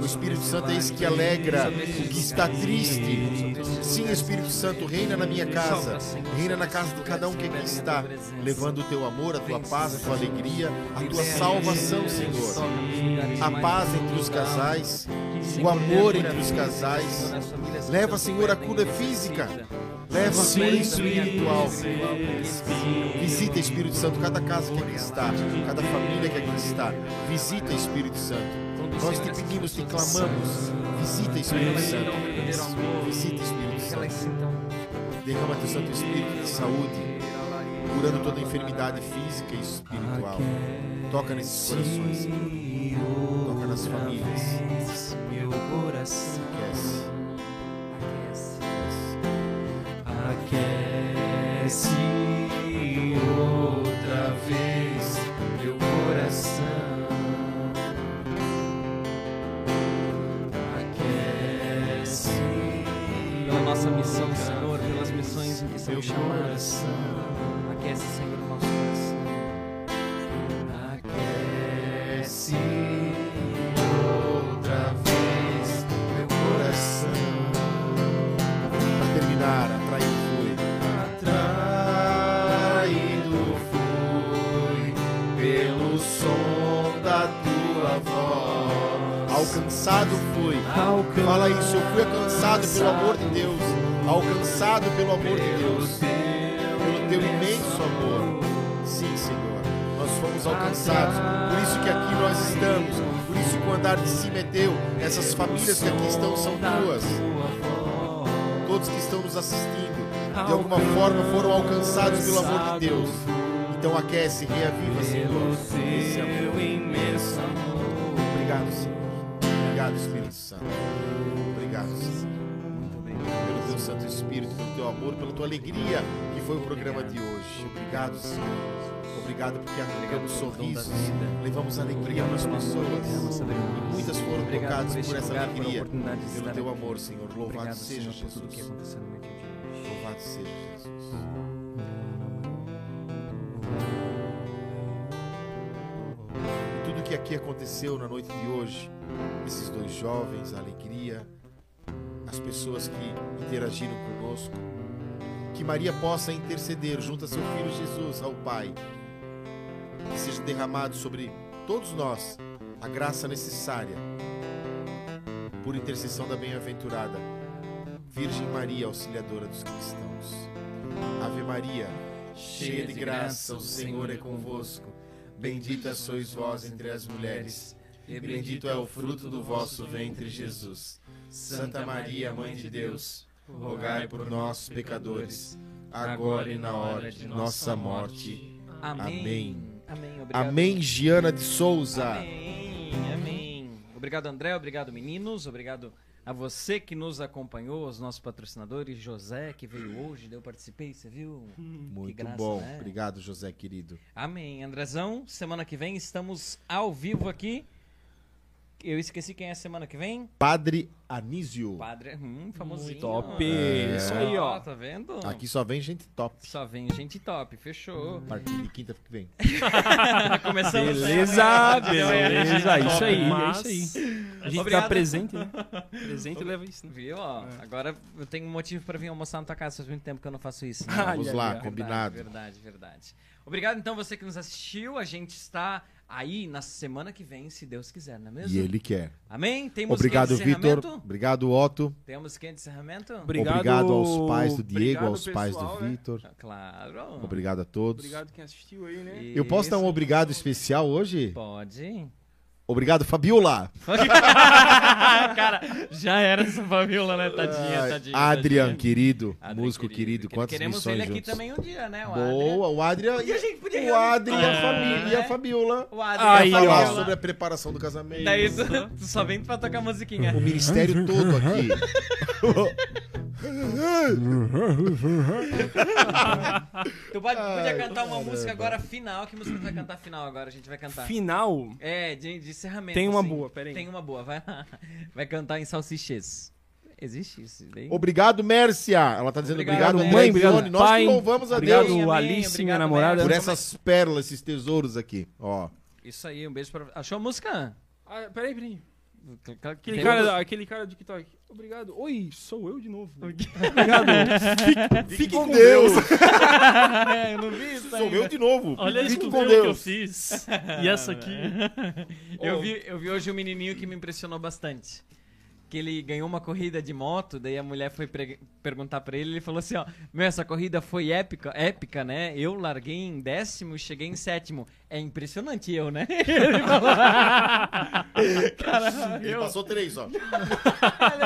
O Espírito Santo é esse que alegra o que está triste. Sim, Espírito Santo, reina na minha casa, reina na casa de cada um que aqui está, levando o teu amor, a tua paz, a tua alegria, a tua salvação, Senhor. A paz entre os casais, o amor entre os casais. Leva, Senhor, a cura física. Leva a cura espiritual. Visita, Espírito Santo, cada casa que aqui está, cada família que aqui está. Visita, Espírito Santo. Nós te pedimos, te clamamos. Visita, Espírito Santo. Visita, Espírito Santo. Derrama teu Santo Espírito de saúde, curando toda enfermidade física e espiritual. Toca nesses corações, Senhor. Toca nas famílias. Meu Aquece. outra vez meu coração. Aquece Pela nossa missão, Senhor, pelas missões que chamados. coração. Aquece, Senhor, pelo amor de Deus. Alcançado pelo amor de Deus. Pelo teu imenso amor. Sim, Senhor. Nós fomos alcançados. Por isso que aqui nós estamos. Por isso que o andar de cima é teu. Essas famílias que aqui estão são tuas. Todos que estão nos assistindo, de alguma forma foram alcançados pelo amor de Deus. Então aquece, reaviva, Senhor. Esse amor. Obrigado, Senhor. Obrigado, Espírito Santo. Santo Espírito, pelo teu amor, pela tua alegria, que foi o programa de hoje. Obrigado, Senhor. Obrigado porque arrancamos sorrisos, levamos alegria para as pessoas. E muitas foram Obrigado tocadas por essa lugar, alegria, pelo teu amor, Senhor. Louvado Obrigado, seja Senhor, que Jesus. hoje. Louvado seja Jesus. E tudo que aqui aconteceu na noite de hoje, esses dois jovens, a alegria, as pessoas que interagiram conosco, que Maria possa interceder junto a seu filho Jesus, ao Pai, que seja derramado sobre todos nós a graça necessária, por intercessão da bem-aventurada Virgem Maria, auxiliadora dos cristãos. Ave Maria, cheia de graça, o Senhor é convosco. Bendita sois vós entre as mulheres, e bendito é o fruto do vosso ventre, Jesus. Santa Maria, Mãe de Deus, rogai por nós, pecadores, agora e na hora de nossa morte. Amém. Amém. Obrigado. Amém, Giana de Souza. Amém, amém. Obrigado, André. Obrigado, meninos. Obrigado a você que nos acompanhou, aos nossos patrocinadores. José, que veio hoje, eu participei, você viu? Muito graça, bom. né? Obrigado, José querido. Amém. Andrezão, semana que vem estamos ao vivo aqui Eu esqueci quem é semana que vem? Padre Anísio. Padre, hum, famosinho. Top. É. Isso aí, ó. Tá vendo? Aqui só vem gente top. Só vem gente top, fechou. A partir de quinta que vem. Começamos. Beleza, beleza. É isso aí, é Mas- isso aí. A gente Obrigado. tá presente, né? Presente leva isso, né? Viu, ó? Agora eu tenho um motivo pra vir almoçar na tua casa. Faz muito tempo que eu não faço isso. né? Vamos lá, ai. combinado. Verdade, verdade. Obrigado, então, você que nos assistiu. A gente está aí na semana que vem, se Deus quiser, não é mesmo? E ele quer. Amém? Tem musiquinha Obrigado, Vitor. Obrigado, Otto. Tem a musiquinha de encerramento? Obrigado, aos pais do Diego, obrigado, aos pais do pessoal, né? Vitor. Claro. Obrigado a todos. Obrigado quem assistiu aí, né? Eu posso dar um Isso. obrigado especial hoje? Pode. Obrigado, Fabiola. Cara, já era essa Fabiola, né? Tadinha, tadinha. Adrian, tadinha. querido, Adrian, músico querido, quantas Queremos missões ele aqui juntos. também um dia, né? O Adrian. Boa, o Adrian E a gente podia o Adrian e a família e a né? Fabiola. O Adrian Aí, a ó. Falar sobre a preparação do casamento. Daí tu, tu só vem pra tocar musiquinha. O ministério todo aqui. Tu pode, podia cantar uma música agora final. Que música tu vai cantar final agora? A gente vai cantar. Final. É, de, de encerramento. Tem uma assim. boa, pera aí. Tem uma boa, vai lá. Vai cantar em salsichês. Existe isso daí? Obrigado, Mércia. Ela tá dizendo Obrigado, obrigado, mãe, obrigado. Nós pai. que louvamos a Obrigado, Deus amém, Alice, obrigado, minha namorada. por essas pérolas, esses tesouros aqui. Ó. Isso aí, um beijo pra... Achou a música? Ah, peraí, peraí. Aquele cara, aquele cara do TikTok. Obrigado. Oi, sou eu de novo. Obrigado. Fique, fique com Deus. É, eu não vi isso Sou eu de novo. Olha isso Fique que com eu Deus. fiz. E essa aqui. Eu vi, eu vi hoje um menininho que me impressionou bastante. Que ele ganhou uma corrida de moto, daí a mulher foi perguntar pra ele, ele falou assim, ó, meu, essa corrida foi épica, épica, né? Eu larguei em décimo e cheguei em sétimo. É impressionante eu, né? Ele falou. Cara, Ele eu... passou três, ó.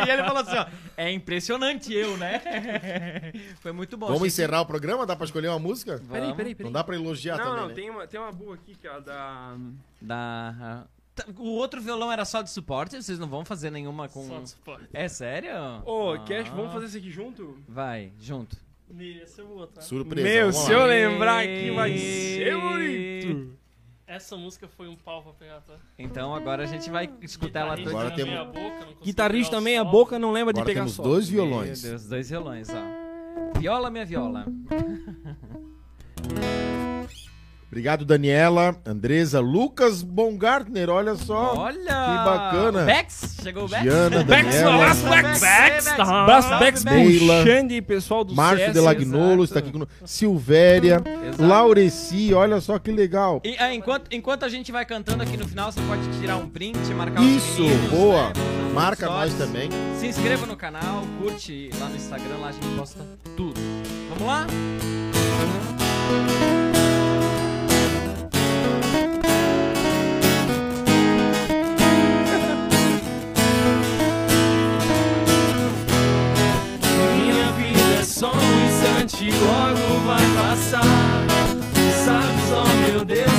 E ele falou assim, ó, é impressionante eu, né? Foi muito bom. Vamos encerrar o programa? Dá pra escolher uma música? que- Peraí, peraí, peraí. Não dá pra elogiar Não, também, não, né? tem uma, tem uma boa aqui, que é a da. Da... Tá, O outro violão era só de suporte? Vocês não vão fazer nenhuma com... Só de suporte. É sério? Ô, Ah. Cash, vamos fazer isso aqui junto? Vai, junto. Essa eu vou botar. Surpresa. Meu, se eu lembrar aqui vai ser bonito. Essa música foi um pau pra pegar, tá? Então agora a gente vai escutar ela Guitarrista Agora temos- meia boca, Guitarrista pegar o meia boca não lembra de Agora pegar temos solo. dois Meu violões. Deus, dois violões, ó. Viola, minha viola. Obrigado, Daniela, Andresa, Lucas Baumgartner, olha só. Olha! que bacana. Bex, chegou o Bex. Giana, Bex, Daniela, Bex, Bex, Bex, Bex, Bex, Bex. Xande, pessoal do Márcio CS. Delagnolo está aqui conosco. Silvéria, Exato. Laureci, olha só que legal. E, ah, enquanto, enquanto a gente vai cantando aqui no final, você pode tirar um print, marcar os Isso, meninos, boa. né, Marca nós também. Se inscreva no canal, curte lá no Instagram, lá a gente posta tudo. Vamos lá? Minha só um instante, logo vai passar. Sabes, oh meu Deus,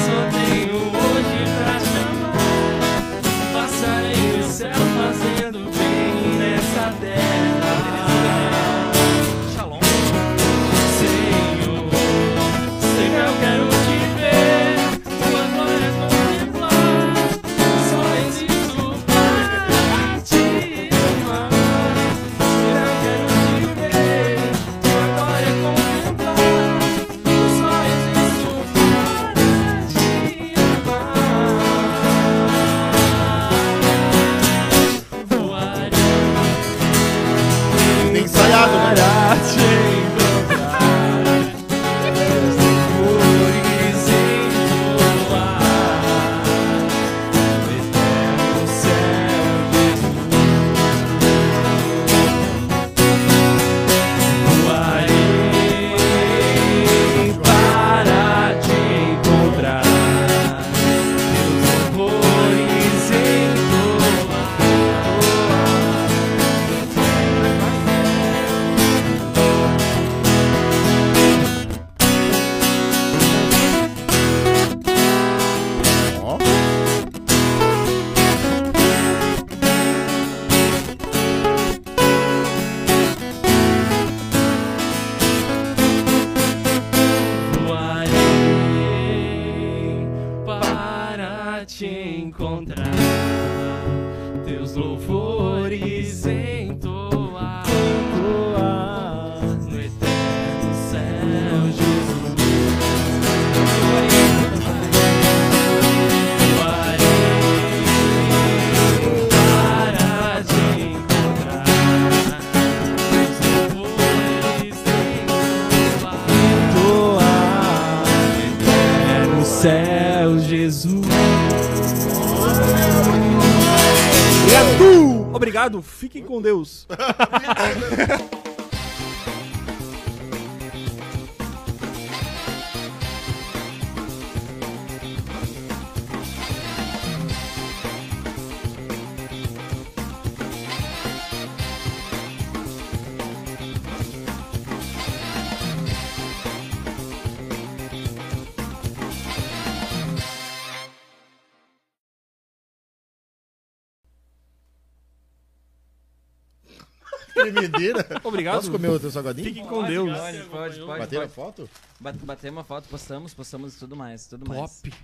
Tremedeira. Obrigado. Posso comer outro salgadinho? Fiquem com Deus. Pode, pode, pode. Bater a foto? Bate- Batemos uma foto, postamos, postamos e tudo mais, tudo mais. Top.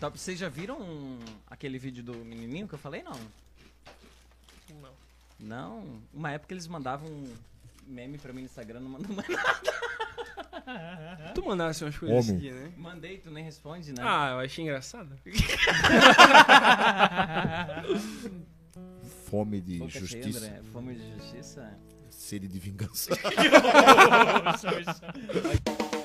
Top. Vocês já viram aquele vídeo do menininho que eu falei? Não. Não. Não. Uma época eles mandavam meme pra mim no Instagram, não mandou mais nada. Tu mandasse umas coisas Homem. assim, né? Mandei, tu nem responde, né? Ah, eu achei engraçado. Fome de cheia, justiça. André. Fome de justiça. Sede de vingança.